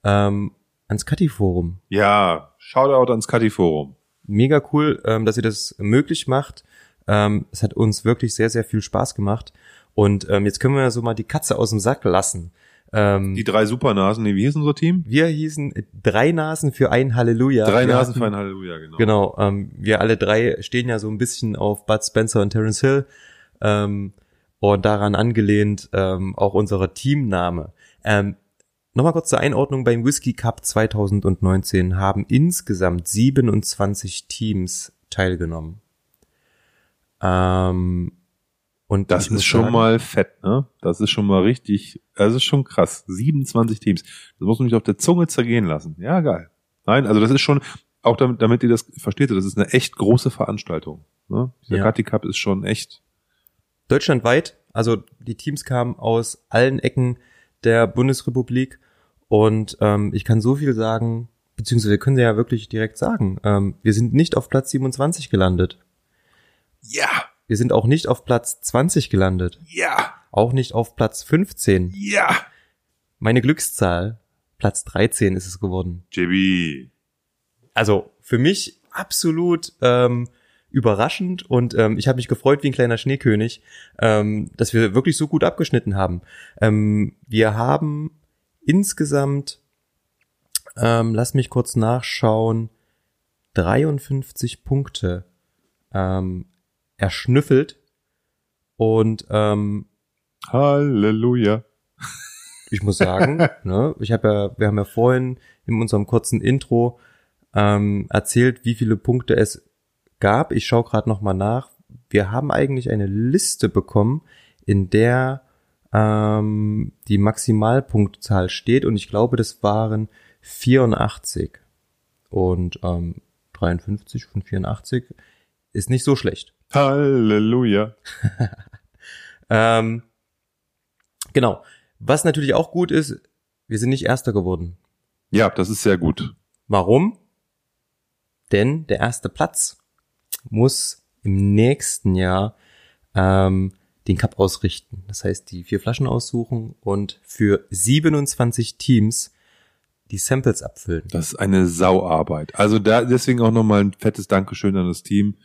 ähm, ans Kati-Forum. Ja, Shoutout ans Kati-Forum. Mega cool, ähm, dass ihr das möglich macht. Ähm, es hat uns wirklich sehr, sehr viel Spaß gemacht. Und ähm, jetzt können wir ja so mal die Katze aus dem Sack lassen. Ähm, Die drei Supernasen, nee, wie hieß unser Team? wir hießen drei Nasen für ein Halleluja. drei wir Nasen hatten- für ein Halleluja, genau. Genau, ähm, wir alle drei stehen ja so ein bisschen auf Bud Spencer und Terence Hill. Ähm, und daran angelehnt ähm, auch unser Teamname. Ähm, Nochmal kurz zur Einordnung, beim Whisky Cup 2019 haben insgesamt 27 Teams teilgenommen. Ähm, und Das ist schon sagen- mal fett, ne? Das ist schon mal richtig, das ist schon krass. 27 Teams. Das muss man nicht auf der Zunge zergehen lassen. Ja, geil. Nein, also das ist schon, auch damit, damit ihr das versteht, das ist eine echt große Veranstaltung. Ne? Dieser Ja. Kati Cup ist schon echt, deutschlandweit, also die Teams kamen aus allen Ecken der Bundesrepublik und ähm, ich kann so viel sagen, beziehungsweise wir können ja wirklich direkt sagen, ähm, wir sind nicht auf Platz 27 gelandet. ja, Wir sind auch nicht auf Platz 20 gelandet. ja, Auch nicht auf Platz 15. ja. Meine Glückszahl, Platz 13 ist es geworden. JB. Also für mich absolut ähm, überraschend und ähm, ich habe mich gefreut wie ein kleiner Schneekönig, ähm, dass wir wirklich so gut abgeschnitten haben. Ähm, wir haben insgesamt, ähm, lass mich kurz nachschauen, 53 Punkte ähm, erschnüffelt und ähm, Halleluja. ich muss sagen, ne, ich habe ja, wir haben ja vorhin in unserem kurzen Intro ähm, erzählt, wie viele Punkte es gab. Ich schaue gerade noch mal nach. Wir haben eigentlich eine Liste bekommen, in der ähm, die Maximalpunktzahl steht und ich glaube, das waren 84 und ähm, 53 von 84 ist nicht so schlecht. Halleluja. Ähm, genau. Was natürlich auch gut ist, wir sind nicht Erster geworden. Ja, das ist sehr gut. Warum? Denn der erste Platz muss im nächsten Jahr ähm, den Cup ausrichten. Das heißt, die vier Flaschen aussuchen und für 27 Teams die Samples abfüllen. Das ist eine Sauarbeit. Also da deswegen auch nochmal ein fettes Dankeschön an das Team,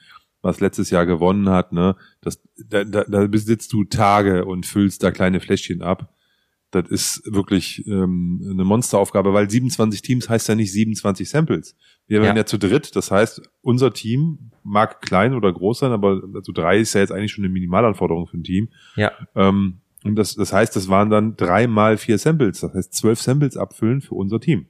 was letztes Jahr gewonnen hat. Ne? Das, da, da, da besitzt du Tage und füllst da kleine Fläschchen ab. Das ist wirklich ähm, eine Monsteraufgabe, weil 27 Teams heißt ja nicht 27 Samples. Wir werden Ja. ja zu dritt, das heißt, unser Team mag klein oder groß sein, aber also drei ist ja jetzt eigentlich schon eine Minimalanforderung für ein Team. Ja, Ähm, und das, das heißt, das waren dann drei mal vier Samples. Das heißt, zwölf Samples abfüllen für unser Team.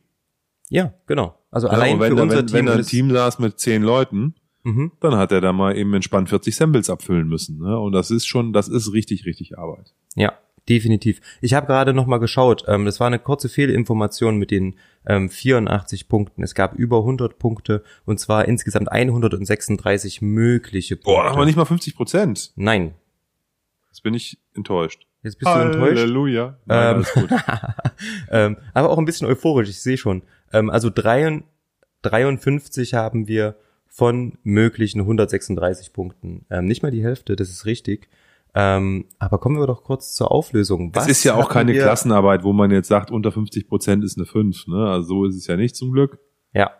ja, genau. Also Ja, allein wenn, für unser wenn, Team. wenn da ein Team saß mit zehn Leuten, Mhm. dann hat er da mal eben entspannt 40 Samples abfüllen müssen. Ne? Und das ist schon, das ist richtig, richtig Arbeit. Ja, definitiv. Ich habe gerade noch mal geschaut. Ähm, das war eine kurze Fehlinformation mit den ähm, 84 Punkten. Es gab über 100 Punkte und zwar insgesamt 136 mögliche Punkte. Boah, aber nicht mal 50 Prozent. Nein. Jetzt bin ich enttäuscht. Jetzt bist du enttäuscht. Halleluja. Ähm, alles gut. ähm, aber auch ein bisschen euphorisch, ich sehe schon. Ähm, also 3, 53 haben wir von möglichen 136 Punkten. Ähm, nicht mal die Hälfte, das ist richtig. Ähm, aber kommen wir doch kurz zur Auflösung. Das Was ist ja auch keine wir- Klassenarbeit, wo man jetzt sagt, unter 50 Prozent ist eine 5. Ne? Also so ist es ja nicht zum Glück. Ja,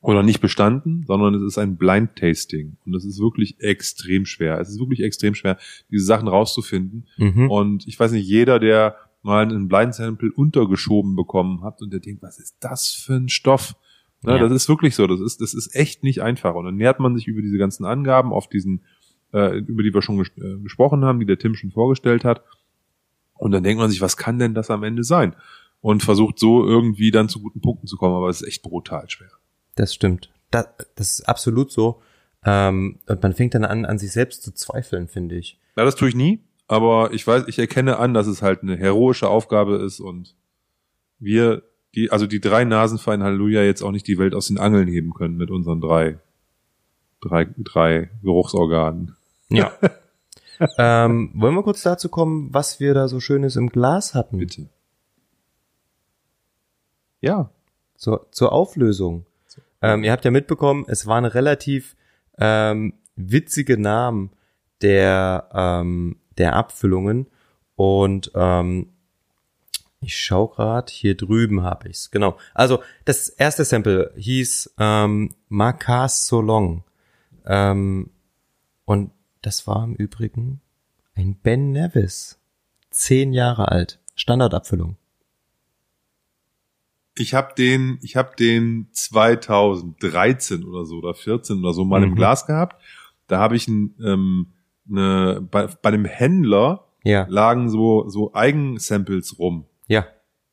Oder nicht bestanden, sondern es ist ein Blind Tasting. Und das ist wirklich extrem schwer. Es ist wirklich extrem schwer, diese Sachen rauszufinden. mhm. Und ich weiß nicht, jeder, der mal einen Blind Sample untergeschoben bekommen hat und der denkt, was ist das für ein Stoff? Ne, Ja. Das ist wirklich so. Das ist, das ist echt nicht einfach. Und dann nähert man sich über diese ganzen Angaben auf diesen, äh, über die wir schon ges äh, gesprochen haben, die der Tim schon vorgestellt hat. Und dann denkt man sich, was kann denn das am Ende sein? Und versucht so irgendwie dann zu guten Punkten zu kommen, aber es ist echt brutal schwer. Das stimmt. Das, das ist absolut so. Ähm, und man fängt dann an, an sich selbst zu zweifeln, finde ich. Ja, das tue ich nie, aber ich weiß, ich erkenne an, dass es halt eine heroische Aufgabe ist und wir, die, also die drei Nasen für ein Halleluja jetzt auch nicht die Welt aus den Angeln heben können mit unseren drei, drei, drei Geruchsorganen. Ja. ähm, wollen wir kurz dazu kommen, was wir da so Schönes im Glas hatten? Bitte. Ja. Zur, zur Auflösung. Ähm, ihr habt ja mitbekommen, es waren relativ ähm, witzige Namen der, ähm, der Abfüllungen. Und ähm, ich schau grad, hier drüben habe ich's. Genau. Also das erste Sample hieß ähm, Marcas Solong. Ähm, und das war im Übrigen ein Ben Nevis. Zehn Jahre alt. Standardabfüllung. Ich habe den, ich habe den 2013 oder so oder 14 oder so mal im Mhm. Glas gehabt. Da habe ich ein, ähm, eine, bei, bei einem Händler Ja, lagen so so Eigensamples rum. ja,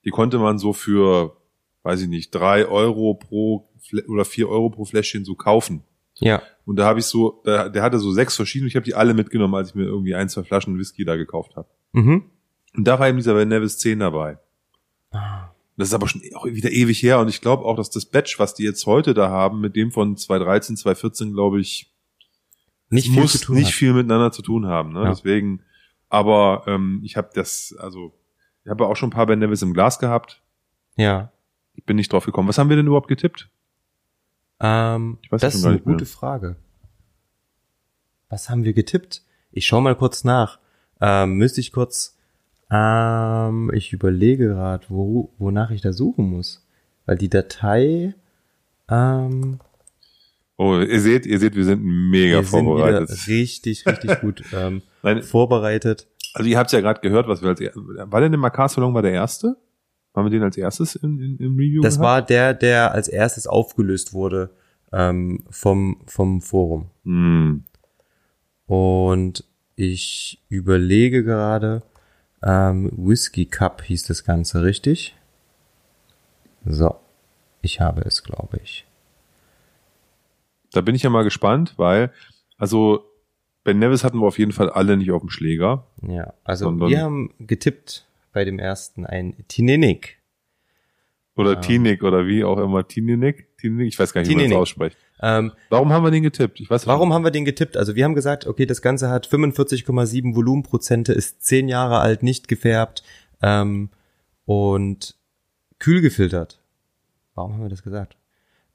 Die konnte man so für, weiß ich nicht, drei Euro pro oder vier Euro pro Fläschchen so kaufen. ja. Und da habe ich so, der, der hatte so sechs verschiedene. Ich habe die alle mitgenommen, als ich mir irgendwie ein, zwei Flaschen Whisky da gekauft habe. Mhm. Und da war eben dieser Van Nevis 10 dabei. Ah, Das ist aber schon auch wieder ewig her. Und ich glaube auch, dass das Batch, was die jetzt heute da haben, mit dem von 2013, 2014, glaube ich, Nicht viel muss nicht hat. viel miteinander zu tun haben. Ne? Ja. Deswegen, aber ähm, ich habe das, also ich habe auch schon ein paar Van Nevis im Glas gehabt. Ja. Ich bin nicht drauf gekommen. Was haben wir denn überhaupt getippt? Ähm, das ist eine nicht mehr. gute Frage. Was haben wir getippt? Ich schau mal kurz nach. Ähm, müsste ich kurz. Ähm, ich überlege gerade, wo, wonach ich da suchen muss. Weil die Datei. Ähm, Oh, ihr seht, ihr seht, wir sind mega wir sind vorbereitet. richtig, richtig gut ähm, Nein, vorbereitet. also ihr habt ja gerade gehört, was wir als war denn der Makar Salon war der erste? Haben wir den als erstes in, in, im Review? Das gehabt? war der, der als erstes aufgelöst wurde ähm, vom, vom Forum. Hm. Und ich überlege gerade, ähm, Whiskey Cup hieß das Ganze, richtig? So, ich habe es, glaube ich. Da bin ich ja mal gespannt, weil, also Ben Nevis hatten wir auf jeden Fall alle nicht auf dem Schläger. Ja, also wir haben getippt bei dem ersten ein Tininik. Oder Ja. Tinik oder wie auch immer. Tininik? Tinik? Ich weiß gar nicht, wie man das Tininik. ausspricht. Ähm, Warum haben wir den getippt? Ich weiß warum haben wir den getippt? Also wir haben gesagt, okay, das Ganze hat 45,7 Volumenprozente, ist 10 Jahre alt, nicht gefärbt ähm, und kühl gefiltert. Warum haben wir das gesagt?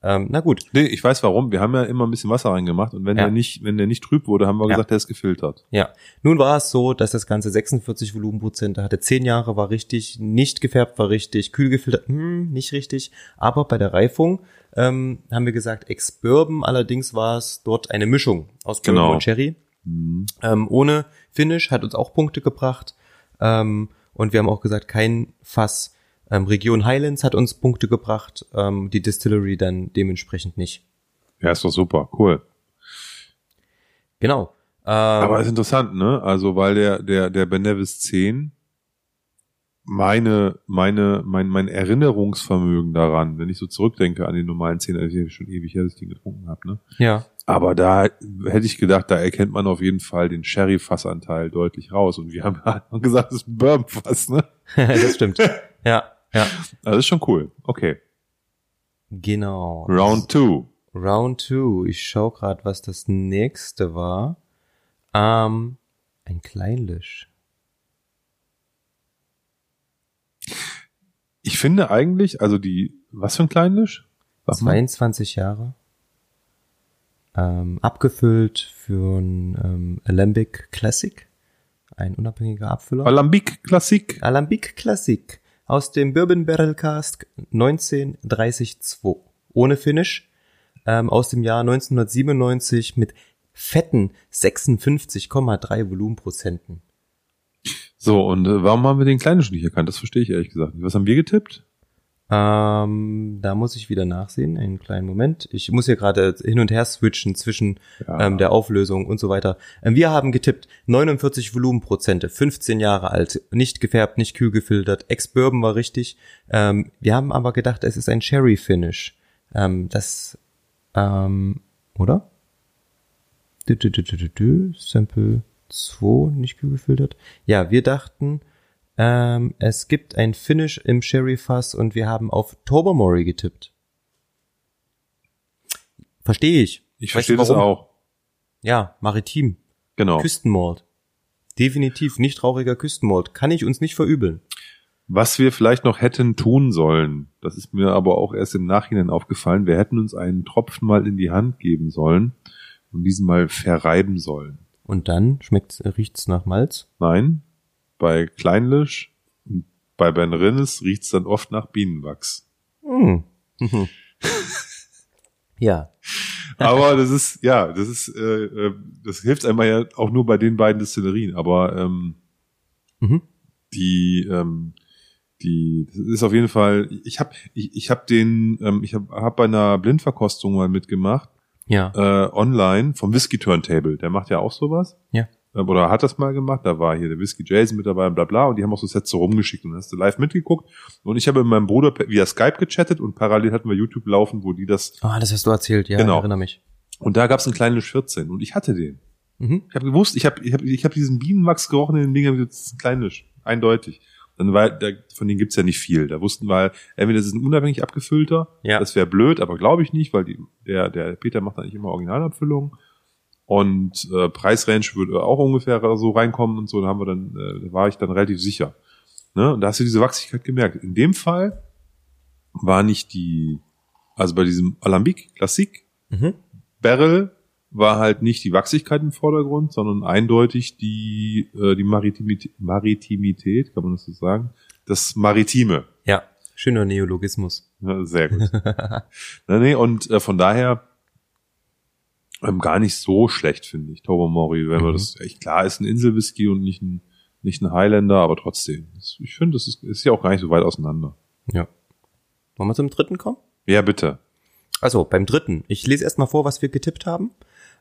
Ähm, na gut, Nee, ich weiß warum. Wir haben ja immer ein bisschen Wasser reingemacht und wenn Ja. der nicht, wenn der nicht trüb wurde, haben wir Ja. gesagt, der ist gefiltert. Ja, nun war es so, dass das Ganze 46 Volumenprozente hatte. 10 Jahre war richtig, nicht gefärbt war richtig, kühl gefiltert, hm, nicht richtig. Aber bei der Reifung ähm, haben wir gesagt, Ex-Bourbon, allerdings war es dort eine Mischung aus Bourbon Genau. und Cherry. Mhm. Ähm, ohne Finish hat uns auch Punkte gebracht. Ähm, und wir haben auch gesagt, kein Fass. Ähm, Region Highlands hat uns Punkte gebracht, ähm, die Distillery dann dementsprechend nicht. Ja, ist doch super. Cool. Genau. Ähm, Aber ist interessant, ne? Also, weil der, der, der Ben Nevis 10 meine, meine, mein, mein Erinnerungsvermögen daran, wenn ich so zurückdenke an den normalen 10, also ich schon ewig her, dass ich den getrunken habe, ne? ja. Aber da hätte ich gedacht, da erkennt man auf jeden Fall den Sherry-Fassanteil deutlich raus. Und wir haben gesagt, das ist ein Bourbon-Fass, ne? das stimmt. Ja, ja. Also das ist schon cool. Okay. Genau. Round 2. Round two. Ich schau grad, was das nächste war. Ähm, ein Kleinlisch. Ich finde eigentlich, also die, was für ein Kleinlisch? Mal. 22 Jahre. Ähm, abgefüllt für ein ähm, Alembic Classic. Ein unabhängiger Abfüller. Alambic Klassik. Alembic Classic. Aus dem Bourbon Barrel Cask 1932. Ohne Finish. Ähm, aus dem Jahr 1997 mit fetten 56,3 Volumenprozenten. So, und äh, warum haben wir den Kleinlisch nicht erkannt? Das verstehe ich ehrlich gesagt. Was haben wir getippt? Ähm, da muss ich wieder nachsehen, einen kleinen Moment. Ich muss hier gerade hin und her switchen zwischen Ja. ähm, der Auflösung und so weiter. Ähm, wir haben getippt 49 Volumenprozente, 15 Jahre alt, nicht gefärbt, nicht kühl gefiltert. Ex-Bourbon war richtig. Ähm, wir haben aber gedacht, es ist ein Sherry-Finish. Ähm, das, ähm, oder? Dü, dü, dü, dü, dü, dü. Sample 2, nicht kühl gefiltert. Ja, wir dachten, ähm, es gibt ein Finish im Sherry-Fass und wir haben auf Tobermory getippt. Verstehe ich. Ich verstehe das auch. Ja, maritim. Genau. Küstenmord. Definitiv nicht trauriger Küstenmord. Kann ich uns nicht verübeln. Was wir vielleicht noch hätten tun sollen, das ist mir aber auch erst im Nachhinein aufgefallen, wir hätten uns einen Tropfen mal in die Hand geben sollen und diesen mal verreiben sollen. Und dann schmeckt's, riecht's nach Malz. Nein, bei Kleinlisch bei Ben Rinnes riecht's dann oft nach Bienenwachs. Hm. Mhm. ja. Aber das ist, ja, das ist, äh, äh, das hilft einmal ja auch nur bei den beiden Destillerien, aber ähm, Mhm. die, ähm, die, das ist auf jeden Fall, ich habe ich, ich hab den, ähm, ich habe hab bei einer Blindverkostung mal mitgemacht, Ja. äh, online vom Whisky Turntable. Der macht ja auch sowas. Ja. Ähm, Oder hat das mal gemacht. Da war hier der Whisky Jason mit dabei und bla bla. Und die haben auch so Sets so rumgeschickt und dann hast du live mitgeguckt. Und ich habe mit meinem Bruder via Skype gechattet und parallel hatten wir YouTube laufen, wo die das. Ah, das hast du erzählt, ja, Genau. ich erinnere mich. Und da gab's einen kleinen Lisch 14 und ich hatte den. Mhm. Ich habe gewusst, ich habe ich hab, ich hab diesen Bienenwachs gerochen in den Dingern, das ist ein Kleinisch, eindeutig. Dann war, da, von denen gibt's ja nicht viel. Da wussten wir, entweder das ist ein unabhängig abgefüllter, Ja. das wäre blöd, aber glaube ich nicht, weil die, der, der Peter macht eigentlich immer Originalabfüllungen. Und äh, Preisrange würde auch ungefähr so reinkommen und so, da haben wir dann, äh, da war ich dann relativ sicher. Ne? Und da hast du diese Wachsigkeit gemerkt. In dem Fall war nicht die, also bei diesem Alambic Classique Mhm. Barrel war halt nicht die Wachsigkeit im Vordergrund, sondern eindeutig die, äh, die Maritimität, Maritimität, kann man das so sagen? Das Maritime. Ja, schöner Neologismus. Ja, sehr gut. Na, nee, und äh, von daher ähm, gar nicht so schlecht, finde ich, Tobermory, wenn man Mhm. das, echt klar ist ein Inselwhisky und nicht ein, nicht ein Highlander, aber trotzdem. Das, ich finde, das ist, ist ja auch gar nicht so weit auseinander. Ja. Wollen wir zum dritten kommen? Ja, bitte. Also, beim dritten. Ich lese erstmal vor, was wir getippt haben.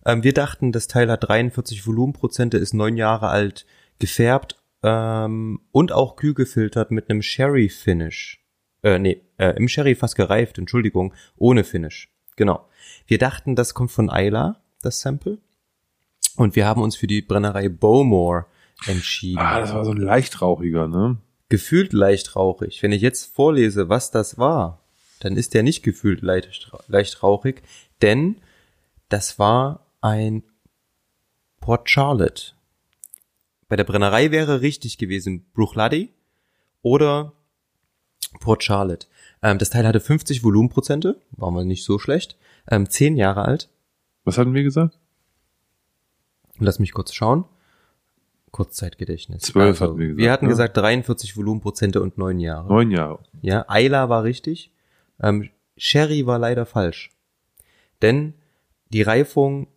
Ähm, wir dachten, das Teil hat 43 Volumenprozente, ist neun Jahre alt, gefärbt ähm, und auch kühl gefiltert mit einem Sherry-Finish. Äh, nee, äh, im Sherry fast gereift, Entschuldigung, ohne Finish. Genau. Wir dachten, das kommt von Isla, das Sample. Und wir haben uns für die Brennerei Bowmore entschieden. Ah, das war so ein leichtrauchiger, ne? gefühlt leicht rauchig. Wenn ich jetzt vorlese, was das war, dann ist der nicht gefühlt leicht, leicht rauchig, denn das war ein Port Charlotte. Bei der Brennerei wäre richtig gewesen Bruchladi oder Port Charlotte. Ähm, das Teil hatte 50 Volumenprozente, war mal nicht so schlecht, ähm, 10 Jahre alt. Was hatten wir gesagt? Lass mich kurz schauen. Kurzzeitgedächtnis. Zwölf hatten wir gesagt, Wir hatten ne? gesagt 43 Volumenprozente und 9 Jahre. Neun Jahre. Ja, Ayla war richtig. Ähm, Sherry war leider falsch. Denn die Reifung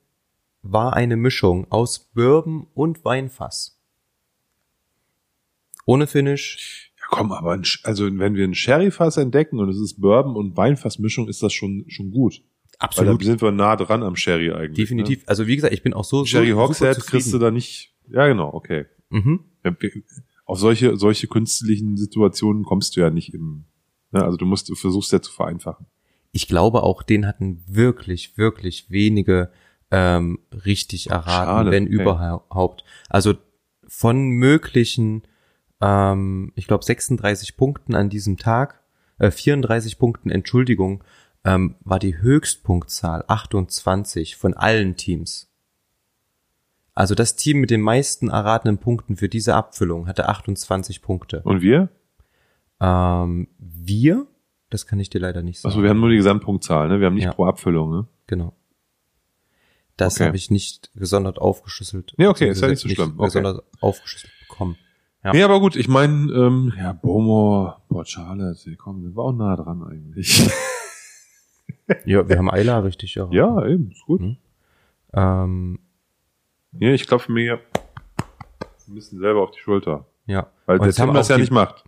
war eine Mischung aus Bourbon und Weinfass. Ohne Finish. Komm, aber ein, also wenn wir ein Sherryfass entdecken und es ist Bourbon und Weinfassmischung, ist das schon schon gut. Weil da sind wir nah dran am Sherry eigentlich. Definitiv. Also wie gesagt, ich bin auch so, Ne? Sherry so Hogshead kriegst du da nicht. Ja, genau, okay. Mhm. Auf solche solche künstlichen Situationen kommst du ja nicht im. Ne? Also du musst, du versuchst ja zu vereinfachen. Ich glaube auch, den hatten wirklich, wirklich wenige ähm, richtig erraten, schade, wenn okay. überhaupt. Also von möglichen, ähm, ich glaube 36 Punkten an diesem Tag, äh, 34 Punkten, Entschuldigung, ähm, war die Höchstpunktzahl 28 von allen Teams. Also das Team mit den meisten erratenen Punkten für diese Abfüllung hatte 28 Punkte. Und wir? Ähm, wir, das kann ich dir leider nicht sagen. Achso, wir haben nur die Gesamtpunktzahl, ne? Wir haben nicht Ja. pro Abfüllung, ne? Genau. Das Okay. habe ich nicht gesondert aufgeschlüsselt. Ja, okay, ist ja nicht so schlimm. Okay. Gesondert aufgeschlüsselt bekommen. Ja. Nee, aber gut, ich meine, ähm, ja, Port Charlotte, ey, komm, wir waren auch nah dran eigentlich. Ja, wir haben Ayla richtig erraten. ja, eben, ist gut. Mhm. Ähm, Ja, ich klopfe mir ein bisschen selber auf die Schulter. ja. Weil Und es haben das ja die, nicht macht.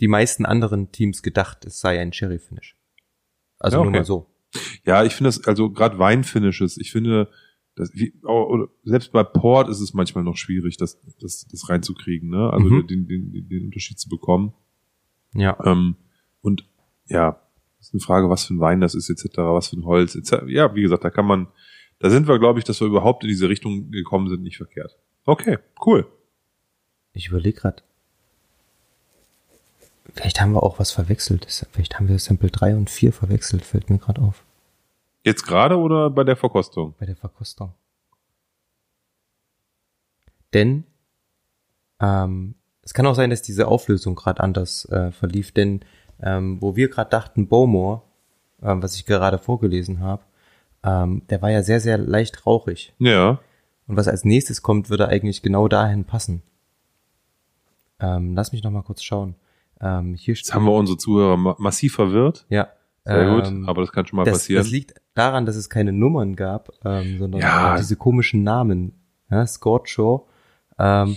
die meisten anderen Teams gedacht, es sei ein Cherry Finish. Also Ja, nur okay. mal so. Ja, ich finde das, also gerade Weinfinishes, ich finde, das, wie, auch- oder selbst bei Port ist es manchmal noch schwierig, das, das, das reinzukriegen, ne? Also Mhm. den, den, den, den Unterschied zu bekommen. Ja. Ähm, und ja, ist eine Frage, was für ein Wein das ist, etc., was für ein Holz, etc. Ja, wie gesagt, da kann man, da sind wir, glaube ich, dass wir überhaupt in diese Richtung gekommen sind, nicht verkehrt. Okay, cool. Ich überlege gerade. Vielleicht haben wir auch was verwechselt. Vielleicht haben wir Sample 3 und 4 verwechselt, fällt mir gerade auf. Jetzt gerade oder bei der Verkostung? bei der Verkostung. Denn ähm, es kann auch sein, dass diese Auflösung gerade anders äh, verlief, denn ähm, wo wir gerade dachten, Bowmore, ähm, was ich gerade vorgelesen habe, ähm, der war ja sehr, sehr leicht rauchig. Ja. Und was als nächstes kommt, würde eigentlich genau dahin passen. Ähm, lass mich noch mal kurz schauen. Ähm, hier Jetzt haben wir unsere Zuhörer ma massiv verwirrt. ja. Sehr ähm, gut, aber das kann schon mal das, passieren. das liegt daran, dass es keine Nummern gab, ähm, sondern Ja. äh, diese komischen Namen. Ja, Scorcho, ähm,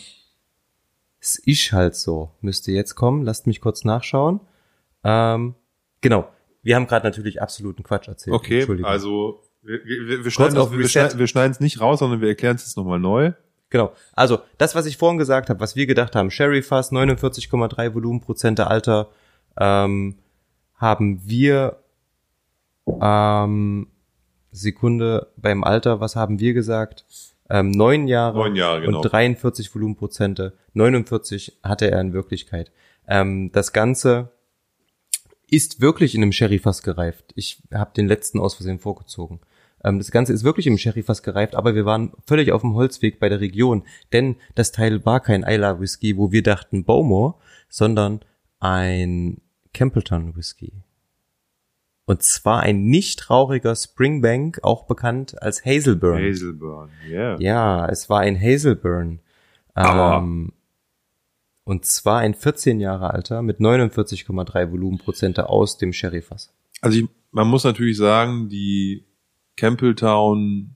Es ist halt so. Müsste jetzt kommen. Lasst mich kurz nachschauen. Ähm, genau. Wir haben gerade natürlich absoluten Quatsch erzählt. Okay, also wir, wir, wir schneiden es nicht raus, sondern wir erklären es jetzt nochmal neu. Genau. Also, das, was ich vorhin gesagt habe, was wir gedacht haben, Sherry Fass, 49,3 Volumenprozente Alter, ähm, haben wir, ähm, Sekunde beim Alter, was haben wir gesagt? Ähm, neun Jahre, Neun Jahre, genau. und 43 Volumenprozente, 49 hatte er in Wirklichkeit. Ähm, das Ganze ist wirklich in einem Sherryfass gereift. Ich habe den letzten aus Versehen vorgezogen. Ähm, das Ganze ist wirklich im Sherryfass gereift, aber wir waren völlig auf dem Holzweg bei der Region, denn das Teil war kein Isla Whisky, wo wir dachten Bowmore, sondern ein Campbelltown Whisky. Und zwar ein nicht rauchiger Springbank, auch bekannt als Hazelburn. Hazelburn, yeah. Ja, es war ein Hazelburn. Aber- Ähm, und zwar ein 14 Jahre alter mit 49,3 Volumenprozente aus dem Sherryfass. Also ich, man muss natürlich sagen, die Campbelltown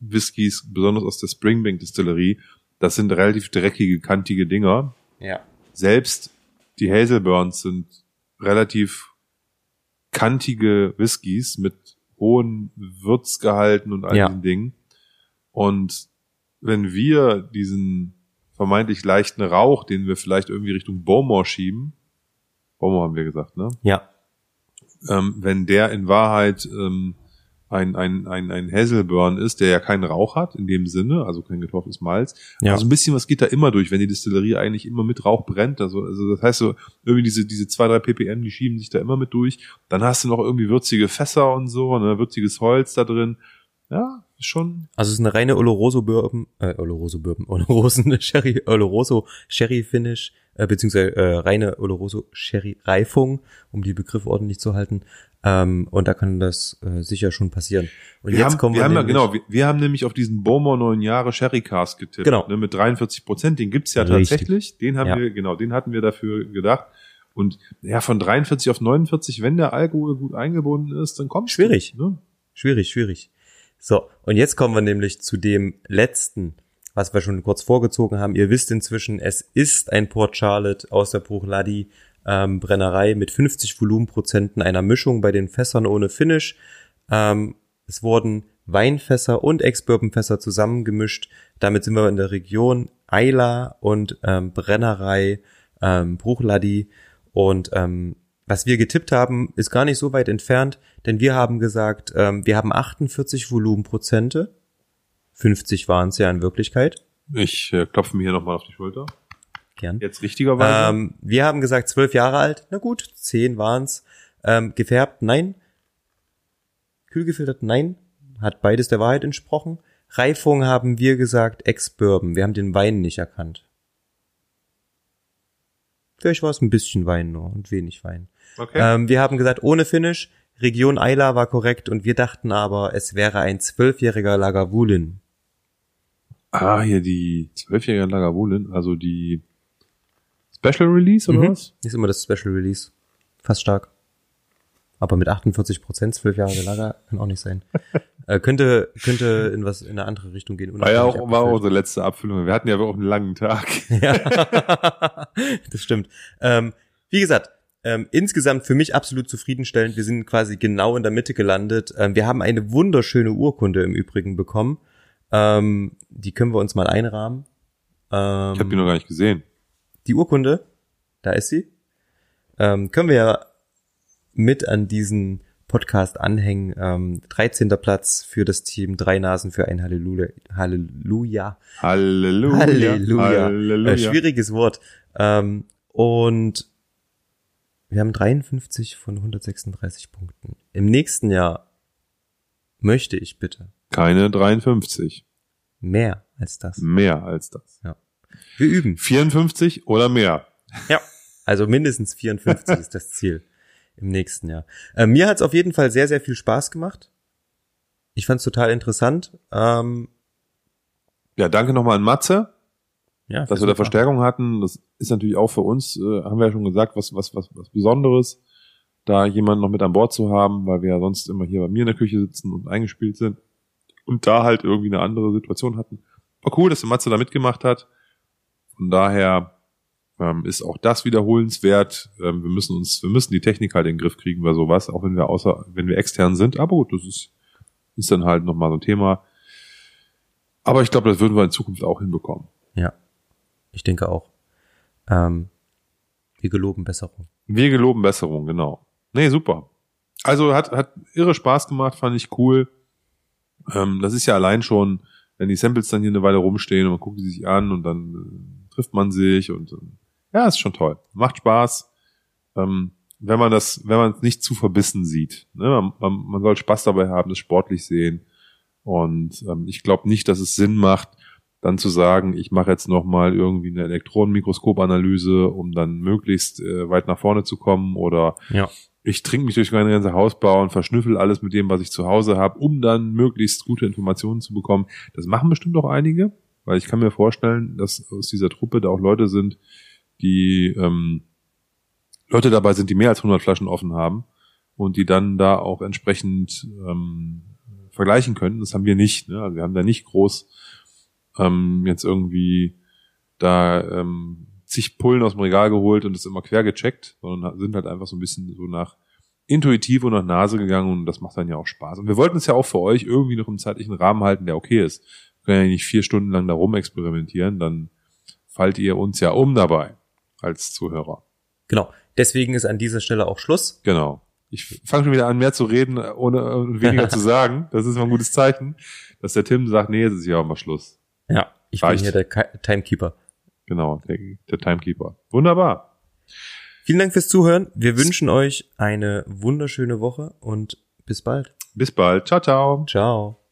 Whiskys, besonders aus der Springbank Distillerie, das sind relativ dreckige, kantige Dinger. Ja. Selbst die Hazelburns sind relativ kantige Whiskys mit hohen Würzgehalten und all Ja. diesen Dingen. Und wenn wir diesen vermeintlich leichten Rauch, den wir vielleicht irgendwie Richtung Bowmore schieben, Bowmore haben wir gesagt, ne? Ja. ähm, wenn der in Wahrheit ähm, ein, ein, ein, ein Hazelburn ist, der ja keinen Rauch hat in dem Sinne, also kein getrocknetes Malz. Ja. Also ein bisschen was geht da immer durch, wenn die Distillerie eigentlich immer mit Rauch brennt. Also, also das heißt so, irgendwie diese, diese zwei, drei ppm, die schieben sich da immer mit durch. Dann hast du noch irgendwie würzige Fässer und so, ne, würziges Holz da drin. Ja, schon. Also es ist eine reine Oloroso Bourbon, äh, Oloroso Bourbon, Olorosen Sherry, Oloroso Sherry Finish, äh, beziehungsweise äh, reine Oloroso Sherry Reifung, um die Begriffe ordentlich zu halten. Ähm, und da kann das äh, sicher schon passieren. Und Wir jetzt haben, kommen wir wir, haben ja, nämlich- genau, wir, wir haben nämlich auf diesen Bowmore neun Jahre Sherry Cask getippt. Genau. Ne, mit 43 Prozent, den gibt's ja Richtig. tatsächlich. Den haben Ja. wir, genau, den hatten wir dafür gedacht. Und ja, von 43 auf 49, wenn der Alkohol gut eingebunden ist, dann kommt Schwierig. Ne? Schwierig, schwierig. So, und jetzt kommen wir nämlich zu dem letzten, was wir schon kurz vorgezogen haben. Ihr wisst inzwischen, es ist ein Port Charlotte aus der Bruchladi ähm, Brennerei mit 50 Volumenprozenten einer Mischung bei den Fässern ohne Finish. Ähm, es wurden Weinfässer und Ex-Bourbon-Fässer zusammengemischt. Damit sind wir in der Region Eila und ähm, Brennerei ähm, Bruchladi. Und ähm, was wir getippt haben, ist gar nicht so weit entfernt, denn wir haben gesagt, ähm, wir haben 48 Volumenprozente. 50 waren es ja in Wirklichkeit. Ich äh, klopfe mir hier nochmal auf die Schulter. Gern. Jetzt richtigerweise. Ähm, wir haben gesagt, zwölf Jahre alt. Na gut, zehn waren's. Ähm, gefärbt, nein. Kühl gefiltert, nein. Hat beides der Wahrheit entsprochen. Reifung haben wir gesagt, Ex-Bourbon. Wir haben den Wein nicht erkannt. Vielleicht war es ein bisschen Wein nur und wenig Wein. okay. Ähm, wir haben gesagt, ohne Finish. Region Eila war korrekt und wir dachten aber, es wäre ein zwölfjähriger Lagavulin. ah, hier die zwölfjährige Lagavulin, also die Special Release oder Mhm. was? Ist immer das Special Release. Fast stark. Aber mit 48 Prozent, zwölf Jahre Lager, kann auch nicht sein. äh, könnte, könnte in was, in eine andere Richtung gehen. War ja auch, war auch unsere letzte Abfüllung. Wir hatten ja auch einen langen Tag. Ja, das stimmt. Ähm, wie gesagt, ähm, insgesamt für mich absolut zufriedenstellend. Wir sind quasi genau in der Mitte gelandet. Ähm, wir haben eine wunderschöne Urkunde im Übrigen bekommen. Ähm, die können wir uns mal einrahmen. Ähm, Ich habe die noch gar nicht gesehen. die Urkunde, da ist sie. Ähm, können wir ja mit an diesen Podcast anhängen. Ähm, 13. Platz für das Team, drei Nasen für ein Halleluja. Halleluja. Halleluja. Halleluja. Halleluja. Äh, schwieriges Wort. Ähm, und wir haben 53 von 136 Punkten. Im nächsten Jahr möchte ich bitte Keine 53. mehr als das. Mehr als das. Wir üben. 54 oder mehr. Ja. Also mindestens 54 ist das Ziel im nächsten Jahr. Äh, mir hat es auf jeden Fall sehr, sehr viel Spaß gemacht. Ich fand es total interessant. Ähm, Ja, danke nochmal an Matze, ja, dass wir da Verstärkung hatten. Das ist natürlich auch für uns, äh, haben wir ja schon gesagt, was, was, was, was Besonderes, da jemanden noch mit an Bord zu haben, weil wir ja sonst immer hier bei mir in der Küche sitzen und eingespielt sind und da halt irgendwie eine andere Situation hatten. War cool, dass der Matze da mitgemacht hat. Von daher ähm, ist auch das wiederholenswert. Ähm, wir müssen uns, wir müssen die Technik halt in den Griff kriegen bei sowas, auch wenn wir außer, wenn wir extern sind. Aber gut, das ist, ist dann halt nochmal so ein Thema. Aber ich glaube, das würden wir in Zukunft auch hinbekommen. Ja, ich denke auch. Ähm, wir geloben Besserung. Wir geloben Besserung, genau. Nee, super. Also hat, hat irre Spaß gemacht, fand ich cool. Ähm, das ist ja allein schon, wenn die Samples dann hier eine Weile rumstehen und man guckt die sich an und dann äh, trifft man sich und ähm, ja, ist schon toll. Macht Spaß. Ähm, wenn man das, wenn man es nicht zu verbissen sieht. Ne? Man, man, man soll Spaß dabei haben, es sportlich sehen. Und ähm, ich glaube nicht, dass es Sinn macht, dann zu sagen, ich mache jetzt nochmal irgendwie eine Elektronenmikroskopanalyse, um dann möglichst äh, weit nach vorne zu kommen oder Ja. ich trinke mich durch meine ganze Hausbau und verschnüffel alles mit dem, was ich zu Hause habe, um dann möglichst gute Informationen zu bekommen. Das machen bestimmt auch einige, weil ich kann mir vorstellen, dass aus dieser Truppe da auch Leute sind, die ähm, Leute dabei sind, die mehr als 100 Flaschen offen haben und die dann da auch entsprechend ähm, vergleichen können. Das haben wir nicht. Ne? Also wir haben da nicht groß ähm, jetzt irgendwie da ähm, zig Pullen aus dem Regal geholt und das immer quer gecheckt, sondern sind halt einfach so ein bisschen so nach intuitiv und nach Nase gegangen und das macht dann ja auch Spaß. Und wir wollten es ja auch für euch irgendwie noch im zeitlichen Rahmen halten, der okay ist. Wir können ja nicht vier Stunden lang da rum experimentieren, dann fallt ihr uns ja um dabei als Zuhörer. Genau. Deswegen ist an dieser Stelle auch Schluss. Genau. Ich fange schon wieder an, mehr zu reden, ohne weniger zu sagen. Das ist mal ein gutes Zeichen, dass der Tim sagt, nee, jetzt ist ja auch mal Schluss. Ja. Ich Reicht. bin hier der Timekeeper. Genau, der, der Timekeeper. Wunderbar. Vielen Dank fürs Zuhören. Wir wünschen euch eine wunderschöne Woche und bis bald. Bis bald. Ciao, ciao. Ciao.